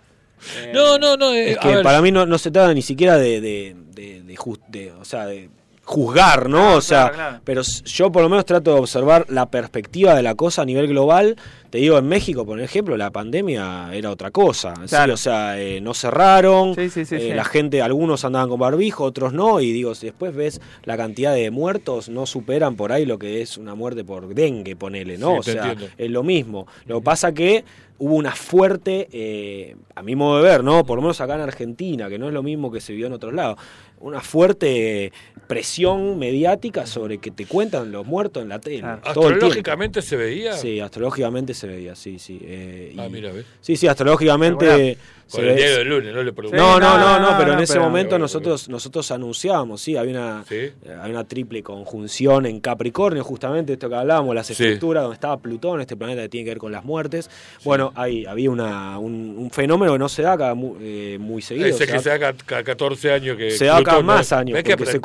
eh, No, no, no. eh, Es que para mí no, no se trata ni siquiera de, de, de, de jus- de- o sea, de juzgar, ¿no? Claro, o sea, claro, claro. pero yo por lo menos trato de observar la perspectiva de la cosa a nivel global. Te digo, en México, por ejemplo, la pandemia era otra cosa. ¿sí? O sea, eh, no cerraron, Sí, sí, sí, eh, sí. la gente, algunos andaban con barbijo, otros no, y digo, si después ves la cantidad de muertos, no superan por ahí lo que es una muerte por dengue, ponele, ¿no? Sí, o sea, entiendo. es lo mismo. Lo que pasa que hubo una fuerte, eh, a mi modo de ver, ¿no? Por lo menos acá en Argentina, que no es lo mismo que se vio en otros lados, una fuerte presión mediática sobre que te cuentan los muertos en la tele. todo el tiempo. Astrológicamente se veía. Sí, astrológicamente se veía, sí, sí. eh, Ah, y- mira, ¿ves? Sí, sí, astrológicamente... Con el diario del lunes, no le pregunté. no, no, no, no, no, pero en ese momento nosotros nosotros anunciábamos, sí, había una Sí. eh, hay una triple conjunción en Capricornio, justamente esto que hablábamos, las Sí. estructuras donde estaba Plutón, este planeta que tiene que ver con las muertes. Bueno, ahí había una, un, un fenómeno que no se da cada mu- eh, muy seguido. Ese se que se da cada, cada 14 años que se da cada más años, ¿Ves que porque se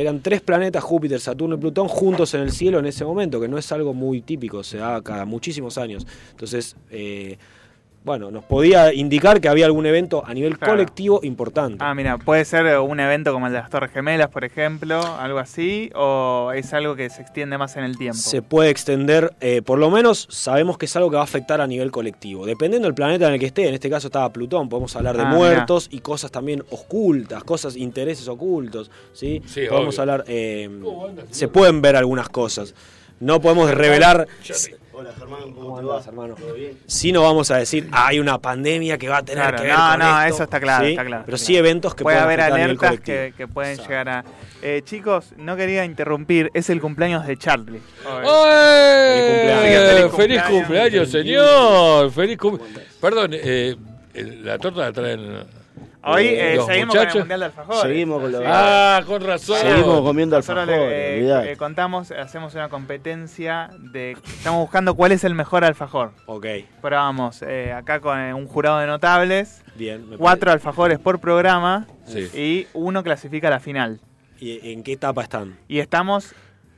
eran tres planetas, Júpiter, Saturno y Plutón, juntos en el cielo en ese momento, que no es algo muy típico, se da cada muchísimos años. Entonces, eh, bueno, nos podía indicar que había algún evento a nivel Claro. colectivo importante. Ah, mira, puede ser un evento como el de las Torres Gemelas, por ejemplo, algo así, o es algo que se extiende más en el tiempo. se puede extender, eh, por lo menos sabemos que es algo que va a afectar a nivel colectivo. Dependiendo del planeta en el que esté, en este caso estaba Plutón, podemos hablar de Ah, muertos y cosas también ocultas, cosas, intereses ocultos, ¿sí? Sí, podemos obvio. hablar, eh, se pueden ver algunas cosas. No podemos revelar... Hola Germán, ¿cómo, ¿Cómo te va? andás, hermano? ¿Todo bien? Si no vamos a decir, "Ah, hay una pandemia que va a tener Claro, que ver no, con no, esto", eso está claro, ¿sí? está claro. Pero está sí claro. eventos que puede pueden haber alertas que, que pueden Exacto. llegar a. Eh, chicos, no quería interrumpir, es el cumpleaños de Charlie. Hoy. ¡Eh! Feliz ¡Feliz cumpleaños. cumpleaños, señor! ¡Feliz cumpleaños! Perdón, eh, la torta la traen. Hoy eh, eh, los seguimos con el. Mundial de Alfajores. Seguimos con lo- Ah, con razón. Seguimos comiendo Nosotros le- alfajores, eh, eh, contamos, hacemos una competencia de. Estamos buscando cuál es el mejor alfajor. Ok, Probamos eh, acá con un jurado de notables, bien. me cuatro alfajores por programa Sí. y uno clasifica a la final. ¿Y en qué etapa están? Y estamos.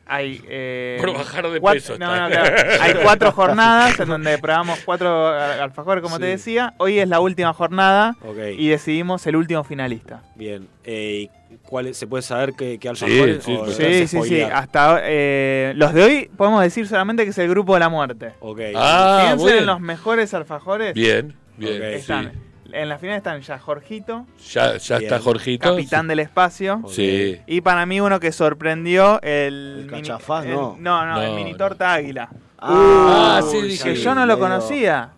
Hay, eh, Por bajar de cuat- peso No, no, claro. Hay cuatro jornadas en donde probamos cuatro al- alfajores, como te decía. Hoy es la última jornada y decidimos el último finalista. bien. Eh, ¿cuál es- ¿Se puede saber qué, alfajores? sí, Sí, sí, sí. Hasta eh, los de hoy podemos decir solamente que es el grupo de la muerte. Ok. Ah, muy en los mejores alfajores. Bien, bien. Están, En la final están ya Jorgito, Ya, ya está Jorgito. capitán del espacio. Sí. Y para mí uno que sorprendió el... El mini- cachafaz, el- no. No, no, el mini no. torta águila. Ah, sí, uy, dije Que yo no lo conocía.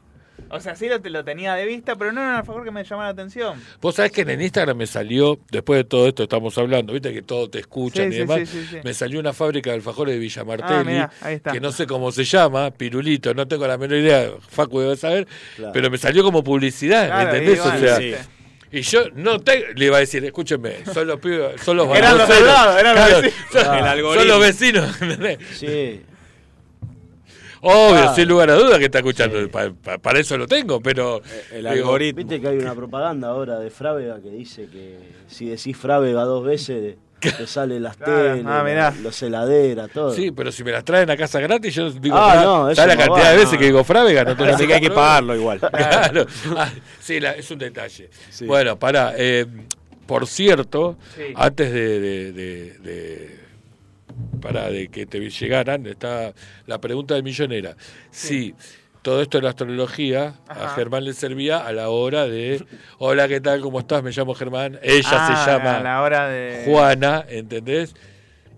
O sea, sí lo, lo tenía de vista, pero no era un alfajor que me llamaba la atención. Vos sabés que en Instagram me salió, después de todo esto estamos hablando, viste que todo te escuchan Sí, y sí, demás, sí, sí, sí. me salió una fábrica de alfajores de Villa Ah, Martelli, mirá, ahí está. que no sé cómo se llama, Pirulito, no tengo la menor idea, Facu debe saber, Claro. pero me salió como publicidad, Claro, ¿entendés? y o sea, sí. y yo no te, le iba a decir, escúchenme, son los pibes, son los Eran los lado, eran los Claro, vecinos. son- El son los vecinos, ¿entendés? Sí. Obvio, Ah. sin lugar a duda que está escuchando, pa- pa- para eso lo tengo, pero... El digo, algoritmo. Viste que hay una propaganda ahora de Frávega que dice que si decís Frávega dos veces te salen las Claro, teles, ah, los heladeras, todo. Sí, pero si me las traen a casa gratis, yo digo, Ah, no, eso ¿sabes la cantidad va, de veces no. que digo Frávega? No Así que hay que pagarlo igual. Claro. Ah, sí, la- es un detalle. Bueno, pará. eh, por cierto, Sí. antes de, de, de- de- pará, de que te llegaran, está la pregunta del millonera. Si todo esto de la astrología a. Germán le servía a la hora de, hola, ¿qué tal? ¿Cómo estás? Me llamo Germán. Ella Ah, se llama A la hora de. Juana, ¿entendés?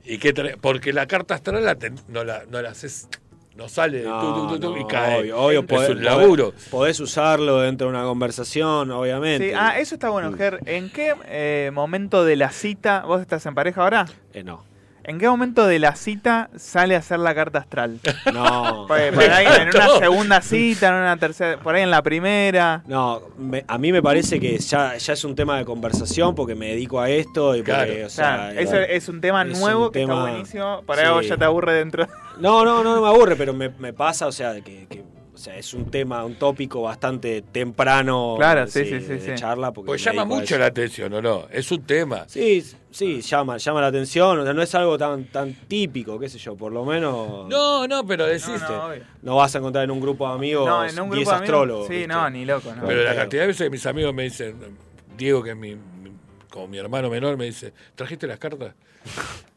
Y qué tra- porque la carta astral la ten- no la no la haces no sale No, tu, tu, tu, y cae. Obvio, obvio, es podés- un laburo. Podés, podés usarlo dentro de una conversación, obviamente. Sí, ah, eso está bueno, Ger. ¿En qué eh, momento de la cita, vos estás en pareja ahora? Eh, no. ¿En qué momento de la cita sale a hacer la carta astral? No. Por, por ahí en una segunda cita, en una tercera, por ahí en la primera. No, me- a mí me parece que ya, ya es un tema de conversación porque me dedico a esto y porque, Claro. o sea, Claro, eso es un tema es nuevo un que está buenísimo. Por ahí a vos sí. ya te aburre dentro. No, no, no, no me aburre, pero me, me pasa, o sea, que, que- o sea, es un tema, un tópico bastante temprano Claro, sí, sí, sí, de sí. charla. Porque Pues llama mucho la atención, ¿o no? Es un tema. Sí, sí, llama, llama la atención, o sea, no es algo tan, tan típico, qué sé yo, por lo menos No, no, pero deciste. No, no, obvio. no vas a encontrar en un grupo de amigos No, en un 10 grupo de amigos. astrólogos. Sí, ¿viste? no, ni loco, no. pero la cantidad de veces que mis amigos me dicen, Diego, que es mi, mi- como mi hermano menor me dice, ¿trajiste las cartas?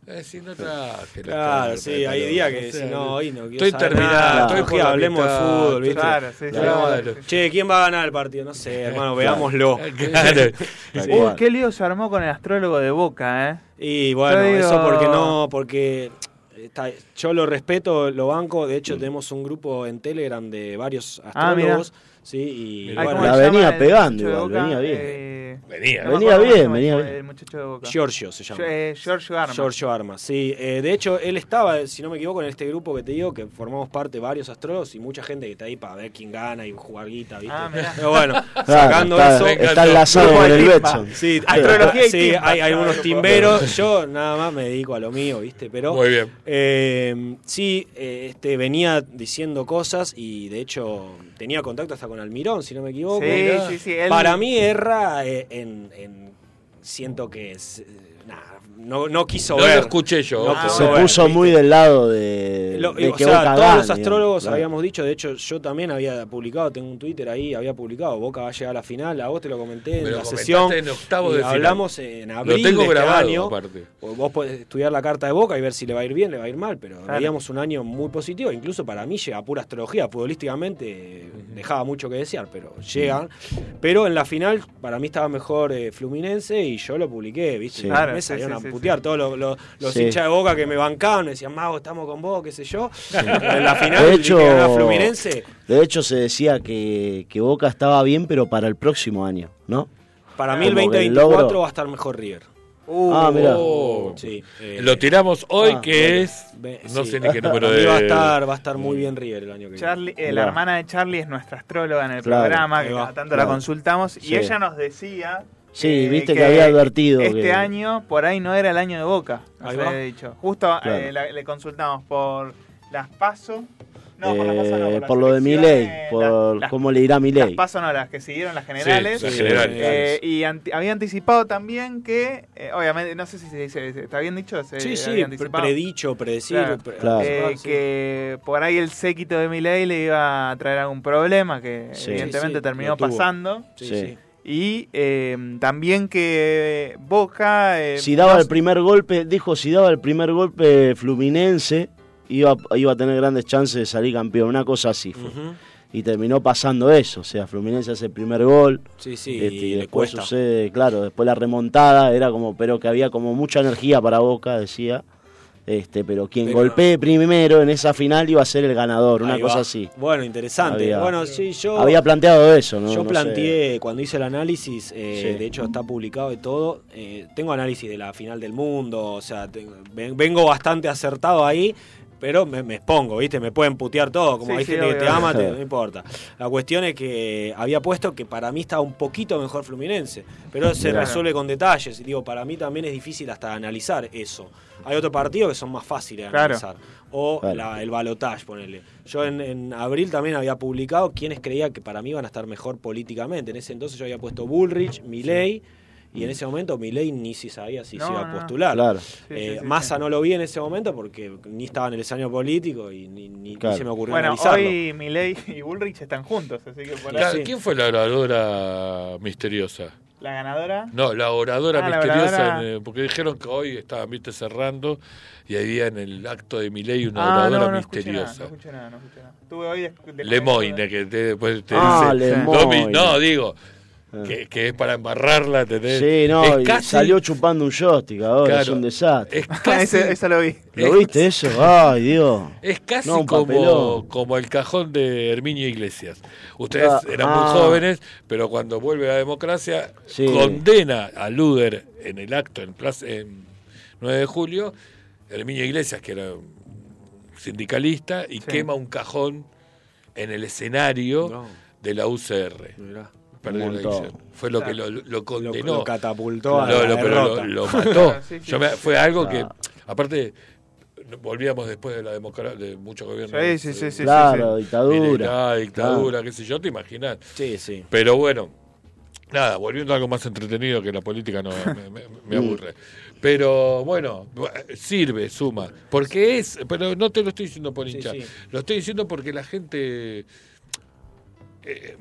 Eh, no traje Claro, sí, hay días o que sea, si no, hoy no quiero Estoy terminado, estoy por hablemos de fútbol, ¿viste? Claro, sí. Claro. Che, ¿quién va a ganar el partido? No sé, hermano, veámoslo. Claro. Sí. Uy, qué lío se armó con el astrólogo de Boca, ¿eh? Y bueno, digo- eso porque no, porque está- yo lo respeto, lo banco. De hecho, tenemos un grupo en Telegram de varios Ah, astrólogos. Sí, y Ay, bueno, ¿cómo La venía pegando igual, Boca? venía bien. Eh, Venía. no Venía bien, venía bien. El muchacho de Boca. Giorgio se llama. Eh, Giorgio Arma. Giorgio Arma, sí. Eh, de hecho, él estaba, si no me equivoco, en este grupo que te digo, que formamos parte varios astrólogos y mucha gente que está ahí para ver quién gana y jugar guita, ¿viste? Ah. Pero bueno, Claro, sacando está, eso. está enlazado con el. Betson. Sí, sí, hay, hay claro, unos grupo. timberos. Yo nada más me dedico a lo mío, ¿viste? Pero Muy bien. eh, sí, eh, este, venía diciendo cosas y de hecho tenía contacto hasta con Almirón, si no me equivoco. Sí, sí, sí. él- Para mí erra eh, en, en- siento que es no, no quiso No ver. lo escuché yo. No Ah, Se ver, puso ¿viste? muy del lado de, Lo- de o que sea, Boca todos gane, los astrólogos habíamos dicho, de hecho yo también había publicado, tengo un Twitter ahí, había publicado, Boca va a llegar a la final, a vos te lo comenté Me en lo la sesión. en octavos y de final. hablamos en abril Lo tengo de este grabado, año. aparte. O Vos podés estudiar la carta de Boca y ver si le va a ir bien, le va a ir mal, pero Claro. veíamos un año muy positivo, incluso para mí llega pura astrología, futbolísticamente dejaba mucho que desear, pero llegan. Pero en la final para mí estaba mejor eh, Fluminense y yo lo publiqué, ¿viste? Sí. Y Claro, me sí, salieron sí, a putear sí. todos los, los- los Sí. hinchas de Boca que me bancaban, me decían, Mago, estamos con vos, qué sé yo. En la final, De hecho, que Fluminense, de hecho se decía que, que Boca estaba bien, pero para el próximo año, ¿no? para mí el Como que el 2024 logro- va a estar mejor River. Uh, ah, mira. Oh. Sí, eh, Lo tiramos hoy, Ah, que es. ve- No sí. sé ni qué número de. va a estar, va a estar muy bien River el año que viene. Charlie, eh, la hermana de Charlie es nuestra astróloga en el Claro. programa, que tanto Claro. la consultamos, y ella nos decía... Sí, eh, viste que había advertido Este que- año, por ahí no era el año de Boca, nos había dicho. Justo Claro. eh, la- le consultamos por las PASO... No, por las PASO no, Eh, las por lo de Milei, por las- cómo le irá a Las Milei. PASO no, las que siguieron las generales. Sí, las Sí, generales. Eh, y anti- había anticipado también que, eh, obviamente, no sé si se dice, ¿está bien dicho? Se Sí, sí, había pre- anticipado. predicho, predecir. Claro. pre- Claro. Eh, anticipar, sí. que por ahí el séquito de Milei le iba a traer algún problema que Sí. evidentemente terminó pasando. Sí, Sí. Y eh, también que Boca... eh, Si daba no el primer golpe, dijo, si daba el primer golpe Fluminense, iba, iba a tener grandes chances de salir campeón, una cosa así fue. Y terminó pasando eso, o sea, Fluminense hace el primer gol, Sí, sí, este, y después cuesta. sucede, claro, después la remontada, era como, pero que había como mucha energía para Boca, decía. Este, pero quien Pero- golpee primero en esa final iba a ser el ganador, una cosa así. Bueno, interesante. Había- bueno, sí, yo. Había planteado eso, ¿no? Yo No planteé, cuando hice el análisis, eh, Sí. de hecho está publicado y todo, eh, tengo análisis de la final del mundo, o sea, tengo- ven- vengo bastante acertado ahí, pero me, me expongo, ¿viste? Me pueden putear todo, como Sí, hay sí, gente que te ama, te- no importa. La cuestión es que había puesto que para mí estaba un poquito mejor Fluminense, pero se resuelve con detalles, y digo, para mí también es difícil hasta analizar eso. Hay otros partidos que son más fáciles de Claro. analizar. O Claro. la- el balotage, ponele. Yo en, en abril también había publicado quienes creía que para mí iban a estar mejor políticamente. En ese entonces yo había puesto Bullrich, Milley, y en ese momento Milley ni si sabía si No, se iba a no. postular. Claro. Sí, Eh, sí, sí, Massa sí. no lo vi en ese momento porque ni estaba en el escenario político y ni, ni- se me ocurrió Bueno, analizarlo. hoy Milei y Bullrich están juntos, así que por ahí ¿Quién fue la oradora misteriosa? la ganadora... No, la oradora Ah, la misteriosa, oradora. en, eh, porque dijeron que hoy estaban, viste, cerrando y había en el acto de Milei una Ah, oradora no, no escuché nada, misteriosa. no escuché nada, no escuché nada. Estuve hoy de- Lemoine, que te, después te Ah, dice. Lemoine. No, digo. Que, que es para embarrarla. ¿entendés? Sí, no, es casi, salió chupando un joystick ahora, es un desastre. es casi, lo vi. ¿Lo es- viste eso? Ay, Dios. Es casi No, como, como el cajón de Herminio Iglesias. Ustedes Ah, eran ah. muy jóvenes, pero cuando vuelve la democracia, Sí. condena a Luder en el acto en, plaza, en 9 de julio, Herminio Iglesias, que era un sindicalista, y Sí. quema un cajón en el escenario No. de la UCR. Mirá. Perdió la elección. Fue lo que lo, lo Lo, condenó. lo catapultó a Lo- la lo- pero lo, derrota. lo mató. Sí, sí, Yo me- sí. fue algo que, Ah. aparte, volvíamos después de la democracia, de muchos gobiernos. Sí, sí, sí, sí, Claro, sí. dictadura. Dictadura, qué sé yo, te imaginas. Sí, sí. Pero bueno, nada, volviendo a algo más entretenido que la política no me, me- me aburre. Pero bueno, sirve, suma. Porque es, pero no te lo estoy diciendo por Sí, hincha, sí. lo estoy diciendo porque la gente eh,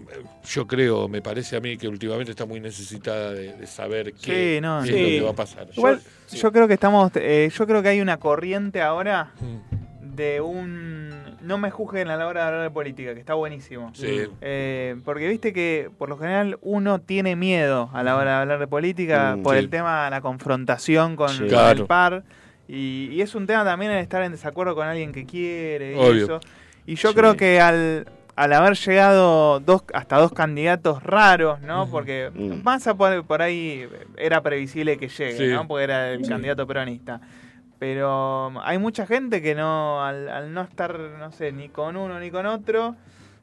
yo creo, me parece a mí que últimamente está muy necesitada de, de saber qué, Sí, no, qué sí. es lo que va a pasar. Igual, Yo- yo creo que estamos. eh, yo creo que hay una corriente ahora Mm. de un. No me juzguen a la hora de hablar de política, que está buenísimo. Sí. Eh, porque viste que por lo general uno tiene miedo a la hora de hablar de política Mm, por sí. el tema de la confrontación con, Sí. con Claro. el par. Y, y es un tema también el estar en desacuerdo con alguien que quiere y Obvio. eso. Y yo Sí. creo que al, al haber llegado dos, hasta dos candidatos raros, ¿no? Porque Mm. Massa por, por ahí era previsible que llegue, Sí. ¿no? Porque era el candidato peronista. Pero um, hay mucha gente que no, al, al no estar, no sé, ni con uno ni con otro,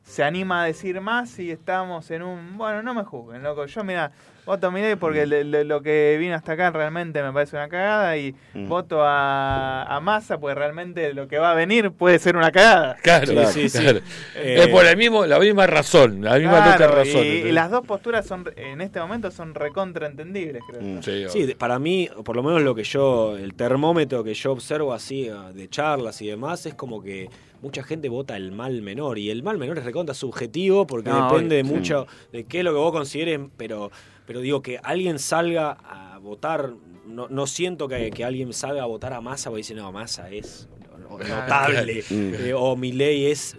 se anima a decir más y estamos en un... Bueno, no me juzguen, loco. Yo, mira, voto a Milei porque le- le- lo que vino hasta acá realmente me parece una cagada y Mm. voto a, a Massa porque realmente lo que va a venir puede ser una cagada. Claro, Claro. Sí, sí. claro. Eh, es por el mismo, la misma razón, la misma Claro, loca razón. y, las dos posturas son en este momento son recontraentendibles, creo. Mm. Sí, para mí, por lo menos lo que yo, el termómetro que yo observo así ah, de charlas y demás, es como que mucha gente vota el mal menor. Y el mal menor es recontra subjetivo porque No, depende mucho de qué es lo que vos consideres, pero, pero digo que alguien salga a votar, no, no siento que, que alguien salga a votar a Massa porque dice, no, Massa es notable, Mm. eh, o Milei es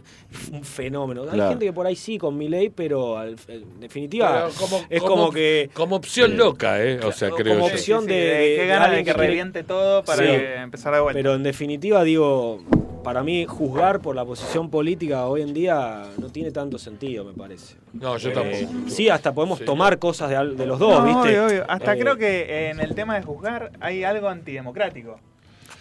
un fenómeno. Hay Claro. gente que por ahí sí con Milei, pero al- en definitiva Pero como- es como- como que... Como opción loca, ¿eh? O sea, Como creo yo. opción de- que de gana de alguien que que quiere- reviente todo para Sí. que empezar de vuelta. Pero en definitiva, digo, para mí juzgar por la posición política hoy en día no tiene tanto sentido, me parece. No, yo Eh, tampoco. sí, hasta podemos Sí. tomar cosas de, al- de los dos, No, ¿viste? obvio, obvio. Hasta Eh, creo que en el tema de juzgar hay algo antidemocrático.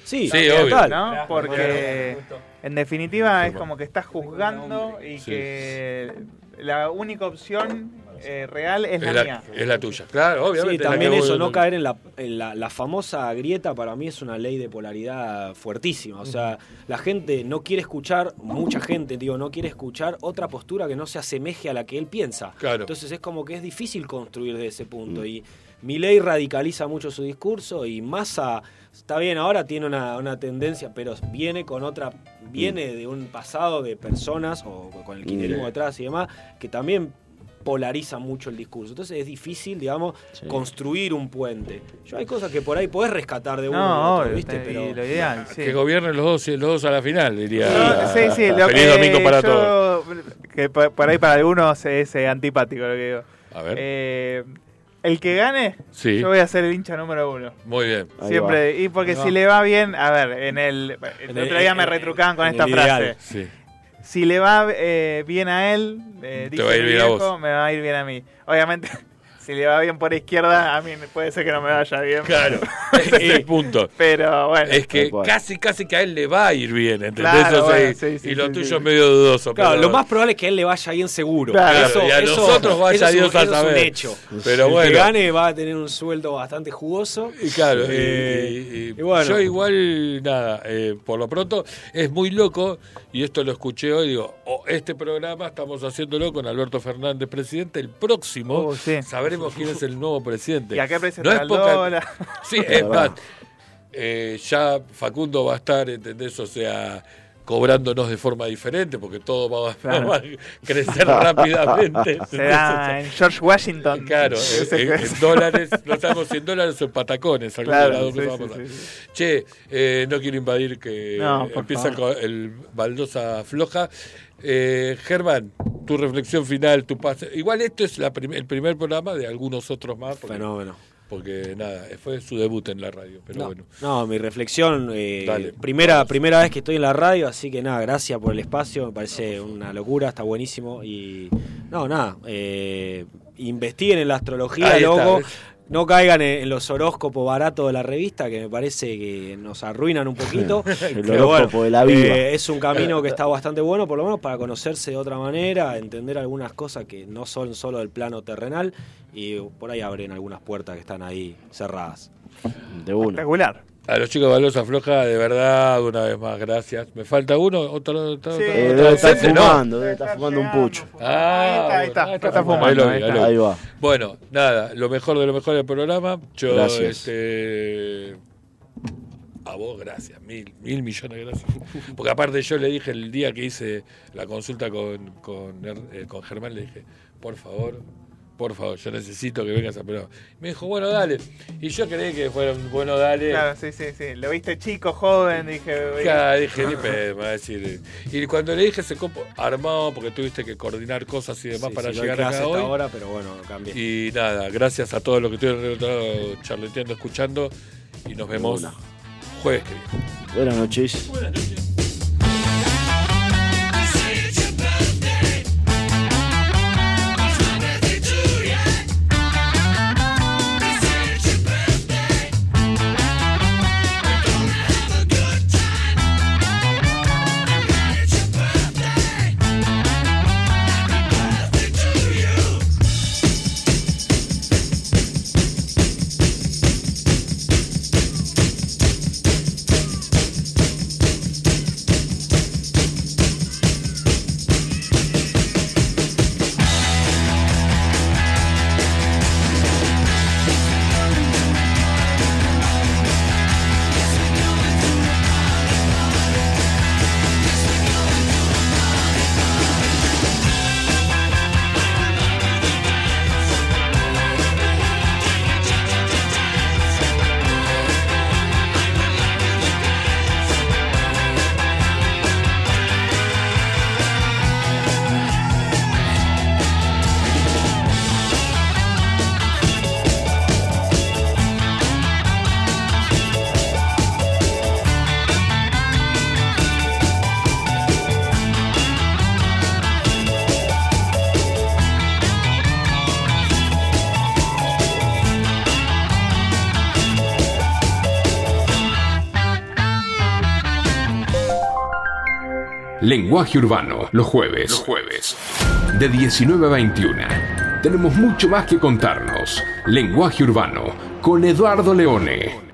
Sí, Sí, total. obvio. ¿no? Porque en definitiva es como que estás juzgando y Sí. que la única opción eh, real es la Es la, mía. es la tuya. Claro, Sí, obviamente. la también eso, no caer en la, en la, la famosa grieta para mí es una ley de polaridad fuertísima. O sea, la gente no quiere escuchar, mucha gente, digo, no quiere escuchar otra postura que no se asemeje a la que él piensa. Claro. Entonces es como que es difícil construir de ese punto. Y Milei radicaliza mucho su discurso y Massa, está bien, ahora tiene una, una tendencia, pero viene con otra, viene de un pasado de personas o con el kirchnerismo Mm. detrás y demás, que también polariza mucho el discurso. Entonces es difícil, digamos, Sí. construir un puente. Yo hay cosas que por ahí podés rescatar de uno No, otro, obvio, ¿viste? Pero lo ideal, sí. Que gobiernen los dos, los dos a la final, diría. No, sí, sí, lo Feliz que domingo para yo- todos. Que por, por ahí para algunos es eh, antipático lo que digo. A ver. Eh, el que gane, Sí. yo voy a ser el hincha número uno. Muy bien. Ahí Siempre, y porque si le va bien, a ver, en el, el En otro el- día me retrucaban con esta frase. Sí. Si le va eh, bien a él, eh, Te dice va a ir bien a viejo, vos. me va a ir bien a mí. Obviamente, si le va bien por izquierda, a mí puede ser que no me vaya bien. Claro, ese es el punto. Pero bueno. Es que casi, casi que a él le va a ir bien, ¿entendés? Claro, Eso bueno, sí. sí, sí, y lo sí, tuyo sí. es medio dudoso. Claro, pero- lo más probable es que a él le vaya bien seguro. Claro, y a nosotros vaya eso Dios a eso es un saber. hecho. Pero el bueno. que gane va a tener un sueldo bastante jugoso. Y claro, y- Eh, y, y y bueno. yo igual, nada, eh, por lo pronto es muy loco, y esto lo escuché hoy, digo, oh, este programa estamos haciéndolo con Alberto Fernández, presidente, el próximo Oh, sí. sabremos quién es el nuevo presidente. ¿Y a qué No es poca-? Sí, es más, eh, ya Facundo va a estar, ¿entendés? O sea, cobrándonos de forma diferente, porque todo va, Claro. va a crecer rápidamente. Será en George Washington. Claro, en, dólares, no sabemos si en dólares o en patacones. Claro, sí, sí, sí. Che, eh, no quiero invadir que No, empieza el baldosa floja. Eh, Germán, tu reflexión final, tu pase. Igual esto es la prim- el primer programa de algunos otros más. Porque, Fenómeno. porque nada, fue su debut en la radio. Pero No, bueno. no, mi reflexión, eh, Dale. primera, primera vez que estoy en la radio, así que nada, gracias por el espacio, me parece una locura, está buenísimo y no, nada, eh, investiguen en la astrología, Ahí loco. No caigan en, los horóscopos baratos de la revista, que me parece que nos arruinan un poquito. El Pero horóscopo de la vida. eh, es un camino que está bastante bueno, por lo menos para conocerse de otra manera, entender algunas cosas que no son solo del plano terrenal y por ahí abren algunas puertas que están ahí cerradas. De una. Espectacular. A los chicos de Baldosa Floja, de verdad, una vez más, gracias. ¿Me falta uno? ¿Otro? otro, Sí, otro- Eh, otro debe estar docente? No. fumando, debe estar fumando un pucho. Ah, Ahí está, ahí está, está fumando, Ahí lo está. Ahí va. Bueno, nada, lo mejor de lo mejor del programa. Yo, Gracias. este. A vos, gracias, mil, mil millones de gracias. Porque aparte yo le dije el día que hice la consulta con, con, eh, con Germán, le dije, por favor, por favor, yo necesito que vengas a pero Me dijo, bueno, dale. Y yo creí que fuera un bueno, dale. Claro, sí, sí, sí. Lo viste chico, joven, dije. Claro, dije, ni pedo, me va a decir. Y cuando le dije ese copo armado, porque tuviste que coordinar cosas y demás Sí, para sí, llegar acá hasta hoy. ahora, pero bueno, cambié. Y nada, gracias a todos los que estuvieron del otro lado charleteando, escuchando. Y nos vemos jueves que viene. Buenas noches. Lenguaje Urbano, los jueves. Los jueves. De 19 a 21. Tenemos mucho más que contarnos. Lenguaje Urbano, con Eduardo Leone.